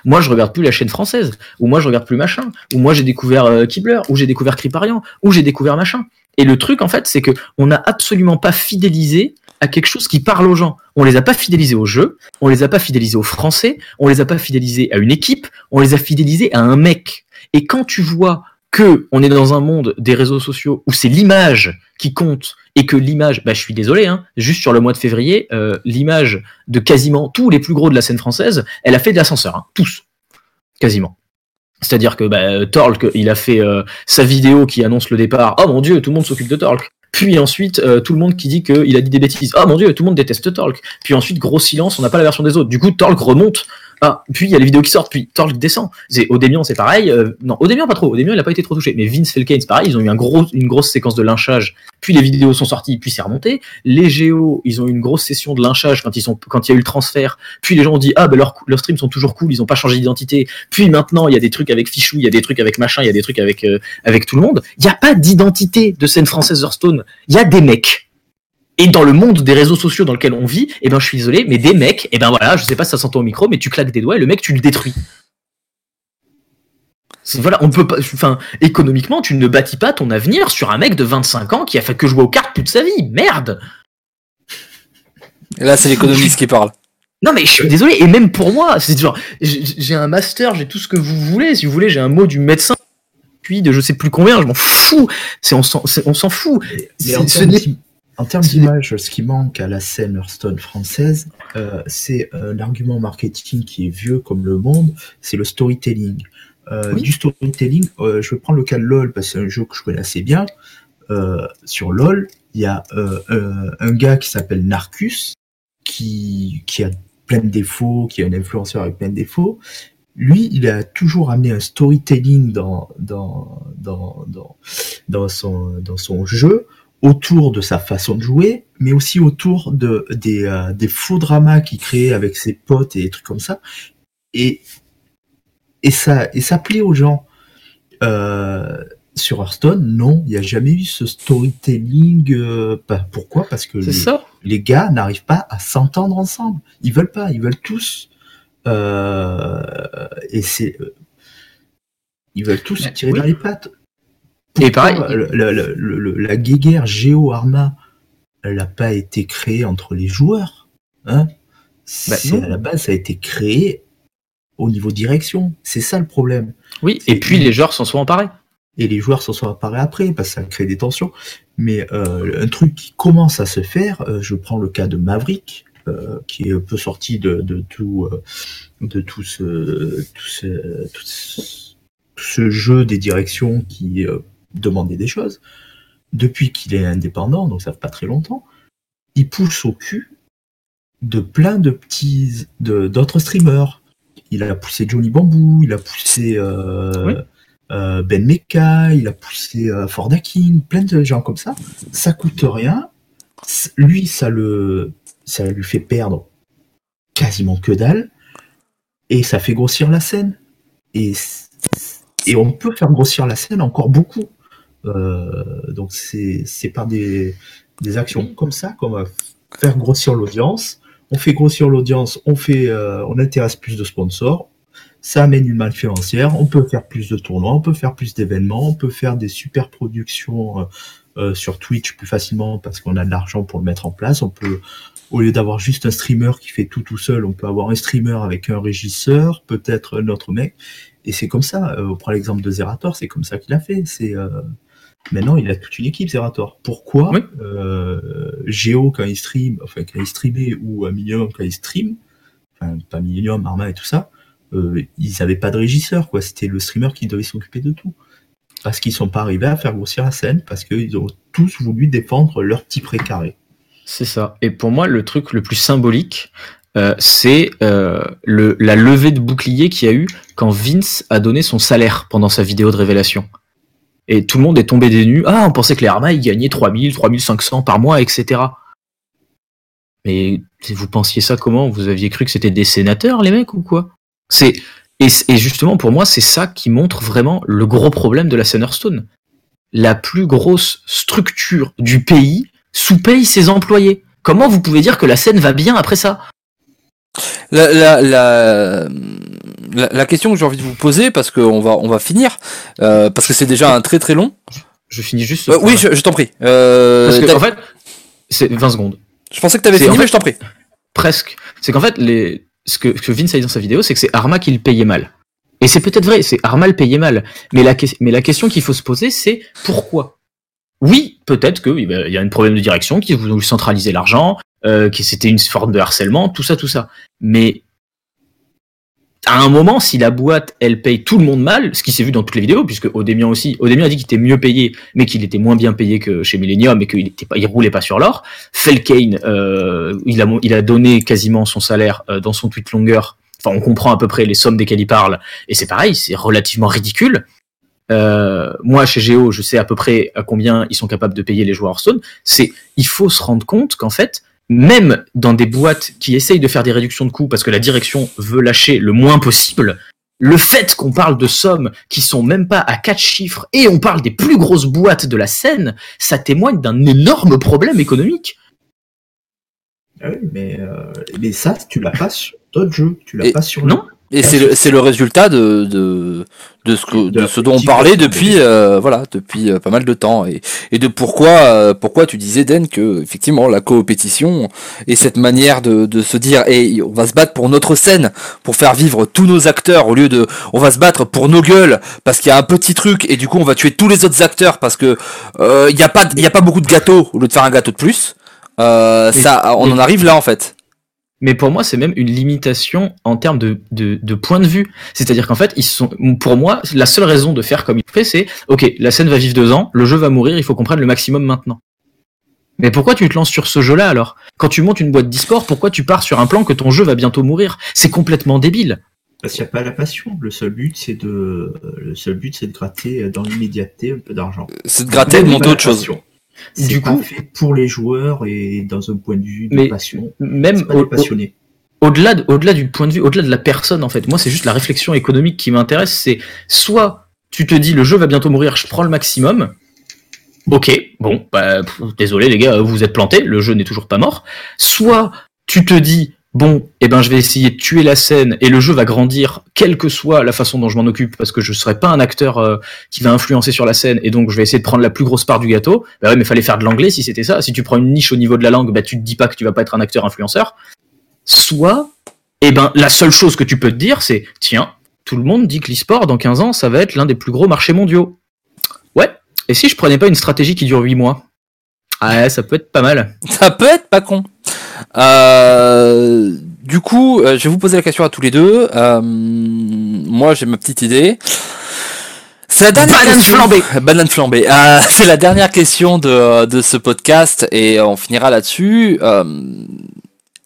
moi, je regarde plus la chaîne française, ou moi, je regarde plus machin, ou moi, j'ai découvert euh, Kibler, ou j'ai découvert Kriparian, ou j'ai découvert machin. Et le truc, en fait, c'est que on n'a absolument pas fidélisé à quelque chose qui parle aux gens. On les a pas fidélisés au jeu, on les a pas fidélisés aux Français, on les a pas fidélisés à une équipe, on les a fidélisés à un mec. Et quand tu vois que on est dans un monde des réseaux sociaux où c'est l'image qui compte et que l'image, bah je suis désolé, hein, juste sur le mois de février, euh, l'image de quasiment tous les plus gros de la scène française, elle a fait de l'ascenseur, hein, tous, quasiment. C'est-à-dire que bah, Torque, il a fait euh, sa vidéo qui annonce le départ. Oh mon dieu, tout le monde s'occupe de Torque. Puis ensuite, euh, tout le monde qui dit qu'il a dit des bêtises. Ah mon dieu, tout le monde déteste Torque. Puis ensuite, gros silence, on n'a pas la version des autres. Du coup, Torque remonte ah, puis il y a les vidéos qui sortent, puis Torque descend. C'est Odemian, c'est pareil. Euh, non, Odemian pas trop. Odemian il a pas été trop touché. Mais Vince Felkane, c'est pareil. Ils ont eu un gros, une grosse séquence de lynchage. Puis les vidéos sont sorties, puis c'est remonté. Les Géo, ils ont eu une grosse session de lynchage quand ils sont, quand il y a eu le transfert. Puis les gens ont dit ah ben leurs leurs streams sont toujours cool, ils ont pas changé d'identité. Puis maintenant il y a des trucs avec Fichou, il y a des trucs avec machin, il y a des trucs avec euh, avec tout le monde. Il y a pas d'identité de scène française Hearthstone. Il y a des mecs et dans le monde des réseaux sociaux dans lequel on vit, eh ben je suis désolé, mais des mecs, et eh ben voilà, je sais pas si ça s'entend au micro, mais tu claques des doigts et le mec tu le détruis. Voilà, on peut pas, enfin, économiquement, tu ne bâtis pas ton avenir sur un mec de 25 ans qui a fait que jouer aux cartes toute sa vie. Merde! Et là, c'est l'économiste qui parle. Non, mais je suis désolé, et même pour moi, c'est genre, j'ai un master, j'ai tout ce que vous voulez, si vous voulez, j'ai un mot du médecin, puis de je sais plus combien, je m'en fous, c'est, on s'en fout. En termes d'image, ce qui manque à la scène Hearthstone française, euh, c'est euh, l'argument marketing qui est vieux comme le monde, c'est le storytelling. Euh, Du storytelling, euh, je vais prendre le cas de LoL parce que c'est un jeu que je connais assez bien. Euh, sur LoL, il y a un gars qui s'appelle Narcus, qui, qui a plein de défauts, qui est un influenceur avec plein de défauts. Lui, il a toujours amené un storytelling dans, dans, dans, dans, dans, son, dans son jeu autour de sa façon de jouer, mais aussi autour de des, euh, des faux dramas qu'il crée avec ses potes et des trucs comme ça. Et et ça et ça plaît aux gens. Euh, sur Hearthstone, non, il n'y a jamais eu ce storytelling. Euh, bah, pourquoi? Parce que les, ça. les, gars n'arrivent pas à s'entendre ensemble. Ils veulent pas, ils veulent tous. Euh, et c'est, ils veulent tous se tirer dans les pattes. Et pareil, la guéguerre Géo-Arma, elle n'a pas été créée entre les joueurs. Hein bah, à la base, ça a été créé au niveau direction. C'est ça le problème. Oui, et puis les joueurs s'en sont emparés. Et les joueurs s'en sont emparés après, parce que ça crée des tensions. Mais euh, un truc qui commence à se faire, euh, je prends le cas de Maverick, euh, qui est un peu sorti de, tout, de tout ce, tout ce, jeu des directions qui demander des choses. Depuis qu'il est indépendant, donc ça fait pas très longtemps, il pousse au cul de plein de petits, d'autres streamers. Il a poussé Johnny Bamboo, il a poussé, euh, euh, Ben Mecca, il a poussé euh, Ford Hacking, plein de gens comme ça. Ça coûte rien. Lui, ça le, ça lui fait perdre quasiment que dalle. Et ça fait grossir la scène. Et on peut faire grossir la scène encore beaucoup. Euh, donc c'est par des, des actions comme ça qu'on va faire grossir l'audience. On fait grossir l'audience, on fait, euh, on intéresse plus de sponsors, ça amène une manne financière, on peut faire plus de tournois, on peut faire plus d'événements, on peut faire des super productions euh, euh, sur Twitch plus facilement parce qu'on a de l'argent pour le mettre en place. On peut, au lieu d'avoir juste un streamer qui fait tout tout seul, on peut avoir un streamer avec un régisseur, peut-être un autre mec. Et c'est comme ça. Euh, on prend l'exemple de Zerator, c'est comme ça qu'il a fait. C'est maintenant il a toute une équipe Zerator. Pourquoi Oui. euh, Géo quand il stream, enfin quand il streamait ou un Millennium quand il stream, enfin pas Millennium, Arma et tout ça, euh, ils avaient pas de régisseur quoi. C'était le streamer qui devait s'occuper de tout. Parce qu'ils sont pas arrivés à faire grossir la scène, parce qu'ils ont tous voulu défendre leur petit précaré. C'est ça. Et pour moi, le truc le plus symbolique, euh, c'est euh, le, la levée de bouclier qu'il y a eu quand Vince a donné son salaire pendant sa vidéo de révélation. Et tout le monde est tombé des nues. Ah, on pensait que les Arma, ils gagnaient 3000, 3500 par mois, etc. Mais vous pensiez ça comment? Vous aviez cru que c'était des sénateurs, les mecs, ou quoi? C'est et, justement, pour moi, c'est ça qui montre vraiment le gros problème de la scène. La plus grosse structure du pays sous-paye ses employés. Comment vous pouvez dire que la scène va bien après ça? La, la, la, la, la question que j'ai envie de vous poser, parce qu'on va, on va finir, euh, parce que c'est déjà un très très long. Je finis juste. Euh, oui, je, je t'en prie. Euh, Parce que, en fait, c'est 20 secondes. je pensais que t'avais fini, en fait- mais je t'en prie. Presque. C'est qu'en fait, les... ce, que, ce que Vince a dit dans sa vidéo, c'est que c'est Arma qui le payait mal. Et c'est peut-être vrai, c'est Arma le payait mal. Mais la, que- mais la question qu'il faut se poser, c'est pourquoi? Oui, peut-être qu'il y a un problème de direction, qu'ils voulaient centraliser l'argent, euh, que c'était une forme de harcèlement, tout ça, tout ça. Mais à un moment, si la boîte, elle paye tout le monde mal, ce qui s'est vu dans toutes les vidéos, puisque Odemian aussi, Odemian a dit qu'il était mieux payé, mais qu'il était moins bien payé que chez Millennium, et qu'il était pas, il roulait pas sur l'or. Felkane, euh, il a, il a donné quasiment son salaire euh, dans son tweet longueur. Enfin, on comprend à peu près les sommes desquelles il parle, et c'est pareil, c'est relativement ridicule. Euh, moi, chez Géo, je sais à peu près à combien ils sont capables de payer les joueurs Hearthstone. C'est, il faut se rendre compte qu'en fait, même dans des boîtes qui essayent de faire des réductions de coûts parce que la direction veut lâcher le moins possible, le fait qu'on parle de sommes qui sont même pas à quatre chiffres et on parle des plus grosses boîtes de la scène, ça témoigne d'un énorme problème économique. Ah oui, mais, euh, mais ça, tu l'as pas sur d'autres jeux. Tu l'as pas sur non. Et c'est le, c'est le résultat de, de, de ce, que, De ce dont on parlait de- depuis, euh, voilà, depuis euh, pas mal de temps. Et, et de pourquoi, euh, pourquoi tu disais, Den, que effectivement la coopétition et cette manière de, de se dire, hey, on va se battre pour notre scène, pour faire vivre tous nos acteurs, au lieu de, on va se battre pour nos gueules, parce qu'il y a un petit truc, et du coup on va tuer tous les autres acteurs, parce que euh, il n'y a, pas- il y a pas beaucoup de gâteaux, au lieu de faire un gâteau de plus. Euh, ça, on en arrive là en fait. Mais pour moi, c'est même une limitation en termes de, de, de point de vue. C'est-à-dire qu'en fait, ils sont, pour moi, la seule raison de faire comme il fait, c'est, ok, la scène va vivre deux ans, le jeu va mourir, il faut qu'on prenne le maximum maintenant. Mais pourquoi tu te lances sur ce jeu-là alors? Quand tu montes une boîte d'e-sport, pourquoi tu pars sur un plan que ton jeu va bientôt mourir? C'est complètement débile. Parce qu'il n'y a pas la passion. Le seul but, c'est de, le seul but, c'est de gratter dans l'immédiateté un peu d'argent. C'est de gratter et de monter autre chose. Du pas coup- fait pour les joueurs et dans un point de vue de Mais passion. Même pas au- au- au-delà de- au-delà du point de vue, au-delà de la personne en fait, moi c'est juste la réflexion économique qui m'intéresse. C'est soit tu te dis le jeu va bientôt mourir, je prends le maximum. Ok, bon, bah, pff, désolé les gars, vous êtes plantés, le jeu n'est toujours pas mort. Soit tu te dis bon, eh ben je vais essayer de tuer la scène et le jeu va grandir, quelle que soit la façon dont je m'en occupe, parce que je serai pas un acteur euh, qui va influencer sur la scène et donc je vais essayer de prendre la plus grosse part du gâteau. Bah ouais, mais fallait faire de l'anglais si c'était ça. Si tu prends une niche au niveau de la langue, bah tu te dis pas que tu vas pas être un acteur influenceur soit, eh ben, la seule chose que tu peux te dire, c'est, tiens, tout le monde dit que l'e-sport, dans 15 ans, ça va être l'un des plus gros marchés mondiaux. Ouais. Et si je prenais pas une stratégie qui dure 8 mois? Ah, ça peut être pas mal. Ça peut être pas con. Euh, du coup, euh, je vais vous poser la question à tous les deux. Euh, moi, j'ai ma petite idée. C'est la dernière Banane question. flambée. Banane flambée. Euh, c'est la dernière question de, de ce podcast et on finira là-dessus. Euh,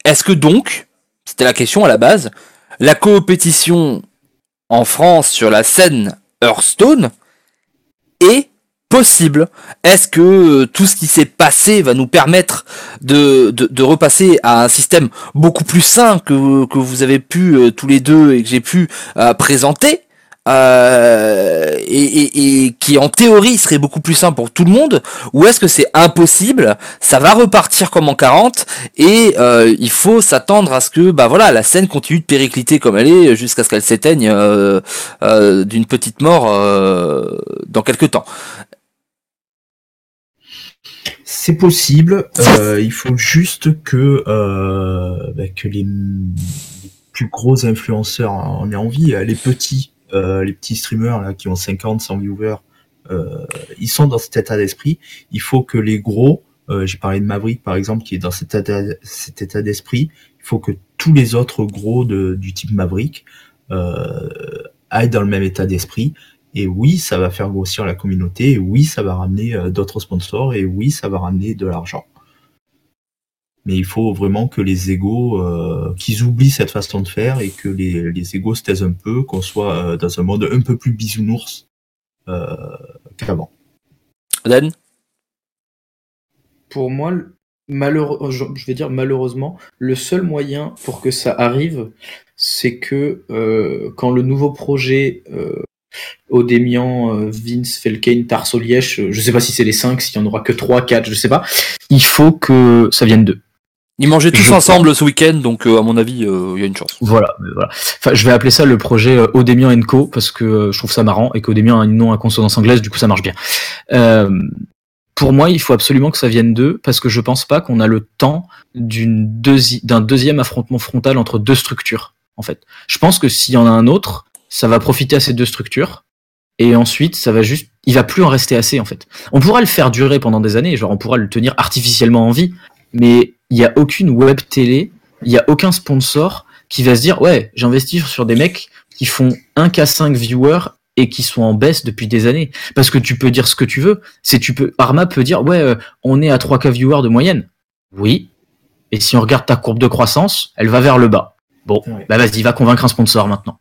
Est-ce que donc, c'était la question à la base, la coopétition en France sur la scène Hearthstone est possible. Est-ce que euh, tout ce qui s'est passé va nous permettre de, de, de, repasser à un système beaucoup plus sain que, que vous avez pu euh, tous les deux et que j'ai pu euh, présenter euh, et, et, et, qui en théorie serait beaucoup plus simple pour tout le monde, ou est-ce que c'est impossible? Ça va repartir comme en 40 et euh, il faut s'attendre à ce que bah voilà la scène continue de péricliter comme elle est jusqu'à ce qu'elle s'éteigne euh, euh d'une petite mort dans quelques temps. C'est possible. il faut juste que bah, que les plus gros influenceurs en aient envie. Les petits euh, les petits streamers là qui ont 50, 100 viewers, euh, ils sont dans cet état d'esprit. Il faut que les gros, euh, j'ai parlé de Maverick par exemple, qui est dans cet état, cet état d'esprit. Il faut que tous les autres gros de, du type Maverick aillent dans le même état d'esprit. Et oui, ça va faire grossir la communauté. Et oui, ça va ramener d'autres sponsors. Et oui, ça va ramener de l'argent mais il faut vraiment que les égaux, euh, qu'ils oublient cette façon de faire et que les, les égaux se taisent un peu, qu'on soit euh, dans un monde un peu plus bisounours euh, qu'avant. Dan? Pour moi, malheureux, je vais dire malheureusement, le seul moyen pour que ça arrive, c'est que euh, quand le nouveau projet euh, Odemian, euh, Vince, Felkane, Tarsolièche, je sais pas si c'est les 5, s'il y en aura que 3, 4, je sais pas, il faut que ça vienne d'eux. Ils mangeaient tous ensemble ce week-end, donc euh, à mon avis, euh, il y a une chance. Voilà, voilà. Enfin, je vais appeler ça le projet euh, Odemian Co parce que je trouve ça marrant et qu'Odemian a un nom à consonance anglaise, du coup ça marche bien. pour moi, il faut absolument que ça vienne d'eux parce que je pense pas qu'on a le temps d'une d'un deuxième affrontement frontal entre deux structures. En fait, je pense que s'il y en a un autre, ça va profiter à ces deux structures et ensuite ça va juste il va plus en rester assez en fait. On pourra le faire durer pendant des années, genre on pourra le tenir artificiellement en vie, mais il y a aucune web télé, il y a aucun sponsor qui va se dire ouais, j'investis sur des mecs qui font 1K5 viewers et qui sont en baisse depuis des années. Parce que tu peux dire ce que tu veux. C'est tu peux Arma peut dire ouais, euh, on est à 3K viewers de moyenne. Oui. Et si on regarde ta courbe de croissance, elle va vers le bas. Bon, bah vas-y, va convaincre un sponsor maintenant.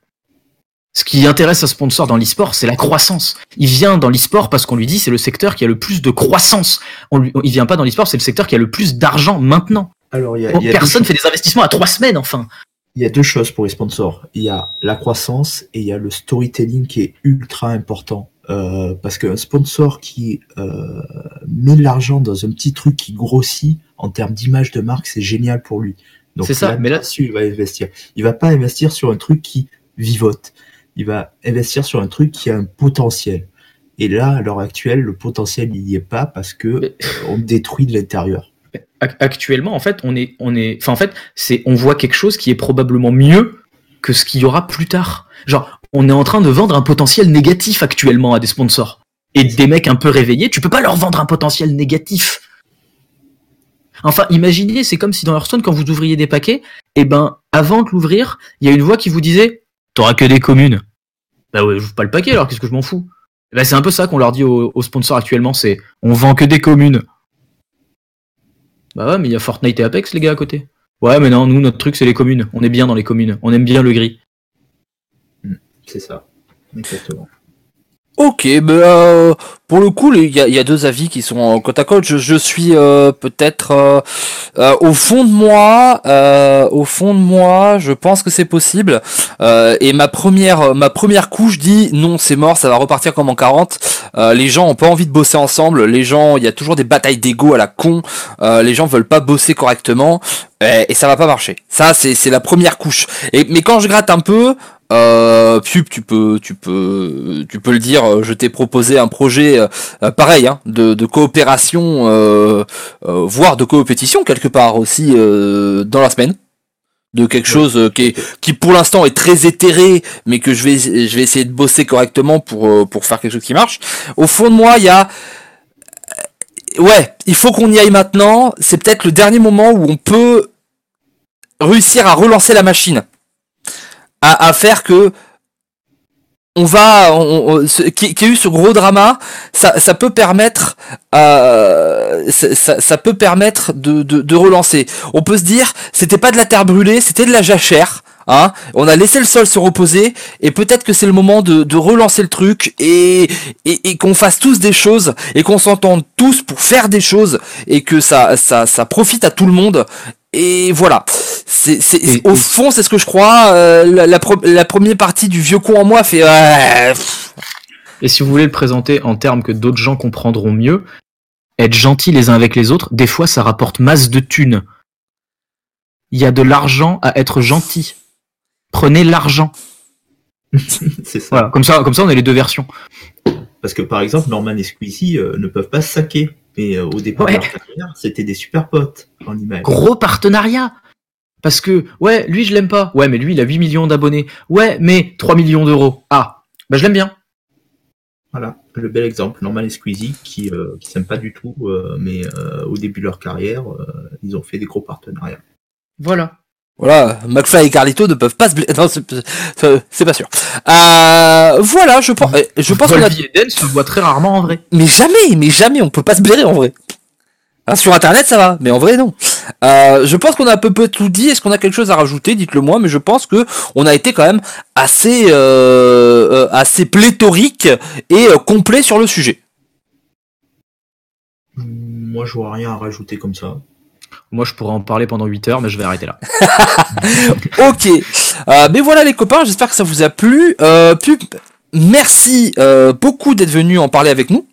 Ce qui intéresse un sponsor dans l'e-sport, c'est la croissance. Il vient dans l'e-sport parce qu'on lui dit c'est le secteur qui a le plus de croissance. On lui, il vient pas dans l'e-sport, c'est le secteur qui a le plus d'argent maintenant. Alors, y a, y a personne fait des investissements à trois semaines, enfin. Il y a deux choses pour les sponsors. Il y a la croissance et il y a le storytelling qui est ultra important. Euh, parce qu'un sponsor qui euh, met de l'argent dans un petit truc qui grossit en termes d'image de marque, c'est génial pour lui. Donc c'est ça. mais là-dessus, il va investir. Il va pas investir sur un truc qui vivote il va investir sur un truc qui a un potentiel. Et là, à l'heure actuelle, le potentiel il n'y est pas parce que euh, on détruit de l'intérieur. Actuellement, en fait, on est, on est, enfin, en fait, c'est, on voit quelque chose qui est probablement mieux que ce qu'il y aura plus tard. Genre, on est en train de vendre un potentiel négatif actuellement à des sponsors. Et des mecs un peu réveillés, tu peux pas leur vendre un potentiel négatif. Enfin, imaginez, c'est comme si dans Hearthstone, quand vous ouvriez des paquets, et eh ben, avant de l'ouvrir, il y a une voix qui vous disait, t'auras que des communes. Bah ouais, je pas le paquet alors, qu'est-ce que je m'en fous? Bah c'est un peu ça qu'on leur dit aux, sponsors actuellement, c'est on vend que des communes. Bah ouais, mais il y a Fortnite et Apex les gars à côté. Ouais, mais non, nous notre truc c'est les communes. On est bien dans les communes. On aime bien le gris. Hmm, c'est ça. Exactement. Ok, ben euh, pour le coup, il y a, deux avis qui sont côte à côte. Je, suis euh, peut-être euh, au fond de moi, au fond de moi, je pense que c'est possible. et ma première, ma première couche dit non, c'est mort, ça va repartir comme en 40. les gens ont pas envie de bosser ensemble. Les gens, il y a toujours des batailles d'ego à la con. les gens veulent pas bosser correctement. Et ça va pas marcher. Ça, c'est la première couche. Et mais quand je gratte un peu, euh, Pub, tu peux, tu peux, tu peux le dire. Je t'ai proposé un projet euh, pareil, hein, de, de, coopération, euh, euh, voire de coopétition quelque part aussi euh, dans la semaine, de quelque chose qui, est, qui pour l'instant est très éthéré, mais que je vais, je vais essayer de bosser correctement pour pour faire quelque chose qui marche. Au fond de moi, il y a ouais, il faut qu'on y aille maintenant. C'est peut-être le dernier moment où on peut réussir à relancer la machine à, faire que on va, on, qui, qui a eu ce gros drama, ça, ça peut permettre, euh, ça, peut permettre de, de, relancer. On peut se dire, c'était pas de la terre brûlée, c'était de la jachère. Hein on a laissé le sol se reposer et peut-être que c'est le moment de, de relancer le truc et, et, et qu'on fasse tous des choses et qu'on s'entende tous pour faire des choses et que ça, ça, ça profite à tout le monde. Et voilà. C'est, c'est, Et- au fond, c'est ce que je crois. Euh, la, la, pro- la première partie du vieux con en moi fait. pff, Et si vous voulez le présenter en termes que d'autres gens comprendront mieux, être gentil les uns avec les autres, des fois ça rapporte masse de thunes. Il y a de l'argent à être gentil. Prenez l'argent. C'est ça. Voilà, comme ça, comme ça on a les deux versions. Parce que par exemple, Norman et Squeezie euh, ne peuvent pas se saquer. Mais euh, au départ Ouais. c'était des super potes en image. Gros partenariat. Parce que, ouais, lui je l'aime pas. Ouais, mais lui il a 8 millions d'abonnés. Ouais, mais 3 millions d'euros. Ah, bah je l'aime bien. Voilà, le bel exemple, Norman et Squeezie, qui euh, qui s'aiment pas du tout, euh, mais euh, au début de leur carrière, euh, ils ont fait des gros partenariats. Voilà. Voilà, McFly et Carlito ne peuvent pas se blesser. Non, c'est- pas sûr. Euh, voilà, je pense, je pense qu'on a et se voient très rarement en vrai. Mais jamais, mais jamais, on peut pas se blairer en vrai. Hein, sur internet ça va, mais en vrai non. Euh, je pense qu'on a à peu près tout dit. Est-ce qu'on a quelque chose à rajouter? Dites-le moi, mais je pense que on a été quand même assez euh, euh, assez pléthorique et euh, complet sur le sujet. Moi, je vois rien à rajouter comme ça. Moi je pourrais en parler pendant 8 heures, mais je vais arrêter là. Ok. Euh, mais voilà les copains, j'espère que ça vous a plu. Euh, merci euh, beaucoup d'être venu en parler avec nous.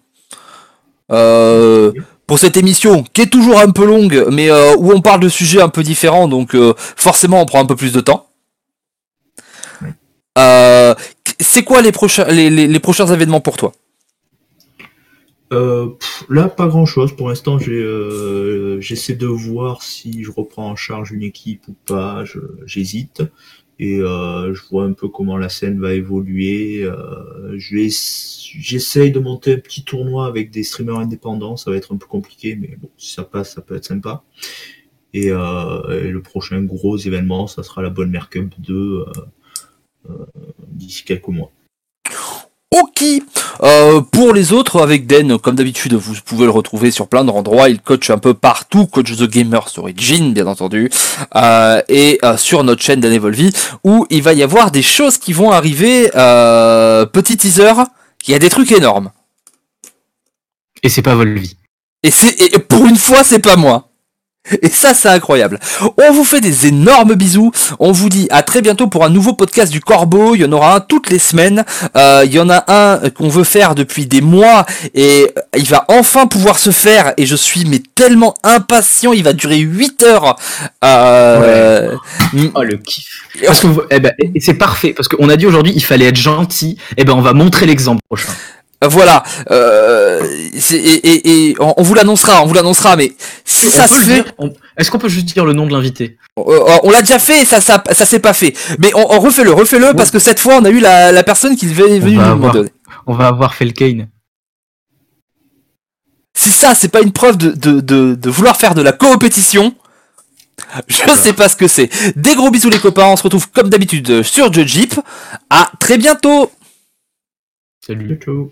Euh, pour cette émission qui est toujours un peu longue, mais euh, où on parle de sujets un peu différents, donc euh, forcément on prend un peu plus de temps. Euh, c'est quoi les prochains les, les, les prochains événements pour toi? Euh, là, pas grand chose. Pour l'instant, j'ai, euh, j'essaie de voir si je reprends en charge une équipe ou pas. J'hésite. Et euh, je vois un peu comment la scène va évoluer. Euh, je vais, j'essaye de monter un petit tournoi avec des streamers indépendants. Ça va être un peu compliqué, mais bon, si ça passe, ça peut être sympa. Et, euh, et le prochain gros événement, ça sera la bonne Mercup 2 euh, euh, d'ici quelques mois. Ok. Euh, pour les autres, avec Den, comme d'habitude, vous pouvez le retrouver sur plein d'endroits. Il coach un peu partout, coach The Gamers Origin, bien entendu, euh, et euh, sur notre chaîne Dan Evolvi, où il va y avoir des choses qui vont arriver. Euh, petit teaser, il y a des trucs énormes. Et c'est pas Volvi. Et c'est et pour une fois, c'est pas moi. Et ça, c'est incroyable. On vous fait des énormes bisous. On vous dit à très bientôt pour un nouveau podcast du Corbeau. Il y en aura un toutes les semaines. Euh, il y en a un qu'on veut faire depuis des mois et il va enfin pouvoir se faire. Et je suis mais tellement impatient. Il va durer 8 heures. Euh, Oh le kiff. Parce que vous- eh ben, c'est parfait parce qu'on a dit aujourd'hui il fallait être gentil. Eh ben on va montrer l'exemple prochain. Voilà. Euh, et, et, et on, on vous l'annoncera. On vous l'annoncera. Mais si On ça peut se le fait, On- Est-ce qu'on peut juste dire le nom de l'invité? Euh, on l'a déjà fait et ça, ça, ça s'est pas fait. Mais on, on refait-le, refais-le parce que cette fois on a eu la, la personne qui devait venue va nous avoir- demander. On va avoir Felkane. Si ça, c'est pas une preuve de, de, de, de vouloir faire de la coopétition, je sais pas ce que c'est. Des gros bisous les copains, on se retrouve comme d'habitude sur The Jeep. À très bientôt Salut. Ciao.